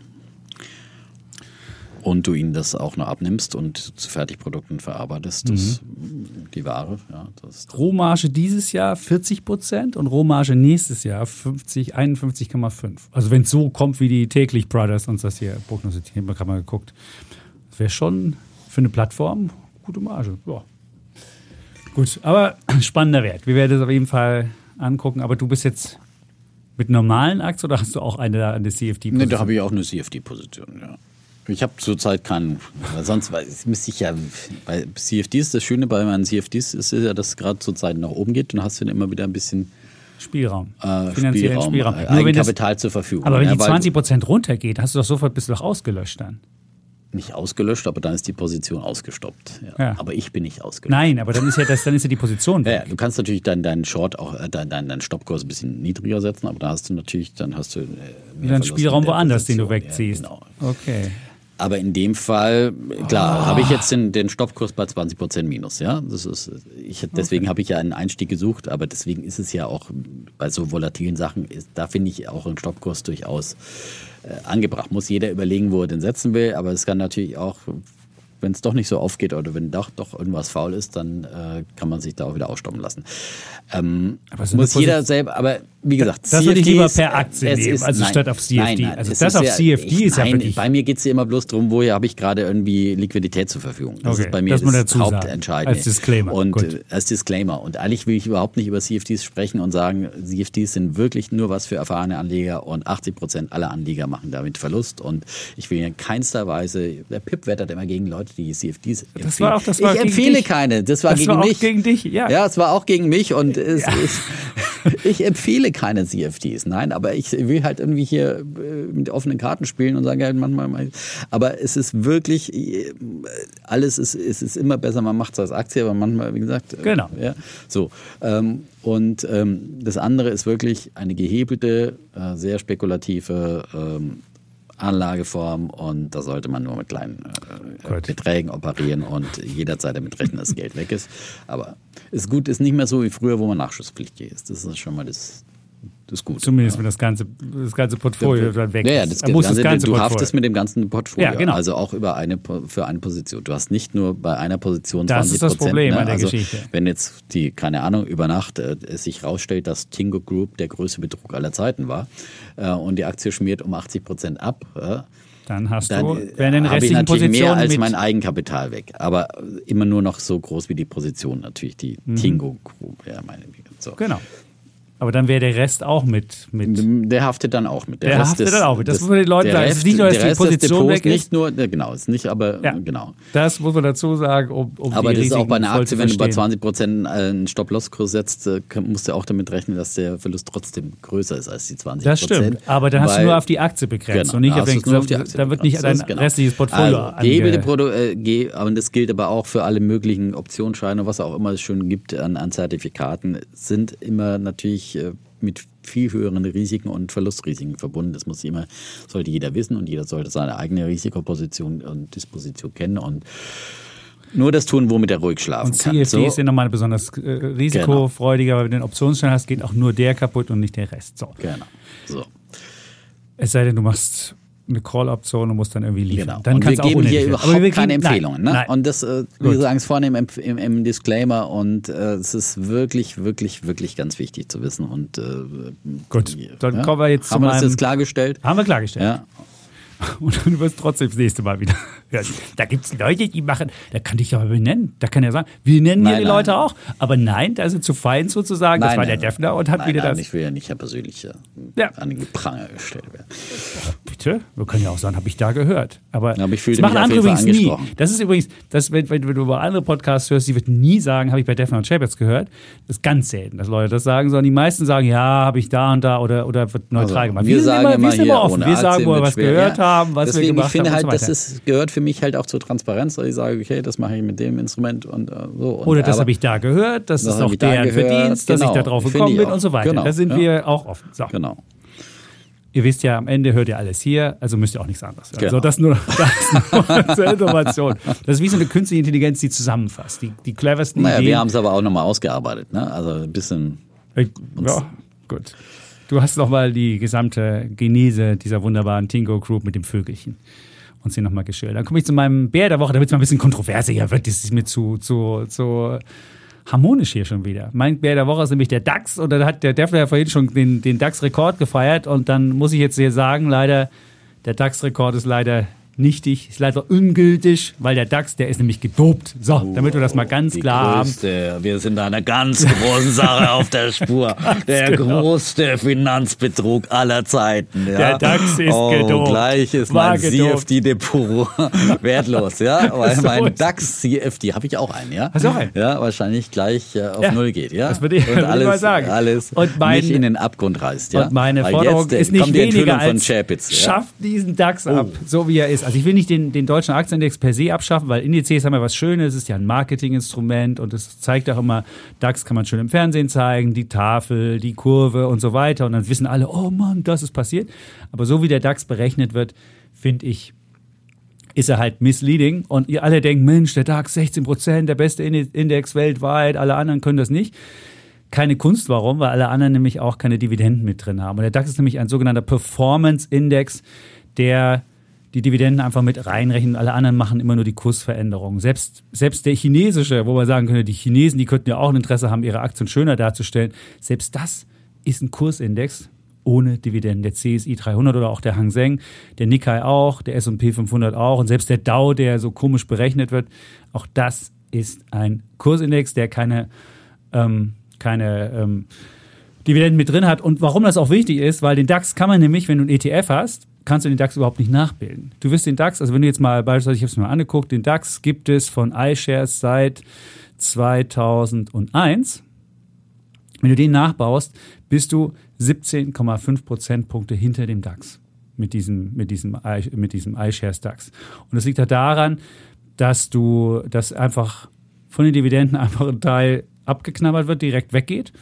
und du ihnen das auch noch abnimmst und zu Fertigprodukten verarbeitest, das, mhm. die Ware. Ja, das Rohmarge dieses Jahr 40 Prozent und Rohmarge nächstes Jahr 50, 51,5. Also wenn es so kommt, wie die täglich Brothers uns das hier prognostizieren, haben wir gerade mal geguckt. Das wäre schon für eine Plattform gute Marge. Ja. Gut, aber spannender Wert. Wir werden es auf jeden Fall angucken. Aber du bist jetzt mit normalen Aktien oder hast du auch eine, eine CFD-Position? Nee, da habe ich auch eine CFD-Position, ja. Ich habe zurzeit keinen, weil sonst müsste ich ja, bei CFDs, das Schöne bei meinen CFDs ist ja, dass es gerade zurzeit nach oben geht und hast dann immer wieder ein bisschen Spielraum. Äh, Finanziellen Spielraum. Spielraum. Äh, Eigenkapital das, zur Verfügung. Aber wenn ja, die 20 Prozent runtergeht, hast du doch sofort bist du doch ausgelöscht dann nicht ausgelöscht, aber dann ist die Position ausgestoppt. Ja. Ja. Aber ich bin nicht ausgelöscht. Nein, aber dann ist ja, das, dann ist ja die Position weg. Ja, du kannst natürlich deinen dein Short auch, äh, deinen dein, dein Stoppkurs ein bisschen niedriger setzen, aber da hast du natürlich, dann hast du äh, mehr Dann Spielraum woanders, den du wegziehst. genau. Okay. Aber in dem Fall, klar, oh. habe ich jetzt den, den Stoppkurs bei 20 Prozent minus. Ja, das ist, ich, deswegen okay. habe ich ja einen Einstieg gesucht, aber deswegen ist es ja auch bei so volatilen Sachen, ist, da finde ich auch einen Stoppkurs durchaus angebracht. Muss jeder überlegen, wo er den setzen will, aber es kann natürlich auch wenn es doch nicht so aufgeht oder wenn doch, doch irgendwas faul ist, dann äh, kann man sich da auch wieder ausstoppen lassen. Ähm, muss jeder selber, aber wie gesagt, das, das würde ich lieber per Aktie nehmen, ist, also nein, statt auf CFD. Nein, nein, also das auf ja, CFD ich, ist ja nein, wirklich... Bei mir geht es ja immer bloß darum, woher habe ich gerade irgendwie Liquidität zur Verfügung. Das okay, ist bei mir das, das Hauptentscheidende. Als Disclaimer. Und Gut. Äh, als Disclaimer. Und eigentlich will ich überhaupt nicht über CFDs sprechen und sagen, CFDs sind wirklich nur was für erfahrene Anleger und 80 Prozent aller Anleger machen damit Verlust. Und ich will in keinster Weise, der PIP wettert immer gegen Leute, die CFDs empfehlen. Das war auch, das war ich empfehle keine. Das war das gegen war mich. gegen dich, ja. Ja, es war auch gegen mich und es, ja. es, ich empfehle keine CFDs. Nein, aber ich will halt irgendwie hier äh, mit offenen Karten spielen und sagen, ja, manchmal, aber es ist wirklich, äh, alles ist, es ist immer besser, man macht es als Aktie, aber manchmal, wie gesagt, äh, genau. Ja, so. Ähm, und ähm, das andere ist wirklich eine gehebelte, sehr spekulative ähm, Anlageform und da sollte man nur mit kleinen äh, Beträgen operieren und jederzeit damit rechnen, dass das Geld weg ist. Aber ist gut, ist nicht mehr so wie früher, wo man nachschusspflichtig ist. Das ist schon mal das, das ist gut. Zumindest ja. wenn das ganze, das ganze Portfolio dann weg ja, ja, das, das muss ganze, das ganze du Portfolio. haftest mit dem ganzen Portfolio. Ja, genau. Also auch über eine, für eine Position. Du hast nicht nur bei einer Position 20 Das ist das Problem ne? an der also, Geschichte. Wenn jetzt die, keine Ahnung, über Nacht äh, es sich rausstellt, dass Tingo Group der größte Betrug aller Zeiten war äh, und die Aktie schmiert um 80 Prozent ab, äh, dann hast dann du, wenn den ich natürlich mehr als mein Eigenkapital weg. Aber immer nur noch so groß wie die Position natürlich, die mhm. Tingo Group. Ja, meine, so. Genau. Aber dann wäre der Rest auch mit, mit. Der haftet dann auch mit. Der, der haftet ist, dann auch mit. Das, muss man den Leuten sagen. Rest, es ist nicht nur, dass die Position weg ist. Nicht nur, genau, ist nicht, aber ja, genau. Das muss man dazu sagen, um, um Aber das ist auch bei einer Aktie, wenn du bei 20 Prozent einen Stop-Loss-Kurs setzt, äh, musst du auch damit rechnen, dass der Verlust trotzdem größer ist als die 20% Das stimmt. Aber dann hast du nur auf die Aktie begrenzt genau, und nicht auf den auf die Aktie Da wird nicht dein genau. restliches Portfolio also, Produ äh, und das gilt aber auch für alle möglichen Optionsscheine, was auch immer es schon gibt an, an Zertifikaten, sind immer natürlich äh, mit viel höheren Risiken und Verlustrisiken verbunden. Das muss immer, sollte jeder wissen und jeder sollte seine eigene Risikoposition und Disposition kennen und nur das tun, womit er ruhig schlafen und kann. CFDs so. sind nochmal besonders äh, risikofreudiger, genau. weil wenn du den Optionsschein hast, geht auch nur der kaputt und nicht der Rest. So. Genau. So. Es sei denn, du machst eine Call-Option und musst dann irgendwie liefern. Genau. Dann und wir du geben hier überhaupt Aber wir keine geben- nein, Empfehlungen. Ne? nein. Und das, äh, wir sagen es vorne im, im, im Disclaimer und äh, es ist wirklich, wirklich, wirklich ganz wichtig zu wissen. Und äh, Gut, dann ja? kommen wir jetzt Haben wir das jetzt klargestellt? Haben wir klargestellt. Ja. Und dann wirst du trotzdem das nächste Mal wieder. Ja, da gibt es Leute, die machen, da kann ich aber benennen. Da kann er sagen, wir nennen hier Nein, die nein. Leute auch. Aber nein, da sind zu fein sozusagen. das Nein, war der Defner und hat wieder nein, das. Ich will ja nicht ja persönlich äh, Ja. an den Pranger gestellt werden. Bitte? Wir können ja auch sagen, habe ich da gehört. Aber, Ja, aber ich fühlte das machen andere übrigens nie. Das ist übrigens, das, wenn, wenn, wenn du über andere Podcasts hörst, die wird nie sagen, habe ich bei Defner und Chapitz gehört. Das ist ganz selten, dass Leute das sagen, sondern die meisten sagen, ja, habe ich da und da oder, oder wird neutral Also, gemacht. wir sind sagen immer, immer wir sind hier immer offen. ohne Wir sagen, wo wir was gehört Ja. haben, was Deswegen, wir gemacht ich finde haben halt, das ist, gehört für mich halt auch zur Transparenz. dass Ich sage, okay, das mache ich mit dem Instrument und äh, so. Und, Oder das habe ich da gehört, das Das ist auch deren Verdienst, dass ich genau. da drauf gekommen bin und so weiter. Genau, Da sind ja. wir auch offen. So. Genau. Ihr wisst ja, am Ende hört ihr alles hier, also müsst ihr auch nichts anderes hören. Genau. So, das nur, das nur zur Information. Das ist wie so eine künstliche Intelligenz, die zusammenfasst. Die, die cleversten Naja, Ideen. wir haben es aber auch nochmal ausgearbeitet. Ne? Also ein bisschen. Ich, ja, gut. Du hast nochmal die gesamte Genese dieser wunderbaren Tingo Group mit dem Vögelchen uns hier nochmal geschildert. Dann komme ich zu meinem Bär der Woche, damit es mal ein bisschen kontroverser wird. Das ist mir zu, zu, zu harmonisch hier schon wieder. Mein Bär der Woche ist nämlich der DAX und da hat der Defner ja vorhin schon den, den DAX-Rekord gefeiert und dann muss ich jetzt hier sagen, leider, der DAX-Rekord ist leider nichtig, ist leider ungültig, weil der DAX, der ist nämlich gedopt. So, damit wir das mal ganz klar haben. größte, wir sind da einer ganz großen Sache auf der Spur. Der genau. größte Finanzbetrug aller Zeiten. Ja? Der DAX ist oh, gedopt. Gleich ist War mein. CFD-Depot wertlos. Ja? Weil So mein ist- DAX CFD, habe ich auch einen, ja? Hast du auch einen? Ja, wahrscheinlich gleich äh, auf Ja, Null geht. Ja? das würde ich- Und alles, mal sagen. alles Und mein- nicht in den Abgrund reißt. Ja? Und meine Forderung jetzt, äh, ist nicht weniger Enthüllung von als Chapitz. Ja? Oh. schafft diesen DAX ab, so wie er ist. Also ich will nicht den, den deutschen Aktienindex per se abschaffen, weil Indizes haben ja was Schönes, es ist ja ein Marketinginstrument und es zeigt auch immer, DAX kann man schön im Fernsehen zeigen, die Tafel, die Kurve und so weiter und dann wissen alle, oh Mann, das ist passiert. Aber so wie der DAX berechnet wird, finde ich, ist er halt misleading und ihr alle denken, Mensch, der DAX 16 Prozent, der beste Index weltweit, alle anderen können das nicht keine Kunst. Warum? Weil alle anderen nämlich auch keine Dividenden mit drin haben. Und der DAX ist nämlich ein sogenannter Performance-Index, der die Dividenden einfach mit reinrechnet. Alle anderen machen immer nur die Kursveränderungen. Selbst, selbst der chinesische, wo man sagen könnte, die Chinesen, die könnten ja auch ein Interesse haben, ihre Aktien schöner darzustellen. Selbst das ist ein Kursindex ohne Dividenden. Der CSI 300 oder auch der Hang Seng, der Nikkei auch, der S&P 500 auch und selbst der Dow, der so komisch berechnet wird, auch das ist ein Kursindex, der keine ähm, keine ähm, Dividenden mit drin hat. Und warum das auch wichtig ist, weil den DAX kann man nämlich, wenn du einen ETF hast, kannst du den DAX überhaupt nicht nachbilden. Du wirst den DAX, also wenn du jetzt mal beispielsweise, ich habe es mir mal angeguckt, den DAX gibt es von iShares seit 2001. Wenn du den nachbaust, bist du 17,5 Prozentpunkte hinter dem DAX mit diesem, mit diesem, mit diesem iShares DAX. Und das liegt ja daran, dass du, dass einfach von den Dividenden einfach ein Teil abgeknabbert wird, direkt weggeht.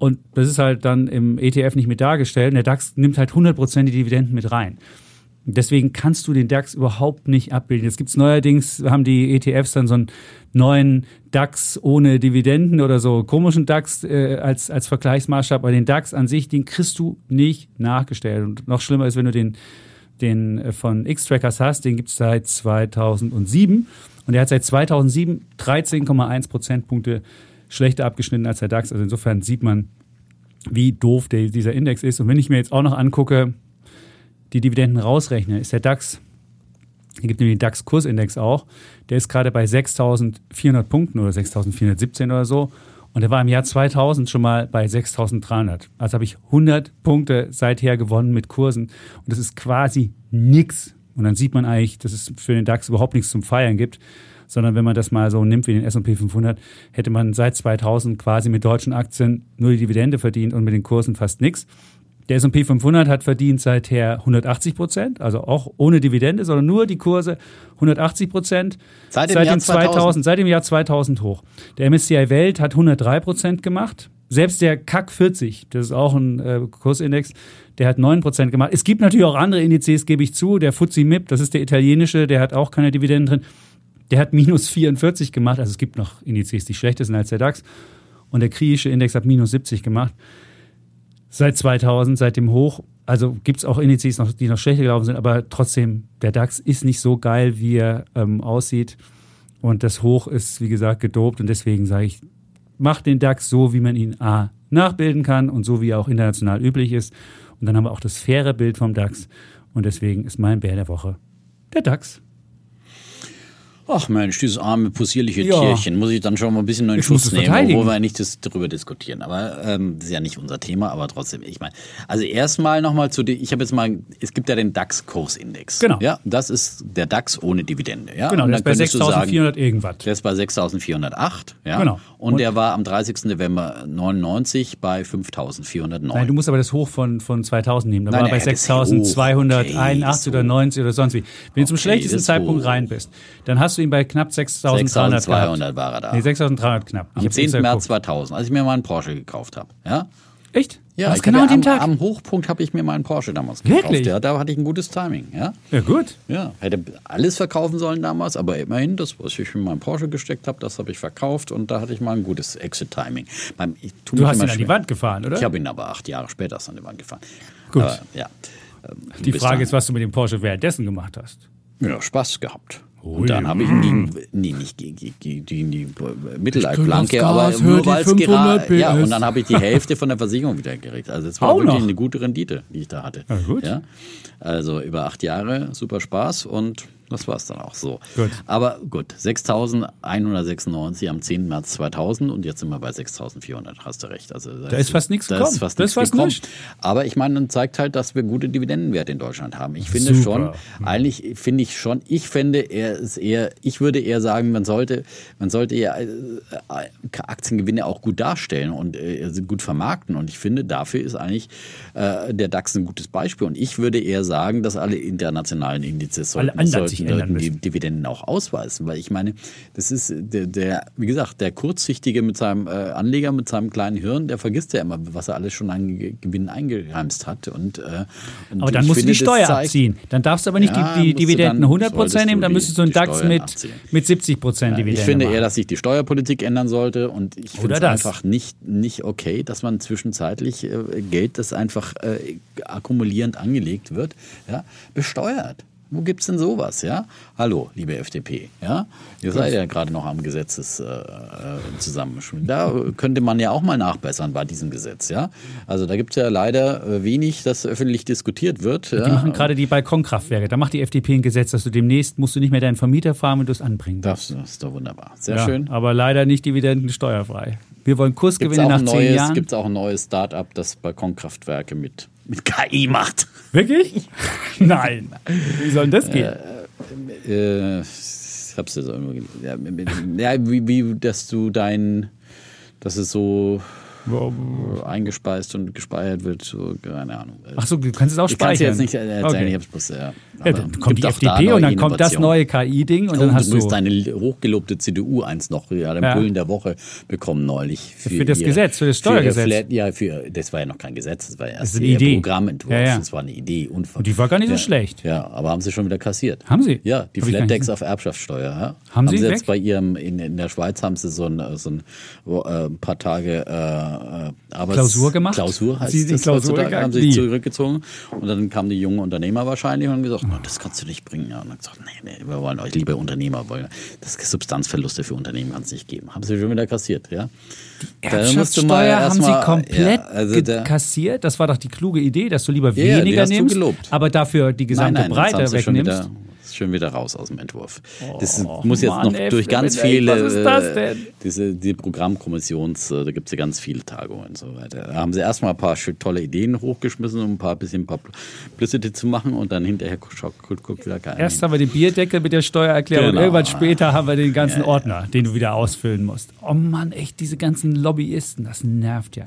Und das ist halt dann im ETF nicht mit dargestellt. Und der DAX nimmt halt 100% die Dividenden mit rein. Deswegen kannst du den DAX überhaupt nicht abbilden. Jetzt gibt's neuerdings, haben die ETFs dann so einen neuen DAX ohne Dividenden oder so komischen DAX äh, als, als Vergleichsmaßstab. Aber den DAX an sich, den kriegst du nicht nachgestellt. Und noch schlimmer ist, wenn du den, den äh, von X-Trackers hast, den gibt's seit 2007. Und der hat seit 2007 13,1 Prozentpunkte schlechter abgeschnitten als der DAX. Also insofern sieht man, wie doof der, dieser Index ist. Und wenn ich mir jetzt auch noch angucke, die Dividenden rausrechne, ist der DAX, hier gibt nämlich den DAX-Kursindex auch, der ist gerade bei 6.400 Punkten oder 6.417 oder so. Und der war im Jahr 2000 schon mal bei 6.300. Also habe ich 100 Punkte seither gewonnen mit Kursen. Und das ist quasi nix. Und dann sieht man eigentlich, dass es für den DAX überhaupt nichts zum Feiern gibt. Sondern wenn man das mal so nimmt wie den S&P 500, hätte man seit 2000 quasi mit deutschen Aktien nur die Dividende verdient und mit den Kursen fast nichts. Der S&P 500 hat verdient seither 180 Prozent, also auch ohne Dividende, sondern nur die Kurse 180 Prozent. Seit dem Jahr 2000. Seit dem Jahr 2000 hoch. Der MSCI Welt hat 103 Prozent gemacht. Selbst der CAC 40, das ist auch ein äh, Kursindex, der hat 9 Prozent gemacht. Es gibt natürlich auch andere Indizes, gebe ich zu. Der FTSE MIP, das ist der italienische, der hat auch keine Dividenden drin. Der hat minus 44 gemacht. Also es gibt noch Indizes, die schlechter sind als der DAX. Und der griechische Index hat minus 70 gemacht seit 2000, seit dem Hoch. Also gibt es auch Indizes, noch, die noch schlechter gelaufen sind, aber trotzdem, der DAX ist nicht so geil, wie er ähm, aussieht. Und das Hoch ist, wie gesagt, gedopt. Und deswegen sage ich, macht den DAX so, wie man ihn A nachbilden kann und so, wie er auch international üblich ist. Und dann haben wir auch das faire Bild vom DAX. Und deswegen ist mein Bär der Woche der DAX. Ach Mensch, dieses arme, possierliche Ja. Tierchen muss ich dann schon mal ein bisschen in den Ich Schutz nehmen, wo wir nicht das, darüber diskutieren. Aber ähm, das ist ja nicht unser Thema, aber trotzdem, ich meine, also erstmal nochmal zu den, ich habe jetzt mal, es gibt ja den DAX-Kursindex. Genau. Ja, das ist der DAX ohne Dividende. Ja? Genau, Und der ist bei dann könntest du sagen, 6.400 irgendwas. Der ist bei 6.408. Ja? Genau. Und, Und- der war am 30. November 99 bei 5.409. Nein, du musst aber das Hoch von, von 2000 nehmen. Da Nein, war er bei nein, das 6.281 Hoch. Okay, oder so. 90 oder sonst wie. Wenn du zum Okay, schlechtesten Zeitpunkt Hoch. rein bist, dann hast du ihn bei knapp 6.300 gehabt. 6.200 war er da. Nee, 6.300 knapp. Ich am hab 10. extra März geguckt. 2000, als ich mir mal einen Porsche gekauft habe. Ja? Echt? Was ich genau an dem ja Tag? am, Hochpunkt habe ich mir meinen Porsche damals gekauft. Wirklich? Ja, da hatte ich ein gutes Timing. Ja? ja, gut. Ja, hätte alles verkaufen sollen damals, aber immerhin, das, was ich in meinen Porsche gesteckt habe, das habe ich verkauft und da hatte ich mal ein gutes Exit-Timing. Ich Du hast ihn an die. Wand gefahren, oder? Ich habe ihn aber acht Jahre später an die Wand gefahren. Gut. Aber, ja. Ähm, die Frage dahin- ist, was du mit dem Porsche währenddessen gemacht hast. Ja, Spaß gehabt. Und dann habe ich ihn gegen, nee, nicht gegen, gegen, die Mittelleitplanke, aber nur weil es 500 gerade, ja, und dann habe ich die Hälfte von der Versicherung wieder gekriegt. Also es war Auch wirklich noch? eine gute Rendite, die ich da hatte. Ja, gut. Ja? Also über acht Jahre, super Spaß und das war es dann auch so. Gut. Aber gut, 6.196 am 10. März 2000 und jetzt sind wir bei 6.400, hast du recht. Also Da ist fast nichts da gekommen. Ist fast Da nichts ist fast gekommen. nichts. Aber ich meine, dann zeigt halt, dass wir gute Dividendenwerte in Deutschland haben. Ich finde Super. schon, eigentlich finde ich schon, ich fände, er ist eher, ich würde eher sagen, man sollte, man sollte eher äh, Aktiengewinne auch gut darstellen und äh, gut vermarkten. Und ich finde, dafür ist eigentlich äh, der DAX ein gutes Beispiel. Und ich würde eher sagen, dass alle internationalen Indizes Alle sollten, sollten, ändern müssen. Dividenden auch ausweisen. Weil ich meine, das ist der, der wie gesagt, der Kurzsichtige mit seinem äh, Anleger, mit seinem kleinen Hirn, der vergisst ja immer, was er alles schon an Ge- Gewinn eingeheimst hat. Und, äh, und Aber dann musst du die Steuer zeigt- abziehen. Dann darfst du aber nicht Ja, die, die Dividenden dann- 100% solltest nehmen, dann müsstest du einen DAX mit, abziehen. mit 70% Dividende ich finde machen. eher, dass sich die Steuerpolitik ändern sollte und ich finde es einfach nicht, nicht okay, dass man zwischenzeitlich äh, Geld, das einfach äh, akkumulierend angelegt wird, ja, besteuert. Wo gibt's denn sowas, ja? Hallo, liebe FDP, ja? Ihr seid ja gerade noch am Gesetzes äh, äh. Da könnte man ja auch mal nachbessern bei diesem Gesetz, ja? Also da gibt's ja leider äh, wenig, das öffentlich diskutiert wird. Die ja? machen gerade die Balkonkraftwerke. Da macht die FDP ein Gesetz, dass du demnächst musst du nicht mehr deinen Vermieter fahren, wenn du es anbringen Das, das ist doch wunderbar. Sehr Ja, schön. Aber leider nicht dividendensteuerfrei. Wir wollen Gibt es Kursgewinne auch, nach ein zehn neues- Jahren. gibt's auch ein neues Start-up, das Balkonkraftwerke mit, mit KI macht? Wirklich? Nein. Wie soll denn das gehen? Äh, ich hab's irgendwo gelesen. Ja, mit- mit- ja, wie, wie, dass du dein, dass es so äh, eingespeist und gespeichert wird, so, keine Ahnung. Ach so, du kannst es auch ich kann es speichern. jetzt nicht erzählen, Okay. ich hab's bloß, ja. Ja, dann kommt die auch da FDP und dann kommt das neue KI-Ding und Oh, dann du hast musst du deine hochgelobte CDU eins noch, ja, den Ja. Bullen der Woche bekommen neulich. Für das ihr- Gesetz, für das für Steuergesetz. Flat, ja, für, das war ja noch kein Gesetz, das war ja erst ist eine ihr Idee. Programmentwurf. Ja, ja. Das war eine Idee. Unver Und die war gar nicht so schlecht. Ja, aber haben sie schon wieder kassiert. Haben sie? Ja, die Hab ich gar Flat Tax nicht auf Erbschaftssteuer. Ja? Haben sie jetzt weg? bei ihrem, in, in der Schweiz haben sie so ein, so ein äh, ein paar Tage äh, äh, Arbeits Klausur gemacht? Klausur heißt Sie die das Klausur heutzutage, haben sich Wie? zurückgezogen. Und dann kamen die jungen Unternehmer wahrscheinlich und haben gesagt, "Na, das kannst du nicht bringen. Ja, und dann gesagt, nee, nee, wir wollen euch lieber Unternehmer wollen. Das Substanzverluste für Unternehmen kann es nicht geben. Haben sie schon wieder kassiert, ja? Mal Erbschaftssteuer haben sie erstmal- komplett ja, also da- kassiert. Das war doch die kluge Idee, dass du lieber Ja, ja, die weniger du nimmst, aber dafür die gesamte nein, nein, Breite sie wegnimmst. Ist schon wieder raus aus dem Entwurf. Das Oh, muss jetzt Mann, noch durch ganz ey, viele, was ist das äh, denn? diese die Programmkommissions, äh, da gibt es ja ganz viele Tagungen und so weiter. Da haben sie erstmal ein paar tolle Ideen hochgeschmissen, um ein paar bisschen Publicity zu machen und dann hinterher guckt, guckt, wieder keiner. Erst haben wir den Bierdeckel mit der Steuererklärung und Genau. irgendwann später haben wir den ganzen Ja, ja. Ordner, den du wieder ausfüllen musst. Oh Mann, echt, diese ganzen Lobbyisten, das nervt ja.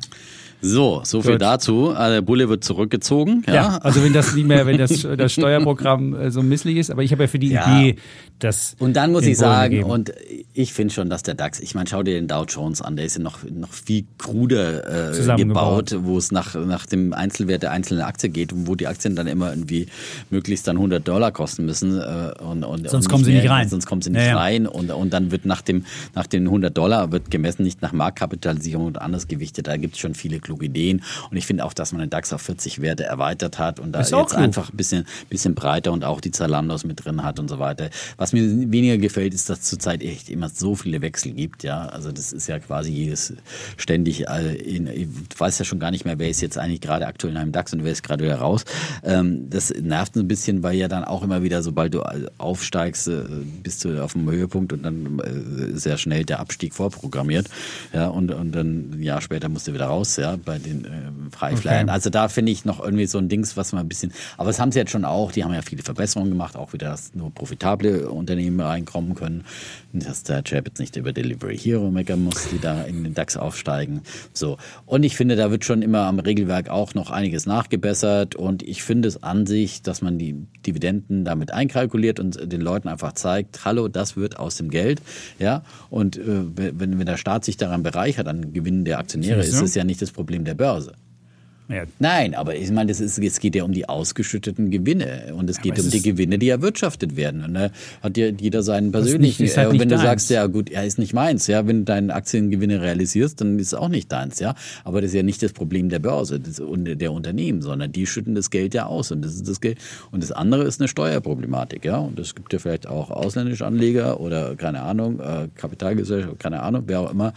So, so viel Gut. dazu. Also der Bulle wird zurückgezogen. Ja, Ja, also wenn das nicht mehr, wenn das, das Steuerprogramm äh, so misslich ist, aber ich habe ja für die Ja. Idee, dass. Und dann muss ich sagen, gegeben. und ich finde schon, dass der DAX, ich meine, schau dir den Dow Jones an, der ist ja noch, noch viel kruder äh, gebaut, wo es nach, nach dem Einzelwert der einzelnen Aktie geht und wo die Aktien dann immer irgendwie möglichst dann 100 Dollar kosten müssen. Äh, und, und, Sonst und kommen sie nicht rein. Sonst kommen sie nicht Ja, rein. Und, und dann wird nach, dem, nach den 100 Dollar wird gemessen nicht nach Marktkapitalisierung und anders gewichtet. Da gibt es schon viele kluge kluge Ideen. Und ich finde auch, dass man den DAX auf 40 Werte erweitert hat und da Ist jetzt einfach ein bisschen, bisschen breiter und auch die Zalandos mit drin hat und so weiter. Was mir weniger gefällt, ist, dass zurzeit echt immer so viele Wechsel gibt. Ja, also das ist ja quasi jedes ständig. äh, In, ich weiß ja schon gar nicht mehr, wer ist jetzt eigentlich gerade aktuell in einem DAX und wer ist gerade wieder raus. Ähm, das nervt ein bisschen, weil ja dann auch immer wieder, sobald du aufsteigst, äh, bist du auf dem Höhepunkt und dann äh, sehr schnell der Abstieg vorprogrammiert. Ja, und, und dann ein Jahr später musst du wieder raus, ja, bei den äh, Freiflyern. Okay. Also da finde ich noch irgendwie so ein Dings, was man ein bisschen, aber das haben sie jetzt schon auch, die haben ja viele Verbesserungen gemacht, auch wieder, dass nur profitable Unternehmen reinkommen können, dass der Chap jetzt nicht über Delivery Hero meckern muss, die da in den DAX aufsteigen. So. Und ich finde, da wird schon immer am Regelwerk auch noch einiges nachgebessert und ich finde es an sich, dass man die Dividenden damit einkalkuliert und den Leuten einfach zeigt, hallo, das wird aus dem Geld, ja, und äh, wenn, wenn der Staat sich daran bereichert, an Gewinnen der Aktionäre, ist es ja nicht das Problem der Börse. Ja, Nein, aber ich meine, das ist, es geht ja um die ausgeschütteten Gewinne und es geht aber es um die Gewinne, die erwirtschaftet werden. Und da hat ja jeder seinen persönlichen. halt äh, und wenn nicht du deins. sagst, ja gut, er ist nicht meins, ja, wenn du deine Aktiengewinne realisierst, dann ist es auch nicht deins, ja. Aber das ist ja nicht das Problem der Börse und der Unternehmen, sondern die schütten das Geld ja aus und das ist das Geld. Und das andere ist eine Steuerproblematik, ja. Und es gibt ja vielleicht auch ausländische Anleger oder keine Ahnung, äh, Kapitalgesellschaft, keine Ahnung, wer auch immer,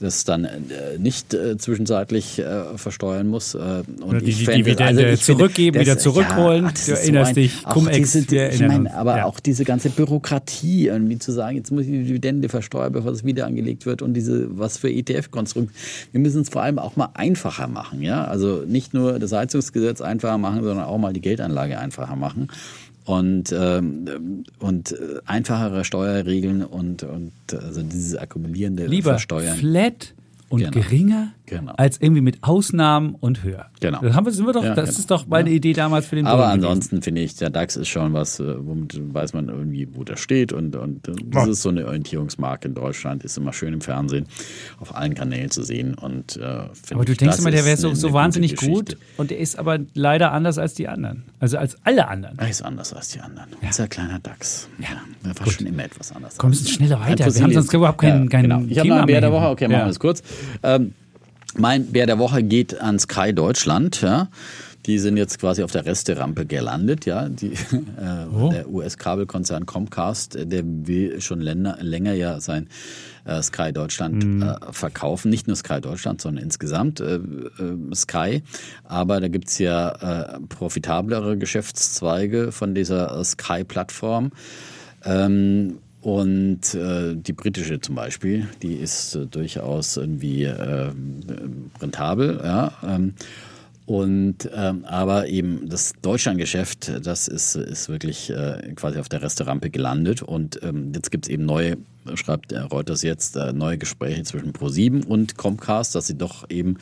das dann äh, nicht äh, zwischenzeitlich äh, versteuern muss. Äh, und Oder die- fände- Dividende ich finde, zurückgeben, wieder zurückholen. ach, das Du erinnerst dich, auch Cum-Ex, diese, wir ich meine, aber Ja. auch diese ganze Bürokratie, irgendwie zu sagen, jetzt muss ich die Dividende versteuern, bevor es wieder angelegt wird und diese, was für ETF-Konstrukte. Wir müssen es vor allem auch mal einfacher machen, ja. Also nicht nur das Heizungsgesetz einfacher machen, sondern auch mal die Geldanlage einfacher machen. Und, ähm, und äh, einfachere Steuerregeln und, und also dieses akkumulierende Lieber Versteuern. flat und Genau. geringer Genau. als irgendwie mit Ausnahmen und höher. Genau. Das, haben wir, sind wir doch, Ja, das genau. ist doch meine Ja. Idee damals für den Aber Boden ansonsten finde ich, der DAX ist schon was, äh, womit weiß man irgendwie, wo der steht. Und, und äh, das Ja. ist so eine Orientierungsmarke in Deutschland, ist immer schön im Fernsehen auf allen Kanälen zu sehen. Und, äh, Aber du ich, denkst immer, der wäre so, so wahnsinnig gut und der ist aber leider anders als die anderen. Also als alle anderen. Er ist anders als die anderen. Ja. Ist ein kleiner DAX. Ja. Er war schon immer etwas anders. Komm, wir müssen schneller weiter. Wir haben sonst überhaupt kein, kein genau. Ich habe Thema noch Bär mehr der. Woche. Okay, machen Ja. wir es kurz. Ähm, mein Bär der Woche geht an Sky Deutschland. Ja. Die sind jetzt quasi auf der Resterampe gelandet. Ja. Die, äh, Oh. Der US-Kabelkonzern Comcast, äh, der will schon länger, länger ja sein äh, Sky Deutschland Mhm. äh, verkaufen. Nicht nur Sky Deutschland, sondern insgesamt äh, äh, Sky. Aber da gibt's ja äh, profitablere Geschäftszweige von dieser Sky-Plattform. Ähm, und äh, die britische zum Beispiel, die ist äh, durchaus irgendwie äh, rentabel, ja. Ähm, und ähm, aber eben das Deutschlandgeschäft, das ist, ist wirklich äh, quasi auf der Resterampe gelandet. Und ähm, jetzt gibt's eben neue, schreibt äh, Reuters jetzt, äh, neue Gespräche zwischen ProSieben und Comcast, dass sie doch eben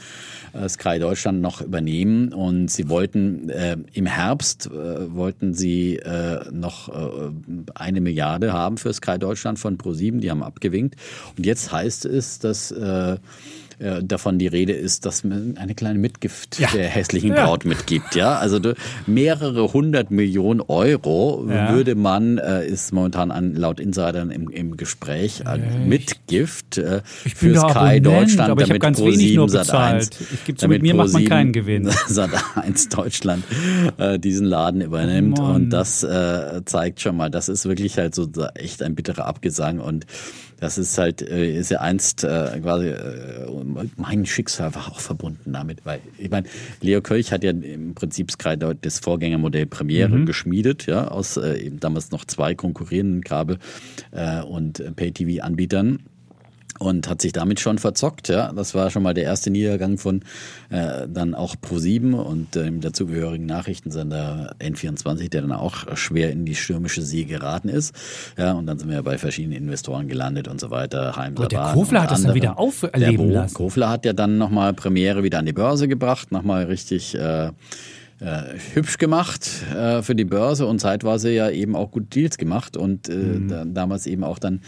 äh, Sky Deutschland noch übernehmen. Und sie wollten äh, im Herbst äh, wollten sie äh, noch äh, eine Milliarde haben für Sky Deutschland von ProSieben, die haben abgewinkt. Und jetzt heißt es, dass äh, äh, davon die Rede ist, dass man eine kleine Mitgift Ja. der hässlichen Ja. Braut mitgibt. Ja, also mehrere hundert Millionen Euro Ja. würde man, äh, ist momentan an, laut Insidern im, im Gespräch, an Mitgift äh, Ich für Sky Abonnent, Deutschland, aber ich habe damit ganz Pro wenig nur 7 Sat.1 bezahlt. Ich gebe zu, mit mir macht man keinen Gewinn. Sat 1 Deutschland äh, diesen Laden übernimmt. Oh und das äh, zeigt schon mal, das ist wirklich halt so echt ein bitterer Abgesang. Und das ist halt, äh, ist ja einst äh, quasi, äh, mein Schicksal war auch verbunden damit. Weil, ich meine, Leo Kölch hat ja im Prinzip das Vorgängermodell Premiere Mhm. geschmiedet, ja, aus äh, eben damals noch zwei konkurrierenden Kabel- äh, und Pay-TV-Anbietern und hat sich damit schon verzockt. Ja, das war schon mal der erste Niedergang von äh, dann auch Pro7 und äh, dem dazugehörigen Nachrichtensender N24, der dann auch schwer in die stürmische See geraten ist. Ja, und dann sind wir ja bei verschiedenen Investoren gelandet und so weiter. Heim Aber der Kofler und hat das dann wieder auferleben der lassen. Kofler hat ja dann nochmal Premiere wieder an die Börse gebracht, nochmal richtig äh, äh, hübsch gemacht äh, für die Börse und zeitweise ja eben auch gut Deals gemacht und äh, Mhm. da, damals eben auch dann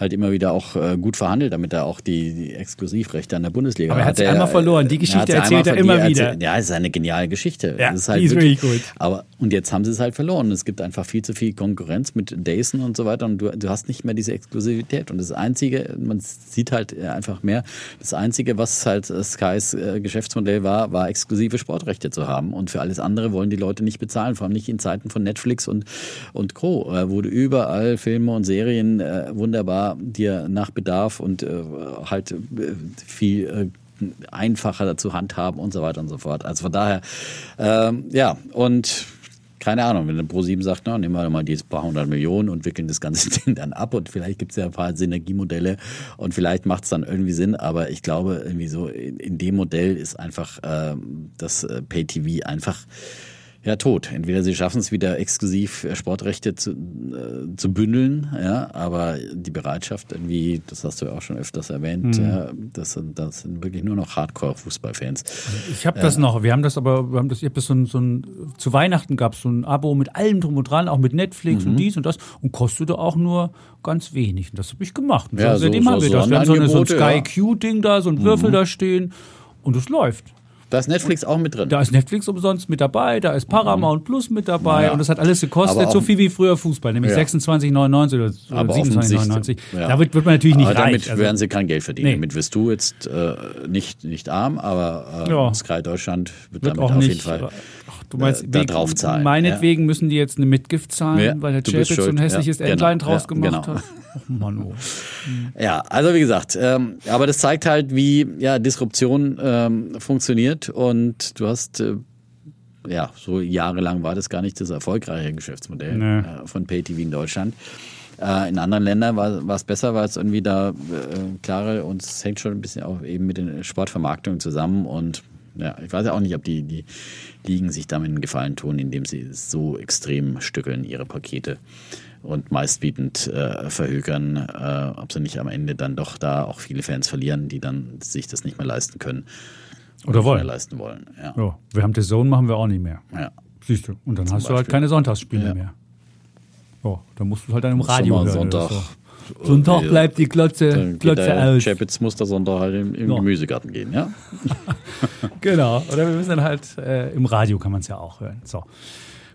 halt immer wieder auch äh, gut verhandelt, damit er auch die, die Exklusivrechte an der Bundesliga Aber er hat sie er- einmal verloren. Die er Geschichte hat sie erzählt er immer die wieder. erzählt- Ja, es ist eine geniale Geschichte. Ja, ist halt die ist wirklich- wirklich gut. Aber Und jetzt haben sie es halt verloren. Es gibt einfach viel zu viel Konkurrenz mit Dyson und so weiter und du, du hast nicht mehr diese Exklusivität. Und das Einzige, man sieht halt einfach mehr, das Einzige, was halt Skys äh, Geschäftsmodell war, war exklusive Sportrechte zu haben. Und für alles andere wollen die Leute nicht bezahlen, vor allem nicht in Zeiten von Netflix und, und Co., äh, wo du überall Filme und Serien äh, wunderbar dir nach Bedarf und äh, halt äh, viel äh, einfacher zu handhaben und so weiter und so fort. Also von daher, ähm, ja, und keine Ahnung, wenn Pro7 sagt, na, nehmen wir mal die paar hundert Millionen und wickeln das ganze Ding dann ab und vielleicht gibt es ja ein paar Synergiemodelle und vielleicht macht es dann irgendwie Sinn, aber ich glaube, irgendwie so in, in dem Modell ist einfach ähm, das äh, Pay-TV einfach ja, tot. Entweder sie schaffen es wieder exklusiv äh, Sportrechte zu, äh, zu bündeln, ja, aber die Bereitschaft irgendwie, das hast du ja auch schon öfters erwähnt, mhm. ja, das, sind, das sind wirklich nur noch Hardcore-Fußballfans. Ich habe das äh, noch, wir haben das aber, wir haben das, ich habe das so ein, so ein, zu Weihnachten gab es so ein Abo mit allem drum und dran, auch mit Netflix mhm. und dies und das und kostete auch nur ganz wenig. Und das habe ich gemacht. Und ja, so, seitdem so, haben wir das. Wir haben so, eine, so ein Sky Q-Ding da, so ein Würfel mhm. da stehen und es läuft. Da ist Netflix auch mit drin. Da ist Netflix umsonst mit dabei, da ist Paramount Plus mit dabei ja. und das hat alles gekostet, so viel wie früher Fußball, nämlich ja. 26,99 oder, oder 27,99. Ja. Da wird, wird, man natürlich nicht aber damit reich. Also, werden sie kein Geld verdienen. Nee. Damit wirst du jetzt äh, nicht, nicht arm, aber äh, Sky Deutschland wird, wird damit auf nicht, jeden Fall du meinst, äh, da drauf zahlen. Meinetwegen müssen die jetzt eine Mitgift zahlen, weil der Chapitz so ein hässliches ja. Endline genau. draus gemacht genau. hat. Oh Mann, oh. Ja, also wie gesagt, ähm, aber das zeigt halt, wie ja, Disruption ähm, funktioniert und du hast äh, ja, so jahrelang war das gar nicht das erfolgreiche Geschäftsmodell nee. äh, von PayTV in Deutschland. Äh, in anderen Ländern war, es besser, weil es irgendwie da äh, klare und es hängt schon ein bisschen auch eben mit den Sportvermarktungen zusammen und ja, ich weiß ja auch nicht, ob die, die Ligen sich damit einen Gefallen tun, indem sie so extrem stückeln ihre Pakete und meistbietend äh, verhökern, äh, ob sie nicht am Ende dann doch da auch viele Fans verlieren, die dann sich das nicht mehr leisten können. Oder, wollen. leisten wollen. Ja. ja. wir haben The Zone, machen wir auch nicht mehr. Ja. Siehst du. Und dann Zum hast Beispiel. du halt keine Sonntagsspiele ja. mehr. Ja, dann musst du halt dann im Radio hören. Sonntag. So. Sonntag bleibt die Glotze, Glotze aus. Chapitz muss da Sonntag halt im, im ja. Gemüsegarten gehen, ja? genau. Oder wir müssen dann halt äh, im Radio kann man es ja auch hören. So.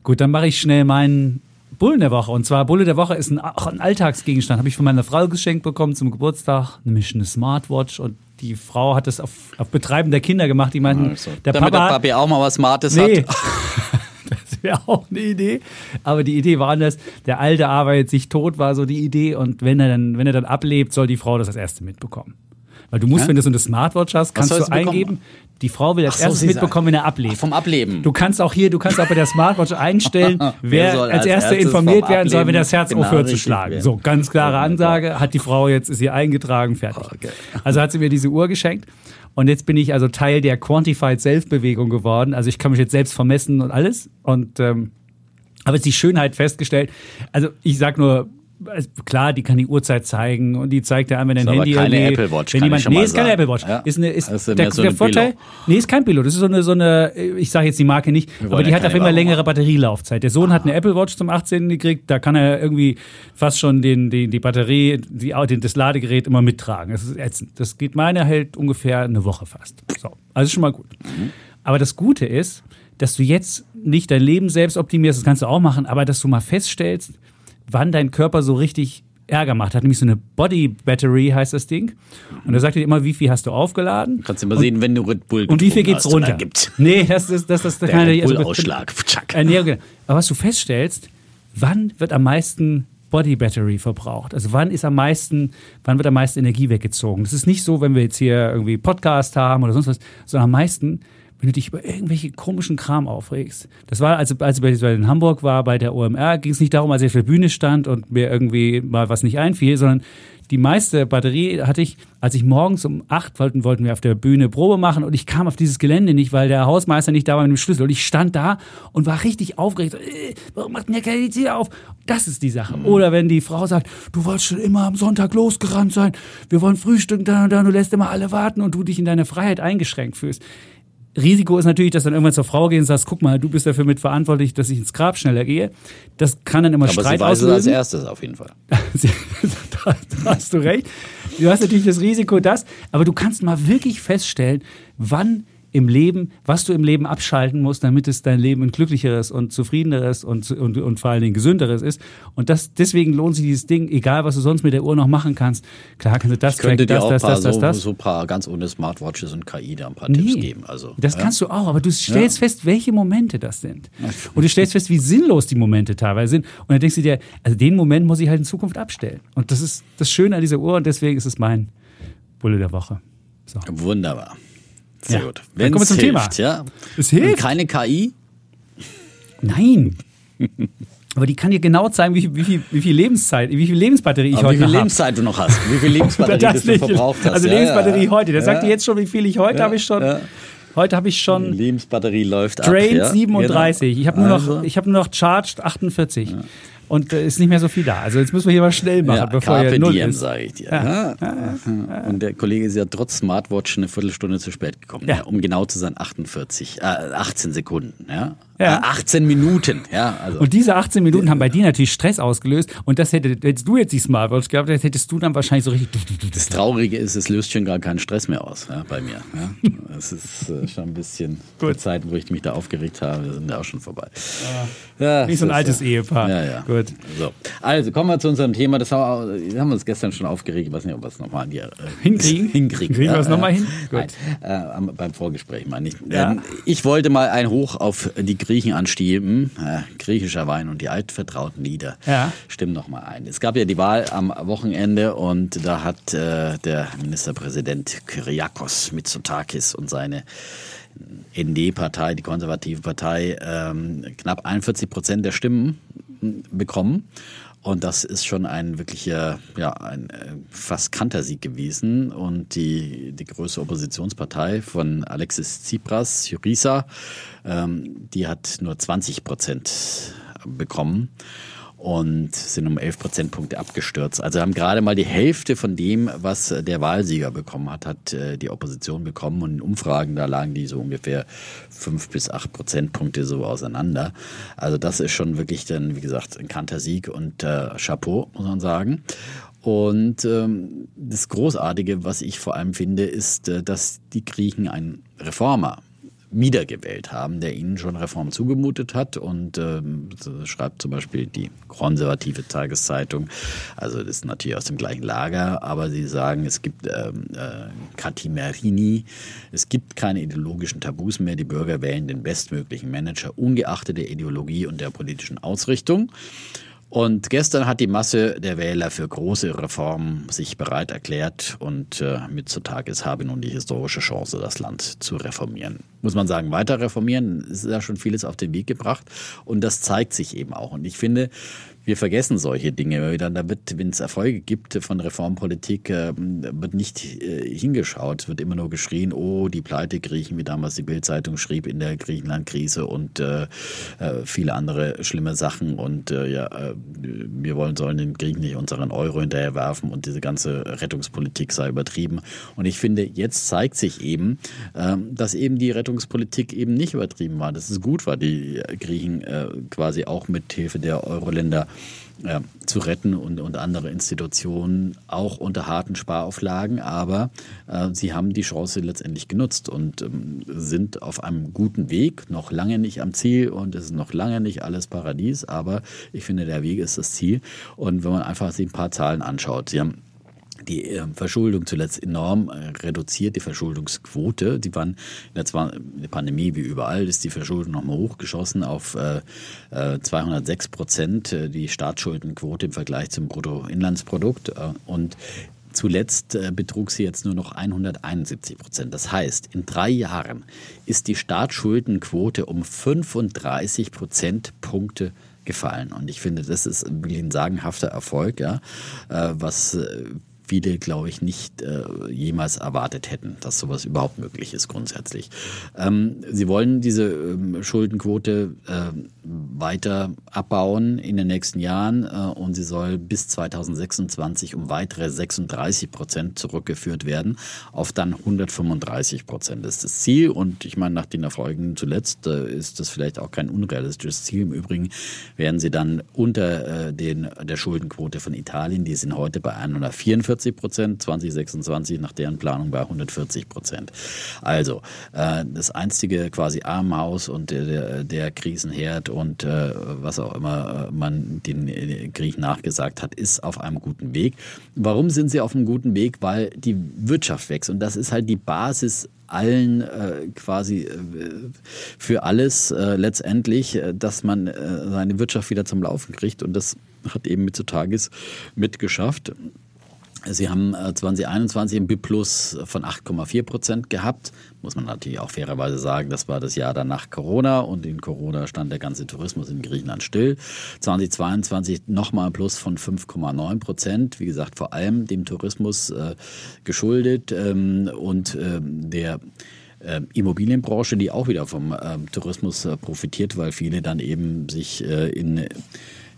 Gut, dann mache ich schnell meinen Bullen der Woche. Und zwar Bulle der Woche ist ein, auch ein Alltagsgegenstand. Habe ich von meiner Frau geschenkt bekommen zum Geburtstag, nämlich eine Smartwatch. Und die Frau hat das auf, auf Betreiben der Kinder gemacht. Die meinten, also, der damit Papa, der Papi auch mal was Smartes nee. hat. das wäre auch eine Idee. Aber die Idee war anders. Der Alte arbeitet sich tot, war so die Idee. Und wenn er dann, wenn er dann ablebt, soll die Frau das als Erste mitbekommen. Weil du musst, ja? wenn du so eine Smartwatch hast, kannst du eingeben, die Frau will als so, erstes mitbekommen, wenn er ablebt. Ach, vom Ableben. Du kannst auch hier, du kannst auch bei der Smartwatch einstellen, wer, als, als Erster informiert werden soll, wenn das Herz aufhört zu schlagen. Werden. So, ganz klare Ansage, hat die Frau jetzt, ist sie eingetragen, fertig. Okay. Also hat sie mir diese Uhr geschenkt. Und jetzt bin ich also Teil der Quantified Self-Bewegung geworden. Also ich kann mich jetzt selbst vermessen und alles. Und ähm, habe jetzt die Schönheit festgestellt. Also ich sag nur, also klar, die kann die Uhrzeit zeigen und die zeigt ja an, wenn dein Handy aber keine Apple Watch, wenn jemand, nee, ist keine Apple Watch. Ja? Ist eine, ist, ist der, so der Vorteil, Pillow. nee, ist kein Pilot. Das ist so eine, so eine, ich sage jetzt die Marke nicht, aber die hat auf immer längere Batterielaufzeit. Der Sohn ah. hat eine Apple Watch zum 18. gekriegt, da kann er irgendwie fast schon den, den, die Batterie, die, den, das Ladegerät immer mittragen. Das ist ätzend. Das geht meine hält ungefähr eine Woche fast. So, also schon mal gut. Mhm. Aber das Gute ist, dass du jetzt nicht dein Leben selbst optimierst, das kannst du auch machen, aber dass du mal feststellst, wann dein Körper so richtig Ärger macht. Hat nämlich so eine Body Battery, heißt das Ding. Und da sagt dir immer, wie viel hast du aufgeladen. Kannst du mal sehen, wenn du Red Bull Und wie viel geht's runter? Gibt. Nee, das ist das, das, das Der Red Bull also. Ernährung. Aber was du feststellst, wann wird am meisten Body Battery verbraucht? Also wann ist am meisten, wann wird am meisten Energie weggezogen? Das ist nicht so, wenn wir jetzt hier irgendwie Podcast haben oder sonst was, sondern am meisten, wenn du dich über irgendwelche komischen Kram aufregst. Das war, als, als ich in Hamburg war bei der OMR, ging es nicht darum, als ich auf der Bühne stand und mir irgendwie mal was nicht einfiel, sondern die meiste Batterie hatte ich, als ich morgens um acht wollten, wollten wir auf der Bühne Probe machen und ich kam auf dieses Gelände nicht, weil der Hausmeister nicht da war mit dem Schlüssel. Und ich stand da und war richtig aufgeregt. Äh, warum macht denn der keine Tür auf? Das ist die Sache. Mhm. Oder wenn die Frau sagt, du wolltest schon immer am Sonntag losgerannt sein, wir wollen frühstücken, da und da, du lässt immer alle warten und du dich in deine Freiheit eingeschränkt fühlst. Risiko ist natürlich, dass dann irgendwann zur Frau gehen und sagst, guck mal, du bist dafür mitverantwortlich, dass ich ins Grab schneller gehe. Das kann dann immer Aber Streit sie weiß auslösen. als erstes auf jeden Fall. da, hast du recht. Du hast natürlich das Risiko, das. Aber du kannst mal wirklich feststellen, wann im Leben, was du im Leben abschalten musst, damit es dein Leben ein glücklicheres und zufriedeneres und, und, und vor allen Dingen gesünderes ist. Und das, deswegen lohnt sich dieses Ding, egal was du sonst mit der Uhr noch machen kannst. Klar kannst du das, Ich könnte das, dir auch das, das, das, so, das. so ein paar ganz ohne Smartwatches und KI da ein paar Tipps geben. Also, Das ja. kannst du auch, aber du stellst fest, welche Momente das sind. Und du stellst fest, wie sinnlos die Momente teilweise sind. Und dann denkst du dir, also den Moment muss ich halt in Zukunft abstellen. Und das ist das Schöne an dieser Uhr und deswegen ist es mein Bulle der Woche. So. Wunderbar. Sehr Ja. gut. Wenn kommen wir es zum Thema. hilft, ja. Es Und hilft. keine KI? Nein. Aber die kann dir genau zeigen, wie viel, wie viel, wie viel Lebenszeit, wie viel Lebensbatterie ich Aber wie heute viel noch habe. Lebenszeit du noch hast? Wie viel Lebensbatterie Das du verbraucht hast? Also Ja, Lebensbatterie ja. heute. Der sagt Ja. dir jetzt schon, wie viel ich heute habe ich schon. Heute habe ich schon Lebensbatterie läuft ab. Drained ja? 37. Genau. Ich habe nur, Also, noch, ich hab nur noch Charged 48. Und äh, ist nicht mehr so viel da. Also jetzt müssen wir hier mal schnell machen, ja, bevor Carpe hier null diem, ist. sage ich dir. Ja. Ja. Und der Kollege ist ja trotz Smartwatch eine Viertelstunde zu spät gekommen. Ja. Um genau zu sein, 48, äh, 18 Sekunden. Ja? Ja. Äh, 18 Minuten. Ja, also. Und diese 18 Minuten haben bei dir natürlich Stress ausgelöst. Und das hätte, hättest du jetzt die Smartwatch gehabt, das hättest du dann wahrscheinlich so richtig. Das Traurige ist, es löst schon gar keinen Stress mehr aus ja, bei mir. Ja. Es ist äh, schon ein bisschen Gut. die Zeiten, wo ich mich da aufgeregt habe, sind ja auch schon vorbei. Ja, Wie so ein altes. Ehepaar. Ja, ja. Gut. So. Also kommen wir zu unserem Thema. Das haben wir, uns gestern schon aufgeregt. Ich weiß nicht, ob wir es nochmal äh, Hinkriegen? hinkriegen. Kriegen wir es noch mal hin? Nein, äh, beim Vorgespräch meine ich. Ja. Ähm, ich wollte mal ein Hoch auf die Griechen anschieben. Äh, griechischer Wein und die altvertrauten Lieder. Ja. Stimmen noch mal ein. Es gab ja die Wahl am Wochenende und da hat äh, der Ministerpräsident Kyriakos Mitsotakis und seine ND-Partei, die konservative Partei, ähm, knapp 41 Prozent der Stimmen bekommen. Und das ist schon ein wirklicher, ja, ein äh, fast Kantersieg gewesen. Und die, die größte Oppositionspartei von Alexis Tsipras, Syriza, ähm, die hat nur 20 Prozent bekommen und sind um 11 Prozentpunkte abgestürzt. Also haben gerade mal die Hälfte von dem, was der Wahlsieger bekommen hat, hat äh, die Opposition bekommen. Und in Umfragen, da lagen die so ungefähr 5 bis 8 Prozentpunkte so auseinander. Also das ist schon wirklich dann, wie gesagt, ein Kantersieg und äh, Chapeau, muss man sagen. Und ähm, das Großartige, was ich vor allem finde, ist, äh, dass die Griechen einen Reformer wiedergewählt haben, der ihnen schon Reform zugemutet hat. Und ähm, schreibt zum Beispiel die konservative Tageszeitung, also das ist natürlich aus dem gleichen Lager, aber sie sagen, es gibt ähm, äh, Katimerini, es gibt keine ideologischen Tabus mehr, die Bürger wählen den bestmöglichen Manager, ungeachtet der Ideologie und der politischen Ausrichtung. Und gestern hat die Masse der Wähler für große Reformen sich bereit erklärt und äh, Mitsotakis habe nun die historische Chance, das Land zu reformieren. Muss man sagen, weiter reformieren, ist ja schon vieles auf den Weg gebracht und das zeigt sich eben auch. Und ich finde, wir vergessen solche Dinge immer wieder. Da wird, wenn es Erfolge gibt von Reformpolitik, äh, wird nicht äh, hingeschaut. Es wird immer nur geschrien, oh, die Pleite Griechen, wie damals die Bildzeitung schrieb in der Griechenland-Krise und äh, äh, viele andere schlimme Sachen. Und ja, wir wollen sollen den Griechen nicht unseren Euro hinterherwerfen und diese ganze Rettungspolitik sei übertrieben. Und ich finde, jetzt zeigt sich eben, äh, dass eben die Rettungspolitik eben nicht übertrieben war. Dass es gut war, die Griechen quasi auch mit Hilfe der Euro-Länder ja, zu retten und, und andere Institutionen auch unter harten Sparauflagen, aber äh, sie haben die Chance letztendlich genutzt und ähm, sind auf einem guten Weg, noch lange nicht am Ziel und es ist noch lange nicht alles Paradies, aber ich finde, der Weg ist das Ziel. Und wenn man einfach sich ein paar Zahlen anschaut, sie haben die äh, Verschuldung zuletzt enorm äh, reduziert, die Verschuldungsquote. Die waren in der, Pandemie wie überall, ist die Verschuldung nochmal hochgeschossen auf äh, äh, 206 Prozent, äh, die Staatsschuldenquote im Vergleich zum Bruttoinlandsprodukt. Äh, und Zuletzt äh, betrug sie jetzt nur noch 171 Prozent. Das heißt, in drei Jahren ist die Staatsschuldenquote um 35 Prozentpunkte gefallen. Und ich finde, das ist wirklich ein sagenhafter Erfolg, ja, äh, was äh, viele, glaube ich, nicht äh, jemals erwartet hätten, dass sowas überhaupt möglich ist grundsätzlich. Ähm, sie wollen diese ähm, Schuldenquote äh, weiter abbauen in den nächsten Jahren äh, und sie soll bis 2026 um weitere 36 Prozent zurückgeführt werden auf dann 135 Prozent. Das ist das Ziel und ich meine, nach den Erfolgen zuletzt äh, ist das vielleicht auch kein unrealistisches Ziel. Im Übrigen werden sie dann unter äh, den, der Schuldenquote von Italien, die sind heute bei 144 45 Prozent, 2026 nach deren Planung bei 140 Prozent. Also äh, das einstige quasi Armenhaus und der, der, Krisenherd und äh, was auch immer man den Griechen nachgesagt hat, ist auf einem guten Weg. Warum sind sie auf einem guten Weg? Weil die Wirtschaft wächst und das ist halt die Basis allen äh, quasi äh, für alles äh, letztendlich, äh, dass man äh, seine Wirtschaft wieder zum Laufen kriegt. Und das hat eben Mitsotakis mitgeschafft. Sie haben 2021 ein BIP Plus von 8,4 Prozent gehabt. Muss man natürlich auch fairerweise sagen, das war das Jahr danach Corona und in Corona stand der ganze Tourismus in Griechenland still. 2022 nochmal ein Plus von 5,9 Prozent. Wie gesagt, vor allem dem Tourismus äh, geschuldet ähm, und ähm, der äh, Immobilienbranche, die auch wieder vom äh, Tourismus äh, profitiert, weil viele dann eben sich äh, in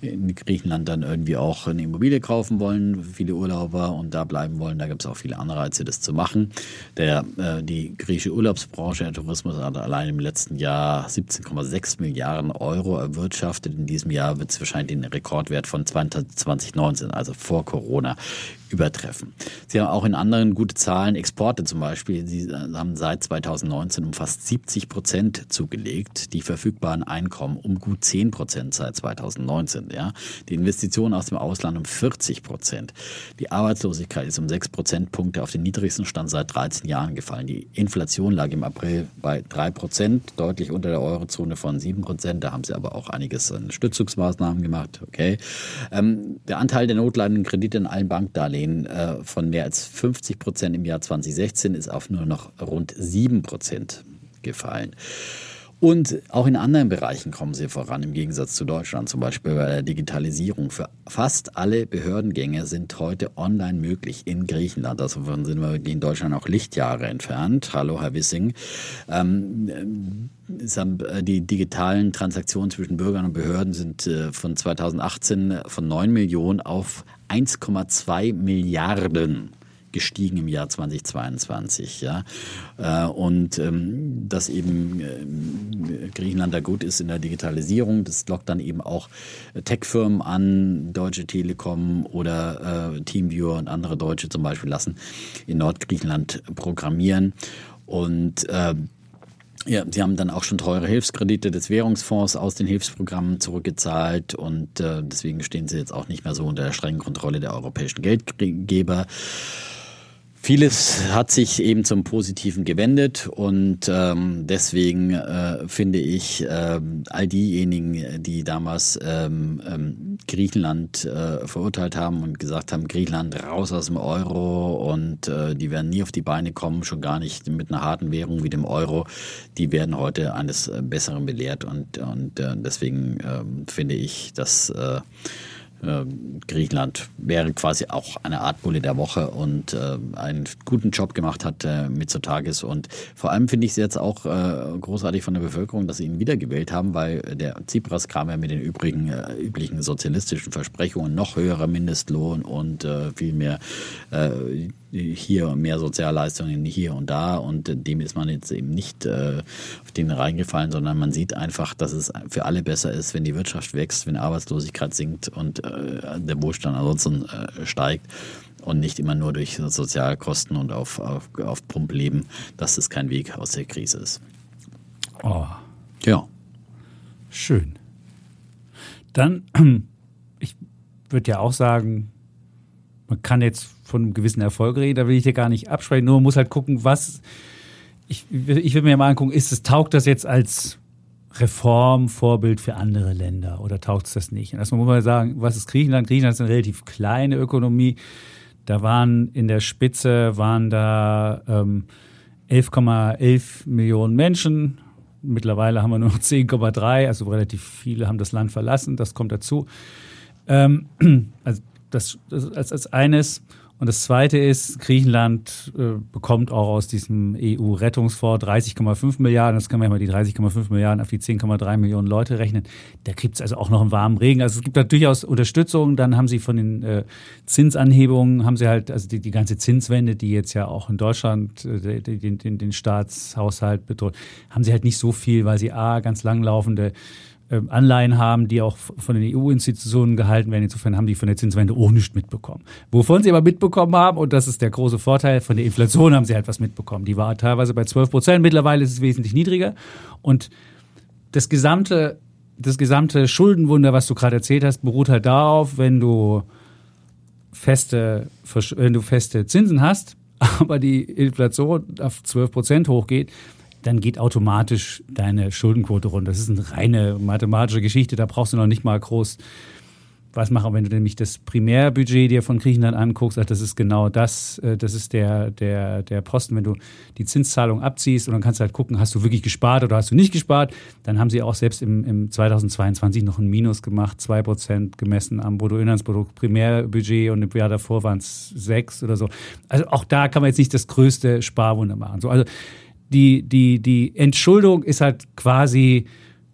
in Griechenland dann irgendwie auch eine Immobilie kaufen wollen, viele Urlauber und da bleiben wollen. Da gibt es auch viele Anreize, das zu machen. Der, äh, die griechische Urlaubsbranche, der Tourismus hat allein im letzten Jahr 17,6 Milliarden Euro erwirtschaftet. In diesem Jahr wird es wahrscheinlich den Rekordwert von 2019, also vor Corona, übertreffen. Sie haben auch in anderen gute Zahlen, Exporte zum Beispiel. Sie haben seit 2019 um fast 70 Prozent zugelegt, die verfügbaren Einkommen um gut 10 Prozent seit 2019. Ja. Die Investitionen aus dem Ausland um 40 Prozent. Die Arbeitslosigkeit ist um 6 Prozentpunkte auf den niedrigsten Stand seit 13 Jahren gefallen. Die Inflation lag im April bei 3 Prozent, deutlich unter der Eurozone von 7 Prozent. Da haben sie aber auch einiges an Stützungsmaßnahmen gemacht. Okay. Ähm, der Anteil der notleidenden Kredite in allen Bankdarlehen Darlehen äh, von mehr als 50 Prozent im Jahr 2016 ist auf nur noch rund 7 Prozent gefallen. Und auch in anderen Bereichen kommen sie voran, im Gegensatz zu Deutschland, zum Beispiel bei der Digitalisierung. Für fast alle Behördengänge sind heute online möglich in Griechenland. Davon sind wir in Deutschland auch Lichtjahre entfernt. Hallo, Herr Wissing. Ähm, äh, die digitalen Transaktionen zwischen Bürgern und Behörden sind äh, von 2018 von 9 Millionen auf 1,2 Milliarden gestiegen im Jahr 2022. Ja? Äh, und ähm, dass eben Griechenland da gut ist in der Digitalisierung, das lockt dann eben auch Tech-Firmen an, Deutsche Telekom oder Teamviewer und andere Deutsche zum Beispiel lassen in Nordgriechenland programmieren. Und ja, Sie haben dann auch schon teure Hilfskredite des Währungsfonds aus den Hilfsprogrammen zurückgezahlt und äh, deswegen stehen Sie jetzt auch nicht mehr so unter der strengen Kontrolle der europäischen Geldgeber. Vieles hat sich eben zum Positiven gewendet und ähm, deswegen äh, finde ich äh, all diejenigen, die damals ähm, ähm, Griechenland äh, verurteilt haben und gesagt haben, Griechenland raus aus dem Euro und äh, die werden nie auf die Beine kommen, schon gar nicht mit einer harten Währung wie dem Euro, die werden heute eines Besseren belehrt und, und äh, deswegen äh, finde ich, dass äh, ähm, Griechenland wäre quasi auch eine Art Bulle der Woche und äh, einen guten Job gemacht hat äh, Mitsotakis. Und vor allem finde ich es jetzt auch äh, großartig von der Bevölkerung, dass sie ihn wiedergewählt haben, weil der Tsipras kam ja mit den übrigen, äh, üblichen sozialistischen Versprechungen, noch höherer Mindestlohn und äh, viel mehr äh, hier mehr Sozialleistungen hier und da und dem ist man jetzt eben nicht äh, auf den reingefallen, sondern man sieht einfach, dass es für alle besser ist, wenn die Wirtschaft wächst, wenn Arbeitslosigkeit sinkt und äh, der Wohlstand ansonsten äh, steigt und nicht immer nur durch Sozialkosten und auf, auf, auf Pump leben, dass das kein Weg aus der Krise ist. Oh. Ja. Schön. Dann, ich würde ja auch sagen, man kann jetzt von einem gewissen Erfolg reden, da will ich dir gar nicht absprechen, nur man muss halt gucken, was. Ich, ich will mir mal angucken, ist es, taugt das jetzt als Reformvorbild für andere Länder oder taugt es das nicht? Und erstmal muss man sagen, was ist Griechenland? Griechenland ist eine relativ kleine Ökonomie. Da waren in der Spitze waren da ähm, 11,11 Millionen Menschen. Mittlerweile haben wir nur noch 10,3, also relativ viele haben das Land verlassen. Das kommt dazu. Ähm, also das, das als, als eines. Und das Zweite ist, Griechenland äh, bekommt auch aus diesem EU-Rettungsfonds 30,5 Milliarden. Das kann man ja mal die 30,5 Milliarden auf die 10,3 Millionen Leute rechnen. Da gibt es also auch noch einen warmen Regen. Also es gibt da durchaus Unterstützung. Dann haben sie von den äh, Zinsanhebungen, haben sie halt, also die, die ganze Zinswende, die jetzt ja auch in Deutschland äh, den, den, den Staatshaushalt bedroht, haben sie halt nicht so viel, weil sie A, ganz langlaufende Anleihen haben, die auch von den EU-Institutionen gehalten werden. Insofern haben die von der Zinswende auch nichts mitbekommen. Wovon sie aber mitbekommen haben, und das ist der große Vorteil, von der Inflation haben sie halt was mitbekommen. Die war teilweise bei 12 Prozent, mittlerweile ist es wesentlich niedriger. Und das gesamte, das gesamte Schuldenwunder, was du gerade erzählt hast, beruht halt darauf, wenn du feste, wenn du feste Zinsen hast, aber die Inflation auf 12 Prozent hochgeht, dann geht automatisch deine Schuldenquote runter. Das ist eine reine mathematische Geschichte, da brauchst du noch nicht mal groß was machen, wenn du nämlich das Primärbudget dir von Griechenland anguckst, das ist genau das, äh, das ist der, der, der Posten, wenn du die Zinszahlung abziehst und dann kannst du halt gucken, hast du wirklich gespart oder hast du nicht gespart, dann haben sie auch selbst im, im 2022 noch ein Minus gemacht, 2% gemessen am Bruttoinlandsprodukt, Primärbudget und im Jahr davor waren es 6 oder so. Also auch da kann man jetzt nicht das größte Sparwunder machen. So, also die, die, die Entschuldung ist halt quasi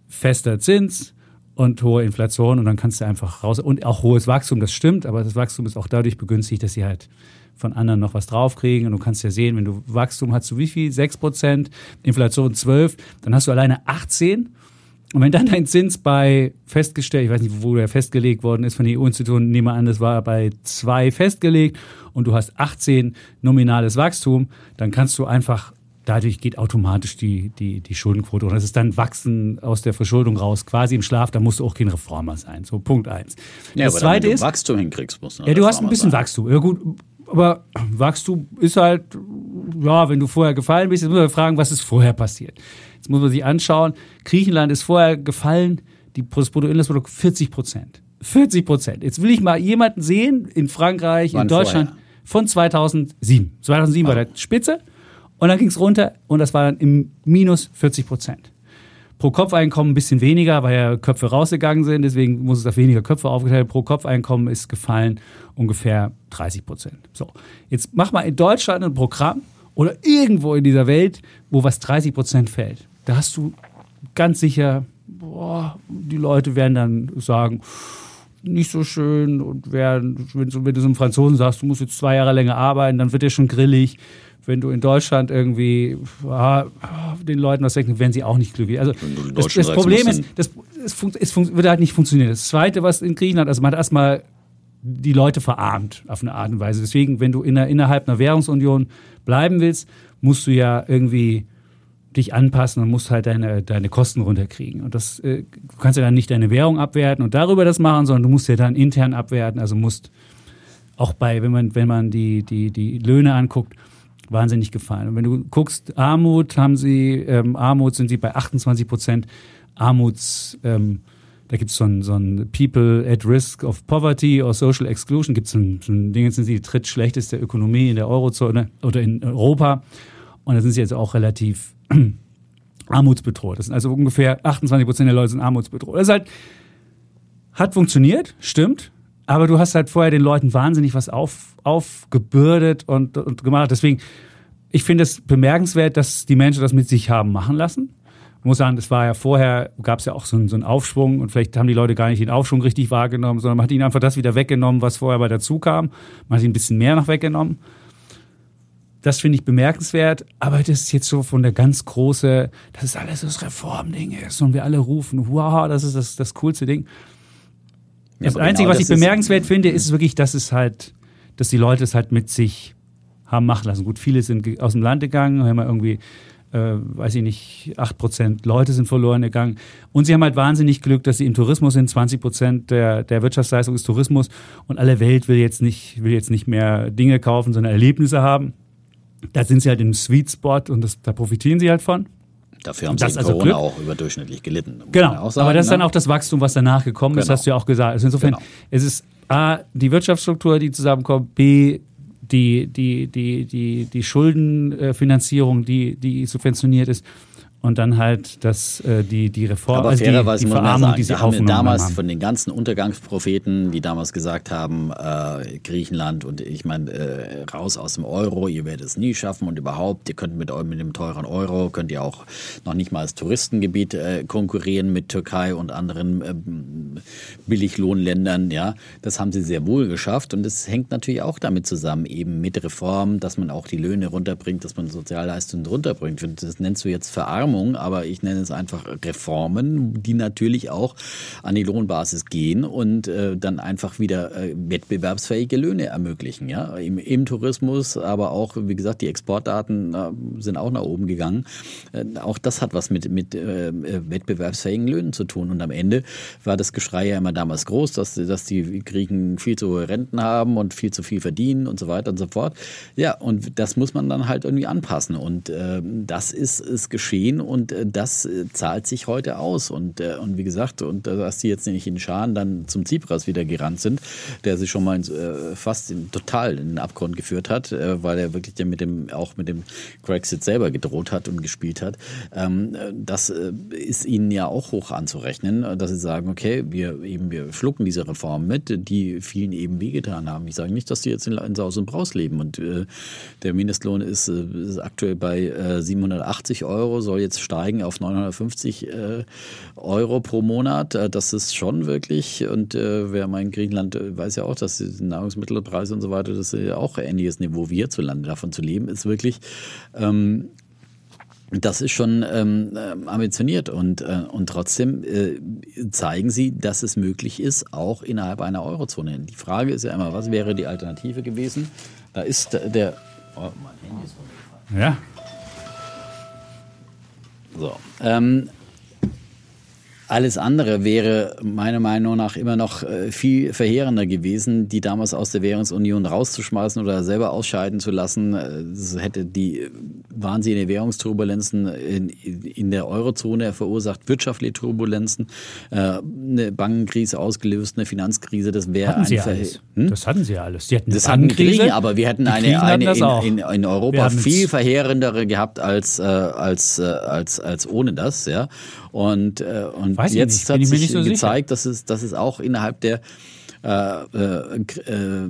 fester Zins und hohe Inflation und dann kannst du einfach raus. Und auch hohes Wachstum, das stimmt, aber das Wachstum ist auch dadurch begünstigt, dass sie halt von anderen noch was draufkriegen. Und du kannst ja sehen, wenn du Wachstum hast, du wie viel? 6 Prozent, Inflation 12, dann hast du alleine 18. Und wenn dann dein Zins bei festgestellt, ich weiß nicht, wo der festgelegt worden ist von den EU-Institutionen, nehme an, das war bei 2 festgelegt und du hast 18 nominales Wachstum, dann kannst du einfach dadurch geht automatisch die, die, die Schuldenquote. Und das ist dann Wachsen aus der Verschuldung raus, quasi im Schlaf, da musst du auch kein Reformer sein. So, Punkt eins. Ja, das aber zweite wenn du ist, Wachstum hinkriegst, musst du Ja, du hast ein bisschen sein. Wachstum. Ja, gut. Aber Wachstum ist halt, ja, wenn du vorher gefallen bist, jetzt muss man fragen, was ist vorher passiert. Jetzt muss man sich anschauen, Griechenland ist vorher gefallen, die, das Bruttoinlandsprodukt 40 Prozent. 40 Prozent. Jetzt will ich mal jemanden sehen in Frankreich, Wann in Deutschland vorher? von 2007. 2007 also. war der Spitze. Und dann ging es runter und das war dann im Minus 40 Prozent. Pro Kopfeinkommen ein bisschen weniger, weil ja Köpfe rausgegangen sind, deswegen muss es auf weniger Köpfe aufgeteilt. Pro Kopfeinkommen ist gefallen ungefähr 30 Prozent. So, jetzt mach mal in Deutschland ein Programm oder irgendwo in dieser Welt, wo was 30 Prozent fällt. Da hast du ganz sicher, boah, die Leute werden dann sagen, nicht so schön und werden, wenn du, wenn du so einem Franzosen sagst, du musst jetzt zwei Jahre länger arbeiten, dann wird der schon grillig wenn du in Deutschland irgendwie ah, den Leuten was sagst, werden sie auch nicht glücklich. Also das, das Problem ist, das, es, es wird halt nicht funktionieren. Das Zweite, was in Griechenland, also man hat erstmal die Leute verarmt auf eine Art und Weise. Deswegen, wenn du in innerhalb einer Währungsunion bleiben willst, musst du ja irgendwie dich anpassen und musst halt deine, deine Kosten runterkriegen. Und das äh, du kannst ja dann nicht deine Währung abwerten und darüber das machen, sondern du musst ja dann intern abwerten. Also musst auch bei, wenn man, wenn man die, die, die Löhne anguckt, wahnsinnig gefallen. Und wenn du guckst, Armut haben sie, ähm, Armut sind sie bei 28 Prozent. Armuts, ähm, da gibt es so ein, so ein People at Risk of Poverty or Social Exclusion, gibt es so ein, so ein Ding, sind sie die drittschlechteste Ökonomie in der Eurozone oder in Europa. Und da sind sie jetzt auch relativ armutsbedroht. Das sind also ungefähr 28 Prozent der Leute sind armutsbedroht. Das ist halt, hat funktioniert, stimmt. Aber du hast halt vorher den Leuten wahnsinnig was auf, aufgebürdet und, und gemacht. Deswegen, ich finde es bemerkenswert, dass die Menschen das mit sich haben machen lassen. Ich muss sagen, das war ja vorher, gab es ja auch so einen, so einen Aufschwung und vielleicht haben die Leute gar nicht den Aufschwung richtig wahrgenommen, sondern man hat ihnen einfach das wieder weggenommen, was vorher bei dazu kam. Man hat ihnen ein bisschen mehr noch weggenommen. Das finde ich bemerkenswert, aber das ist jetzt so von der ganz große, das ist alles das Reformding ist und wir alle rufen, wow, das ist das, das coolste Ding. Das Einzige, genau, was ich bemerkenswert finde, ist wirklich, dass es halt, dass die Leute es halt mit sich haben machen lassen. Gut, viele sind aus dem Land gegangen, haben wir irgendwie, äh, weiß ich nicht, 8% Leute sind verloren gegangen. Und sie haben halt wahnsinnig Glück, dass sie im Tourismus sind. 20% der, der Wirtschaftsleistung ist Tourismus. Und alle Welt will jetzt nicht, will jetzt nicht mehr Dinge kaufen, sondern Erlebnisse haben. Da sind sie halt im Sweet Spot und das, da profitieren sie halt von. Dafür haben das sie in also Corona auch überdurchschnittlich gelitten. Genau, sagen, aber das ist dann ne? auch das Wachstum, was danach gekommen ist, genau. hast du ja auch gesagt. Also insofern, genau. es ist A, die Wirtschaftsstruktur, die zusammenkommt, B, die, die, die, die, die Schuldenfinanzierung, die, die subventioniert ist und dann halt das, äh, die, die Reform, Aber also fairerweise die, die muss man sagen, die sie haben damals haben. von den ganzen Untergangspropheten, die damals gesagt haben, äh, Griechenland und ich meine, äh, raus aus dem Euro, ihr werdet es nie schaffen und überhaupt, ihr könnt mit, mit dem teuren Euro, könnt ihr auch noch nicht mal als Touristengebiet äh, konkurrieren mit Türkei und anderen äh, Billiglohnländern, ja. Das haben sie sehr wohl geschafft und es hängt natürlich auch damit zusammen, eben mit Reformen, dass man auch die Löhne runterbringt, dass man Sozialleistungen runterbringt. Das nennst du jetzt Verarmung Verarmung, aber ich nenne es einfach Reformen, die natürlich auch an die Lohnbasis gehen und äh, dann einfach wieder äh, wettbewerbsfähige Löhne ermöglichen. Ja? Im, Im, Tourismus, aber auch, wie gesagt, die Exportdaten äh, sind auch nach oben gegangen. Äh, auch das hat was mit, mit äh, wettbewerbsfähigen Löhnen zu tun. Und am Ende war das Geschrei ja immer damals groß, dass, dass die Griechen viel zu hohe Renten haben und viel zu viel verdienen und so weiter und so fort. Ja, und das muss man dann halt irgendwie anpassen. Und äh, das ist, ist geschehen und äh, das äh, zahlt sich heute aus. Und, äh, und wie gesagt, und dass die jetzt nicht in Scharen dann zum Tsipras wieder gerannt sind, der sich schon mal fast in, total in den Abgrund geführt hat, weil er wirklich mit dem, auch mit dem Brexit selber gedroht hat und gespielt hat. Ähm, das ist ihnen ja auch hoch anzurechnen, dass sie sagen, okay, wir eben, wir schlucken diese Reformen mit, die vielen eben wehgetan haben. Ich sage nicht, dass die jetzt in, in Saus und Braus leben und der Mindestlohn ist, ist aktuell bei äh, 780 Euro, soll jetzt steigen auf 950 äh, Euro pro Monat. Äh, das ist schon wirklich, und äh, wer mal in Griechenland äh, weiß ja auch, dass die Nahrungsmittelpreise und so weiter, das ist ja auch ein ähnliches Niveau wie hierzulande. Davon zu leben, ist wirklich ähm, das ist schon ähm, ambitioniert und, äh, und trotzdem äh, zeigen sie, dass es möglich ist, auch innerhalb einer Eurozone. Die Frage ist ja immer, was wäre die Alternative gewesen? Da ist der. Oh, mein Handy ist Ja. So. Ähm, alles andere wäre meiner Meinung nach immer noch äh, viel verheerender gewesen, die damals aus der Währungsunion rauszuschmeißen oder selber ausscheiden zu lassen. Äh, das hätte die wahnsinnige Währungsturbulenzen in, in der Eurozone verursacht, wirtschaftliche Turbulenzen, äh, eine Bankenkrise ausgelöst, eine Finanzkrise. Das wäre ein hm? Das hatten sie ja alles. Die hatten das hatten Griechen, aber wir hätten eine, eine in, in, in, Europa viel verheerendere gehabt als, als, als, als ohne das. Ja. Und, äh, und jetzt hat sich so gezeigt, dass es, dass es auch innerhalb der äh, äh, äh,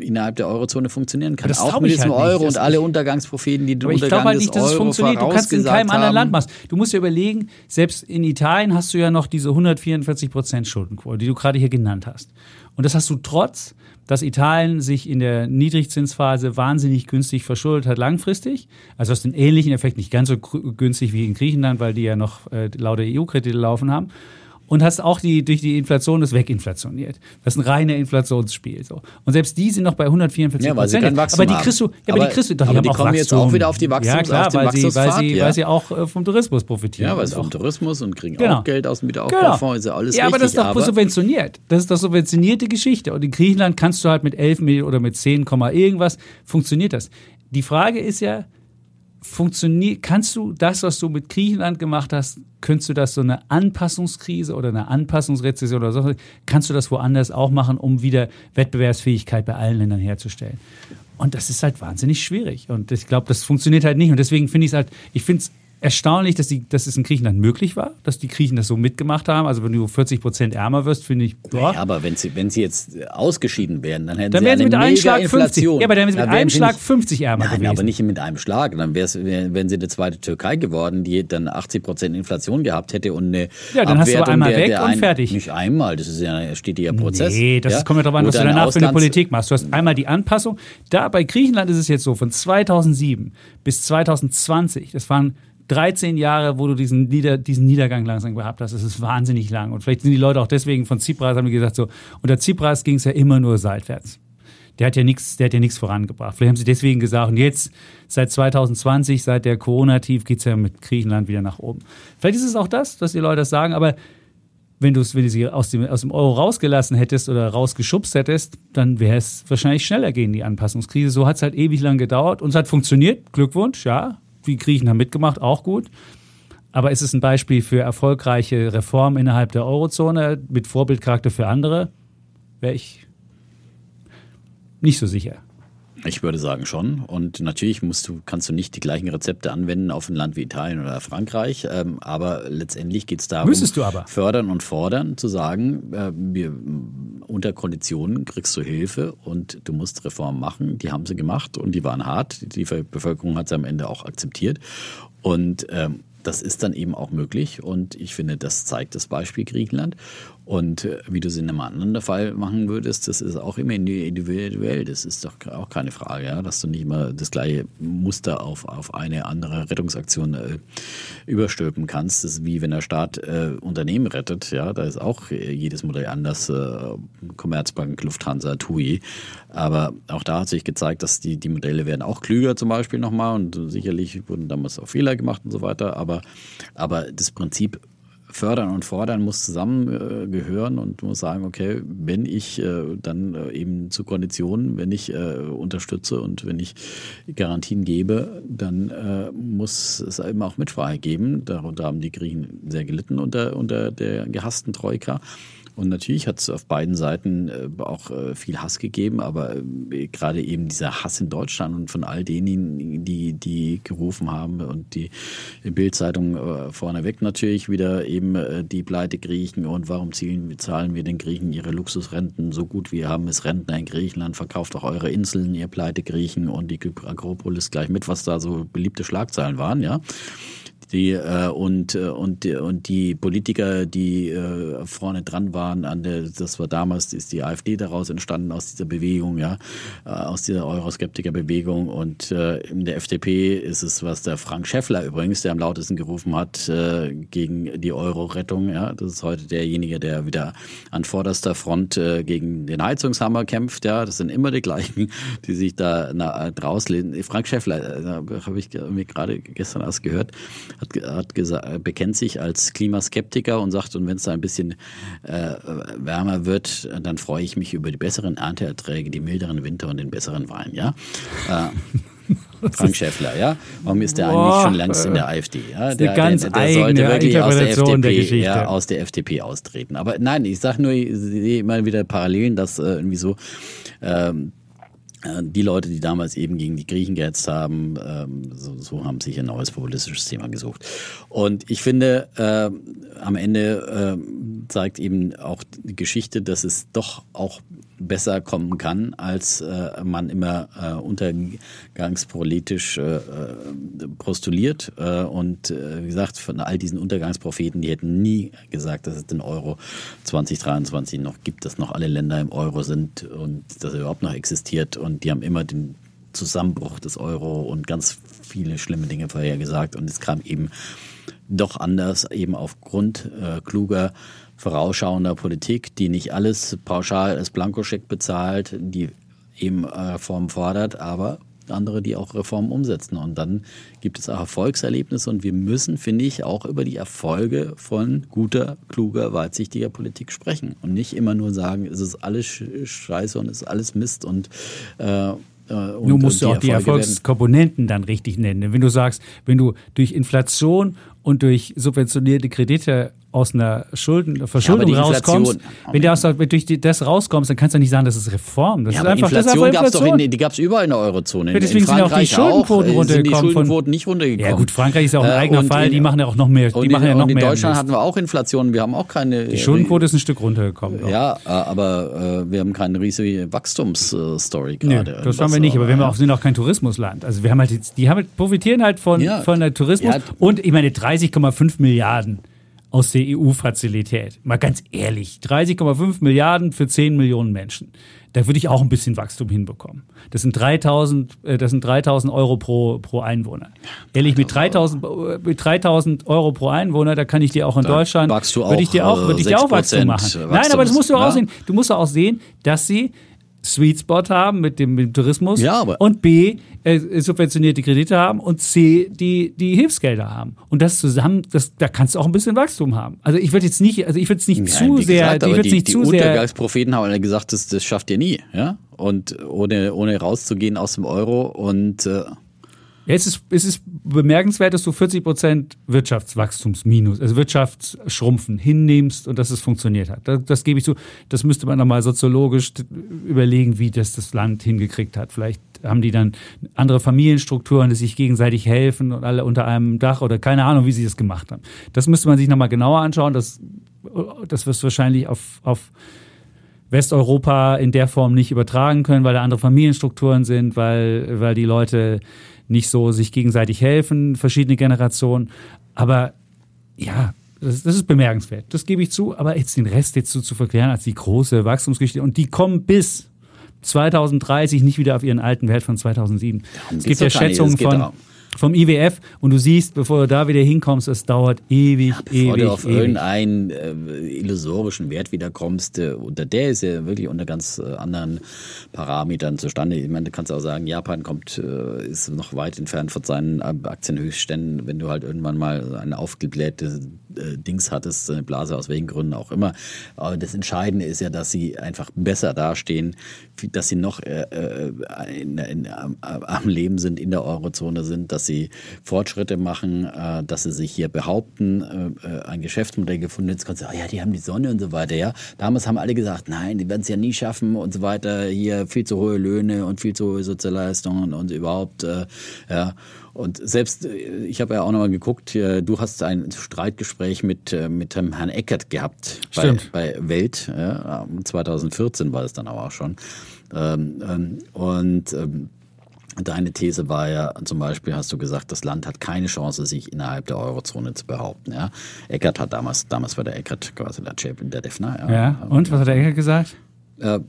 innerhalb der Eurozone funktionieren kann. auch mit diesem halt Euro und alle Untergangspropheten, die du Ich glaube halt nicht, dass es funktioniert. Du kannst in keinem anderen Land machen. Du musst dir überlegen, selbst in Italien hast du ja noch diese 144 Prozent Schuldenquote, die du gerade hier genannt hast. Und das hast du trotz dass Italien sich in der Niedrigzinsphase wahnsinnig günstig verschuldet hat langfristig. Also hast einen ähnlichen Effekt, nicht ganz so günstig wie in Griechenland, weil die ja noch äh, lauter EU-Kredite laufen haben und hast auch die, durch die Inflation das weginflationiert. Das ist ein reiner Inflationsspiel. So. Und selbst die sind noch bei 144 ja, Wachstum aber die kriegst du, ja, aber, aber die kriegst du, doch, aber die, die kommen Wachstum. jetzt auch wieder auf die Wachstums, ja, klar, weil sie, weil, sie, ja. weil sie auch äh, vom Tourismus profitieren. Ja, weil sie vom Tourismus und kriegen genau. auch Geld aus dem Wiederaufbaufonds, genau. ist ja alles Ja, aber das ist doch subventioniert. Das ist doch subventionierte Geschichte. Und in Griechenland kannst du halt mit 11 Millionen oder mit 10, irgendwas funktioniert das. Die Frage ist ja, funktioniert, kannst du das, was du mit Griechenland gemacht hast, könntest du das so eine Anpassungskrise oder eine Anpassungsrezession oder so, kannst du das woanders auch machen, um wieder Wettbewerbsfähigkeit bei allen Ländern herzustellen? Und das ist halt wahnsinnig schwierig. Und ich glaube, das funktioniert halt nicht. Und deswegen finde ich es halt, ich finde es erstaunlich, dass, die, dass es in Griechenland möglich war, dass die Griechen das so mitgemacht haben. Also wenn du 40 Prozent ärmer wirst, finde ich. Boah. Ja, aber wenn sie, wenn sie jetzt ausgeschieden wären, dann hätten dann sie eine mit einem Schlag Inflation. 50. Ja, aber dann wären sie mit einem Schlag nicht, 50 ärmer nein, gewesen. aber nicht mit einem Schlag. Dann wären sie eine zweite Türkei geworden, die dann 80 Prozent Inflation gehabt hätte und eine Ja, dann hast du einmal der, weg der und ein, fertig. Nicht einmal, das ist ja ein stetiger Prozess. Nee, das ja? kommt ja darauf an, was du danach für eine Politik machst. Du hast einmal die Anpassung. Da bei Griechenland ist es jetzt so, von 2007 bis 2020, das waren 13 Jahre, wo du diesen, Nieder, diesen Niedergang langsam gehabt hast. Das ist wahnsinnig lang. Und vielleicht sind die Leute auch deswegen von Tsipras, haben die gesagt, so, unter Tsipras ging es ja immer nur seitwärts. Der hat ja nichts, der hat ja nichts vorangebracht. Vielleicht haben sie deswegen gesagt, und jetzt, seit 2020, seit der Corona-Tief, geht es ja mit Griechenland wieder nach oben. Vielleicht ist es auch das, dass die Leute das sagen, aber wenn du wenn du sie aus dem, aus dem Euro rausgelassen hättest oder rausgeschubst hättest, dann wäre es wahrscheinlich schneller gehen, die Anpassungskrise. So hat es halt ewig lang gedauert und es hat funktioniert. Glückwunsch, ja die Griechen haben mitgemacht, auch gut. Aber ist es ein Beispiel für erfolgreiche Reformen innerhalb der Eurozone mit Vorbildcharakter für andere? Wäre ich nicht so sicher. Ich würde sagen schon. Und natürlich musst du, kannst du nicht die gleichen Rezepte anwenden auf ein Land wie Italien oder Frankreich. Ähm, aber letztendlich geht es darum, Müsstest du aber. fördern und fordern, zu sagen, äh, wir, unter Konditionen kriegst du Hilfe und du musst Reformen machen. Die haben sie gemacht und die waren hart. Die Bevölkerung hat sie am Ende auch akzeptiert. Und ähm, das ist dann eben auch möglich und ich finde, das zeigt das Beispiel Griechenland. Und äh, wie du es in einem anderen Fall machen würdest, das ist auch immer individuell. Das ist doch auch keine Frage, ja? dass du nicht immer das gleiche Muster auf, auf eine andere Rettungsaktion äh, überstülpen kannst. Das ist wie wenn der Staat äh, Unternehmen rettet. Ja? Da ist auch äh, jedes Modell anders. Äh, Commerzbank, Lufthansa, TUI. Aber auch da hat sich gezeigt, dass die, die Modelle werden auch klüger zum Beispiel nochmal. Und sicherlich wurden damals auch Fehler gemacht und so weiter. Aber, aber das Prinzip Fördern und Fordern muss zusammengehören und muss sagen, okay, wenn ich äh, dann äh, eben zu Konditionen, wenn ich äh, unterstütze und wenn ich Garantien gebe, dann muss es eben auch Mitsprache geben. Darunter haben die Griechen sehr gelitten unter, unter der gehassten Troika. Und natürlich hat es auf beiden Seiten äh, auch äh, viel Hass gegeben, aber äh, gerade eben dieser Hass in Deutschland und von all denen, die, die gerufen haben und die Bildzeitung vorneweg natürlich wieder eben die Pleite Griechen und warum zahlen, zahlen wir den Griechen ihre Luxusrenten so gut wie haben es Rentner in Griechenland, verkauft auch eure Inseln, ihr Pleite Griechen und die Akropolis gleich mit, was da so beliebte Schlagzeilen waren, ja. Die, äh, und, äh, und, und die Politiker, die äh, vorne dran waren, an der, das war damals, ist die AfD daraus entstanden, aus dieser Bewegung, ja, äh, aus dieser Euroskeptiker-Bewegung. Und äh, in der FDP ist es, was der Frank Schäffler übrigens, der am lautesten gerufen hat äh, gegen die Euro-Rettung. Ja, das ist heute derjenige, der wieder an vorderster Front äh, gegen den Heizungshammer kämpft. Ja, das sind immer die gleichen, die sich da na, rauslehnen. Frank Schäffler, äh, habe ich mir gerade gestern erst gehört, hat, hat gesagt, bekennt sich als Klimaskeptiker und sagt, und wenn es da ein bisschen äh, wärmer wird, dann freue ich mich über die besseren Ernteerträge, die milderen Winter und den besseren Wein, ja. Äh, Frank Schäffler, ja. Warum ist der Boah, eigentlich schon längst in der AfD? Ja? Der, ganz der, der sollte wirklich aus der FDP, der ja, aus der FDP austreten. Aber nein, ich sage nur, ich sehe immer wieder Parallelen, dass äh, irgendwie so ähm, äh, die Leute, die damals eben gegen die Griechen gehetzt haben, ähm, so, so, haben sich ein neues populistisches Thema gesucht. Und ich finde, äh, am Ende äh, zeigt eben auch die Geschichte, dass es doch auch besser kommen kann, als äh, man immer äh, untergangspolitisch äh, postuliert. Äh, und äh, wie gesagt, von all diesen Untergangspropheten, die hätten nie gesagt, dass es den Euro 2023 noch gibt, dass noch alle Länder im Euro sind und dass er überhaupt noch existiert. Und die haben immer den Zusammenbruch des Euro und ganz viele schlimme Dinge vorhergesagt. Und es kam eben doch anders, eben aufgrund äh, kluger vorausschauender Politik, die nicht alles pauschal als Blankoscheck bezahlt, die eben Reformen fordert, aber andere, die auch Reformen umsetzen. Und dann gibt es auch Erfolgserlebnisse und wir müssen, finde ich, auch über die Erfolge von guter, kluger, weitsichtiger Politik sprechen und nicht immer nur sagen, es ist alles scheiße und es ist alles Mist und äh, und, du musst ja auch die Erfolgskomponenten dann richtig nennen. Wenn du sagst, wenn du durch Inflation und durch subventionierte Kredite aus einer Schulden, Verschuldung ja, rauskommst, wenn du aus, durch die, das rauskommst, dann kannst du nicht sagen, das ist Reform. Das ja, ist einfach, Inflation gab es doch in, die gab's überall in der Eurozone. In, deswegen in sind auch die Schuldenquoten auch, runtergekommen. Sind die Schuldenquoten nicht runtergekommen. Ja gut, Frankreich ist ja auch ein äh, eigener und, Fall, die machen ja auch noch mehr. Die machen ja noch und in mehr Deutschland hatten wir auch Inflation, wir haben auch keine... Die Schuldenquote ist ein Stück runtergekommen. Ja, äh, aber äh, wir haben keine riesige Wachstumsstory gerade. Nee, das haben wir nicht, aber wir sind auch kein Tourismusland. Also wir haben halt, die haben, profitieren halt von, ja, von der Tourismus ja, und ich meine 30,5 Milliarden aus der EU-Fazilität. Mal ganz ehrlich, 30,5 Milliarden für 10 Millionen Menschen. Da würde ich auch ein bisschen Wachstum hinbekommen. Das sind 3000, äh, das sind 3000 Euro pro, pro Einwohner. Ehrlich, mit 3000, äh, mit 3000 Euro pro Einwohner, da kann ich dir auch in da Deutschland, würde ich dir auch, würde ich dir auch Wachstum machen. Wachstums, Nein, aber das musst du auch sehen. Du musst auch sehen, dass sie Sweet Spot haben mit dem, mit dem Tourismus ja, aber und B, äh, subventionierte Kredite haben und C, die, die Hilfsgelder haben. Und das zusammen, das, da kannst du auch ein bisschen Wachstum haben. Also ich würde jetzt nicht, also ich würde es nicht Nein, zu sehr, gesagt, die, nicht die zu Untergangspropheten haben alle gesagt, das, das schafft ihr nie, ja? Und ohne, ohne rauszugehen aus dem Euro und äh es ist, es ist bemerkenswert, dass du 40 Prozent Wirtschaftswachstumsminus, also Wirtschaftsschrumpfen hinnimmst und dass es funktioniert hat. Das, das gebe ich zu. Das müsste man nochmal soziologisch überlegen, wie das das Land hingekriegt hat. Vielleicht haben die dann andere Familienstrukturen, die sich gegenseitig helfen und alle unter einem Dach oder keine Ahnung, wie sie das gemacht haben. Das müsste man sich nochmal genauer anschauen. Das, das wirst du wahrscheinlich auf, auf Westeuropa in der Form nicht übertragen können, weil da andere Familienstrukturen sind, weil, weil die Leute nicht so sich gegenseitig helfen, verschiedene Generationen. Aber ja, Das, das, ist bemerkenswert. Das gebe ich zu. Aber jetzt den Rest jetzt so zu verklären als die große Wachstumsgeschichte. Und die kommen bis 2030 nicht wieder auf ihren alten Wert von 2007. es gibt ja Schätzungen von vom IWF und du siehst, bevor du da wieder hinkommst, es dauert ewig, ja, bevor ewig. du auf ewig. irgendeinen äh, illusorischen Wert wiederkommst, äh, unter der ist ja wirklich unter ganz äh, anderen Parametern zustande. Ich meine, du kannst auch sagen, Japan kommt, äh, ist noch weit entfernt von seinen Aktienhöchstständen, wenn du halt irgendwann mal eine aufgeblähte äh, Dings hattest, eine Blase aus welchen Gründen auch immer. Aber das Entscheidende ist ja, dass sie einfach besser dastehen, dass sie noch äh, äh, in, in, am, am Leben sind, in der Eurozone sind, dass sie Fortschritte machen, äh, dass sie sich hier behaupten, äh, äh ein Geschäftsmodell gefunden. Jetzt kannst du sagen, ja, die haben die Sonne und so weiter. Ja, damals haben alle gesagt, nein, die werden es ja nie schaffen und so weiter. Hier viel zu hohe Löhne und viel zu hohe Sozialleistungen und überhaupt, ja. Und selbst, ich habe ja auch nochmal geguckt, du hast ein Streitgespräch mit, mit Herrn Eckert gehabt bei, bei, Welt. Ja, 2014 war es dann aber auch schon. Ähm, ähm, und ähm, Deine These war ja zum Beispiel, hast du gesagt, das Land hat keine Chance, sich innerhalb der Eurozone zu behaupten. Ja? Eckert hat damals, damals war der Eckert quasi der Chef der DEFNA. Ja, ja. und was hat der Eckert gesagt? Äh,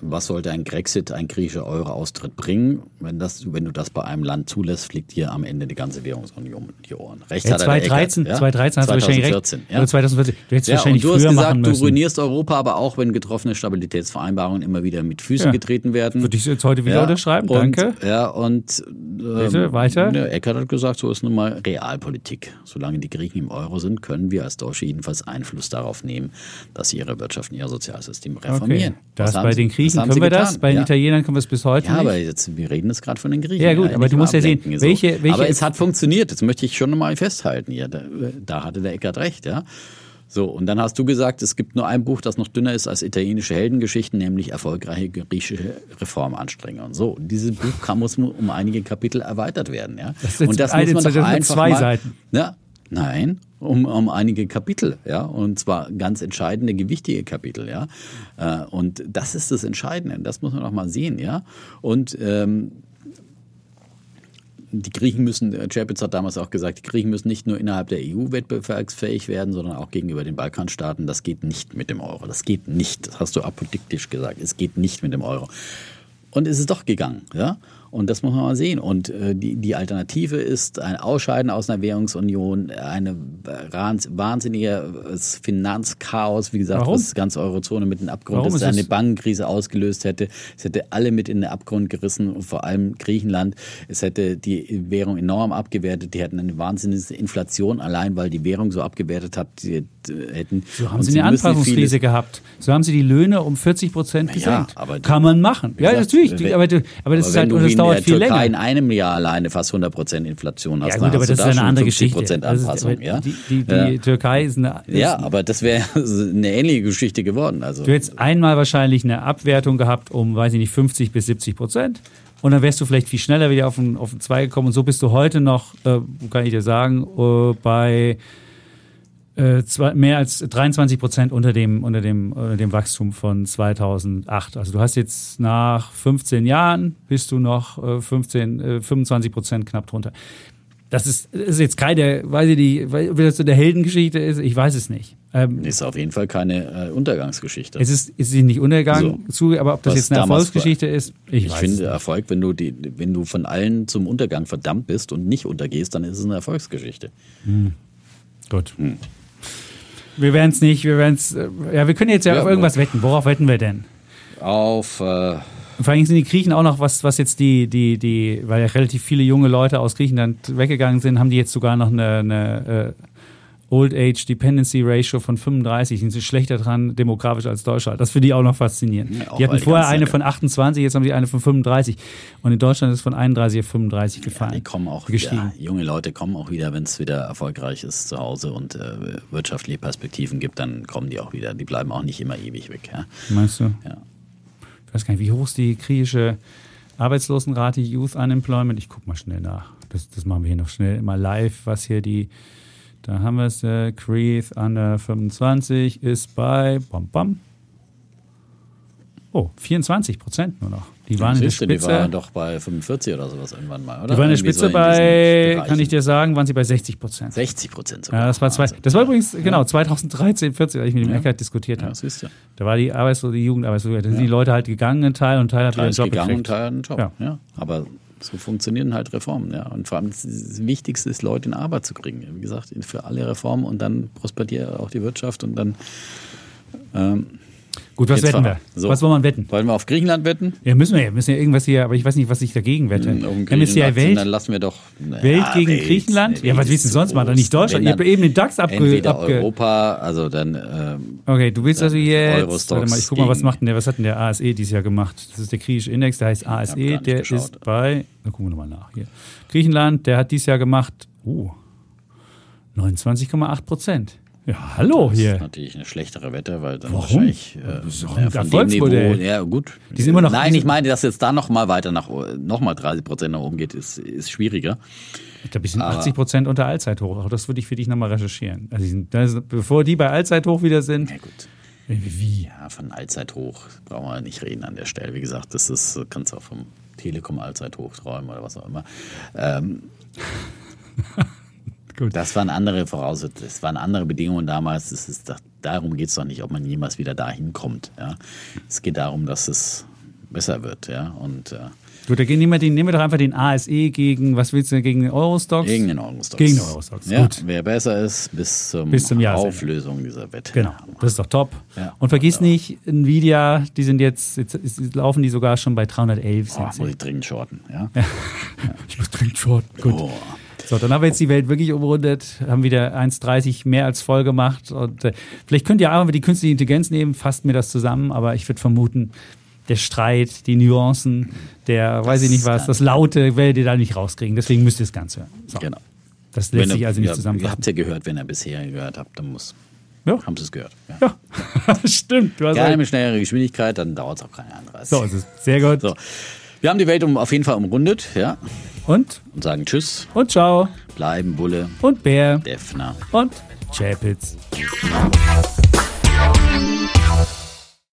was sollte ein Grexit, ein griechischer Euro-Austritt bringen? Wenn, das, wenn du das bei einem Land zulässt, fliegt dir am Ende die ganze Währungsunion um die Ohren. Recht ja, hat 2013, ja? 2013 hast 2014, du wahrscheinlich recht. Ja. 2014. Du hättest ja, wahrscheinlich und du hast gesagt, du ruinierst Europa, aber auch wenn getroffene Stabilitätsvereinbarungen immer wieder mit Füßen ja. getreten werden. Würde ich jetzt heute wieder unterschreiben, und, danke. Ja, und ähm, Bitte, weiter. Ja, Eckert hat gesagt, so ist nun mal Realpolitik. Solange die Griechen im Euro sind, können wir als Deutsche jedenfalls Einfluss darauf nehmen, dass sie ihre Wirtschaft und ihr Sozialsystem reformieren. Okay. Das bei den Griechen können wir das, bei den ja. Italienern können wir es bis heute ja, nicht. aber jetzt, wir reden jetzt gerade von den Griechen. Ja gut, ja, aber du musst ja sehen, welche, welche... Aber es hat funktioniert, das möchte ich schon nochmal festhalten. Ja, da, da hatte der Eckert recht, ja. So, und dann hast du gesagt, es gibt nur ein Buch, das noch dünner ist als italienische Heldengeschichten, nämlich erfolgreiche griechische Reformanstrengungen. So, dieses Buch kann, muss um einige Kapitel erweitert werden. Ja? Das und das muss man doch einfach zwei mal, Seiten. Ja, nein, um, um einige Kapitel, ja, und zwar ganz entscheidende, gewichtige Kapitel, ja. Äh, und das ist das Entscheidende, das muss man auch mal sehen, ja. Und ähm, die Griechen müssen, Chapitz hat damals auch gesagt, die Griechen müssen nicht nur innerhalb der EU wettbewerbsfähig werden, sondern auch gegenüber den Balkanstaaten. Das geht nicht mit dem Euro. Das geht nicht. Das hast du apodiktisch gesagt. Es geht nicht mit dem Euro. Und es ist doch gegangen, ja. Und das muss man mal sehen. Und äh, die, die Alternative ist ein Ausscheiden aus einer Währungsunion, eine wahnsinniges Finanzchaos, wie gesagt, Warum? was ganz Eurozone mit in den Abgrund Warum ist, eine Bankenkrise ausgelöst hätte. Es hätte alle mit in den Abgrund gerissen, und vor allem Griechenland. Es hätte die Währung enorm abgewertet. Die hätten eine wahnsinnige Inflation, allein weil die Währung so abgewertet hat. Die, hätten, so haben sie eine Anpassungskrise gehabt. So haben sie die Löhne um 40 Prozent gesenkt. Ja, Kann man machen. Ja, natürlich. Aber, aber das ist halt, das dauert viel Türkei länger. in einem Jahr alleine fast 100 Prozent Inflation hast. Ja gut, aber das ist eine andere Geschichte. Anpassung, ja? Die, die, die ja. Türkei ist eine... Ist ja, aber das wäre eine ähnliche Geschichte geworden. Also. Du hättest einmal wahrscheinlich eine Abwertung gehabt um, weiß ich nicht, 50 bis 70 Prozent. Und dann wärst du vielleicht viel schneller wieder auf den, auf den Zweig gekommen. Und so bist du heute noch, äh, kann ich dir sagen, äh, bei äh, zwei, mehr als 23 Prozent unter dem, unter, dem, unter dem Wachstum von 2008. Also du hast jetzt nach 15 Jahren bist du noch äh, 15, äh, 25 Prozent knapp drunter. Das ist, ist jetzt keine, weiß ich nicht, wie das so der Heldengeschichte ist, ich weiß es nicht. Ähm, ist auf jeden Fall keine äh, Untergangsgeschichte. Es ist, ist nicht Untergang so, zu, aber ob das jetzt eine Erfolgsgeschichte war, ist, ich, ich finde Erfolg, wenn du die, wenn du von allen zum Untergang verdammt bist und nicht untergehst, dann ist es eine Erfolgsgeschichte. Hm. Gut. Hm. Wir werden es nicht, wir werden es. Äh, ja, wir können jetzt ja, ja auf irgendwas wetten. Worauf wetten wir denn? Auf. Äh vor allem sind die Griechen auch noch, was, was jetzt die, die, die, weil ja relativ viele junge Leute aus Griechenland weggegangen sind, haben die jetzt sogar noch eine, eine äh, Old Age Dependency Ratio von 35, sind sie schlechter dran demografisch als Deutschland. Das finde ich auch noch faszinierend. Ja, auch die hatten vorher eine von 28, jetzt haben sie eine von 35 und in Deutschland ist von 31 auf 35 gefallen. Ja, die kommen auch wieder, junge Leute kommen auch wieder, wenn es wieder erfolgreich ist zu Hause und äh, wirtschaftliche Perspektiven gibt, dann kommen die auch wieder. Die bleiben auch nicht immer ewig weg. Ja. Meinst du? Ja. Ich weiß gar nicht, wie hoch ist die griechische Arbeitslosenrate, Youth Unemployment? Ich gucke mal schnell nach. Das, das machen wir hier noch schnell immer live, was hier die da haben wir es, äh, Creeth under 25 ist bei bam, bam. Oh, 24 Prozent nur noch. Die waren in der Siehste, die Spitze. waren doch bei 45 oder sowas irgendwann mal, oder? Die waren in der Spitze so bei, kann ich dir sagen, waren sie bei 60 Prozent. 60 Prozent sogar. Ja, das war zwei. Das war übrigens genau 2013, 14, als ich mit dem Eckert diskutiert Ja, habe. siehst du. Da war die Arbeitslose, die Jugendarbeitslose. Da sind die Leute halt gegangen, ein Teil und Teil hat wieder Teil einen ist Job gegangen gekriegt. Teil einen Job. Ja. Ja. Aber so funktionieren halt Reformen. Ja. Und vor allem das, Wichtigste ist, Leute in Arbeit zu kriegen. Wie gesagt, für alle Reformen und dann prosperiert auch die Wirtschaft und dann. Ähm, Gut, was Jetzt wetten wir? so. Was wollen wir wetten? wollen wir auf Griechenland wetten? Ja, müssen wir ja. Müssen ja irgendwas hier, aber ich weiß nicht, was ich dagegen wette. Auf den MSCI Griechenland, Welt, Dann lassen wir doch. na Welt gegen Welt, Griechenland? Ja, was willst du ist sonst machen? Groß. nicht Deutschland. Ihr habt dann eben den DAX abge... Entweder abge Europa, also dann. Ähm, okay, du willst also Dann jetzt... Warte mal, ich guck mal, was macht denn der, was hat denn der ASE dieses Jahr gemacht? Das ist der griechische Index, der heißt ASE, der geschaut. ist bei... Na, gucken wir nochmal nach hier. Griechenland, der hat dieses Jahr gemacht... Oh, 29,8 Prozent. Ja, hallo das hier. ist natürlich eine schlechtere Wette, weil dann Warum? wahrscheinlich äh, Das ja, ein von dem. Niveau, ja gut. Die sind immer noch- Nein, ich meine, dass jetzt da noch mal weiter nach noch mal 30 Prozent nach oben geht, ist, ist schwieriger. Ich glaube, die sind Aber- 80 Prozent unter Allzeithoch. Auch das würde ich für dich nochmal recherchieren. Also die sind, das, bevor die bei Allzeithoch wieder sind. Ja gut. Wie? wie? Ja, von Allzeithoch brauchen wir nicht reden an der Stelle. Wie gesagt, das ist, kannst du auch vom Telekom Allzeithoch träumen oder was auch immer. Ähm, Gut. Das waren andere Voraussetzungen, das waren andere Bedingungen damals. Das ist, darum geht es doch nicht, ob man jemals wieder dahin kommt. Ja. Es geht darum, dass es besser wird. Ja. Und äh, Gut, da gehen nehmen wir, den, nehmen wir doch einfach den ASE gegen, was willst du, gegen den Eurostox? gegen den Eurostox. Gegen den Eurostox, Ja, gut. wer besser ist, bis zum, Bis zum. Auflösung dieser Wette. Genau, das ist doch top. Ja. Und vergiss nicht, Nvidia, die sind jetzt, jetzt, jetzt laufen die sogar schon bei 311. Oh, muss ich dringend shorten. Ja. Ich muss dringend short. Gut. Oh. So, dann haben wir jetzt die Welt wirklich umrundet, haben wieder 1,30 mehr als voll gemacht. Und äh, vielleicht könnt ihr einfach die künstliche Intelligenz nehmen, fasst mir das zusammen, aber ich würde vermuten, der Streit, die Nuancen, der weiß ich nicht was, das Laute werdet ihr da nicht rauskriegen. Deswegen müsst ihr es ganz hören. So. Genau. Das lässt Wenn sich ihr- also nicht ja, Ihr zusammenfassen. habt ja gehört, wenn ihr bisher gehört habt, dann muss, Ja. haben sie es gehört. Ja. Ja, stimmt. Du hast Gerne mit schnellerer Geschwindigkeit, dann dauert es auch keine 31. So ist es. Sehr gut. So. Wir haben die Welt um, auf jeden Fall umrundet, ja, und? Und sagen Tschüss. Und Ciao. Bleiben Bulle. Und Bär. Defner. Und Chapitz.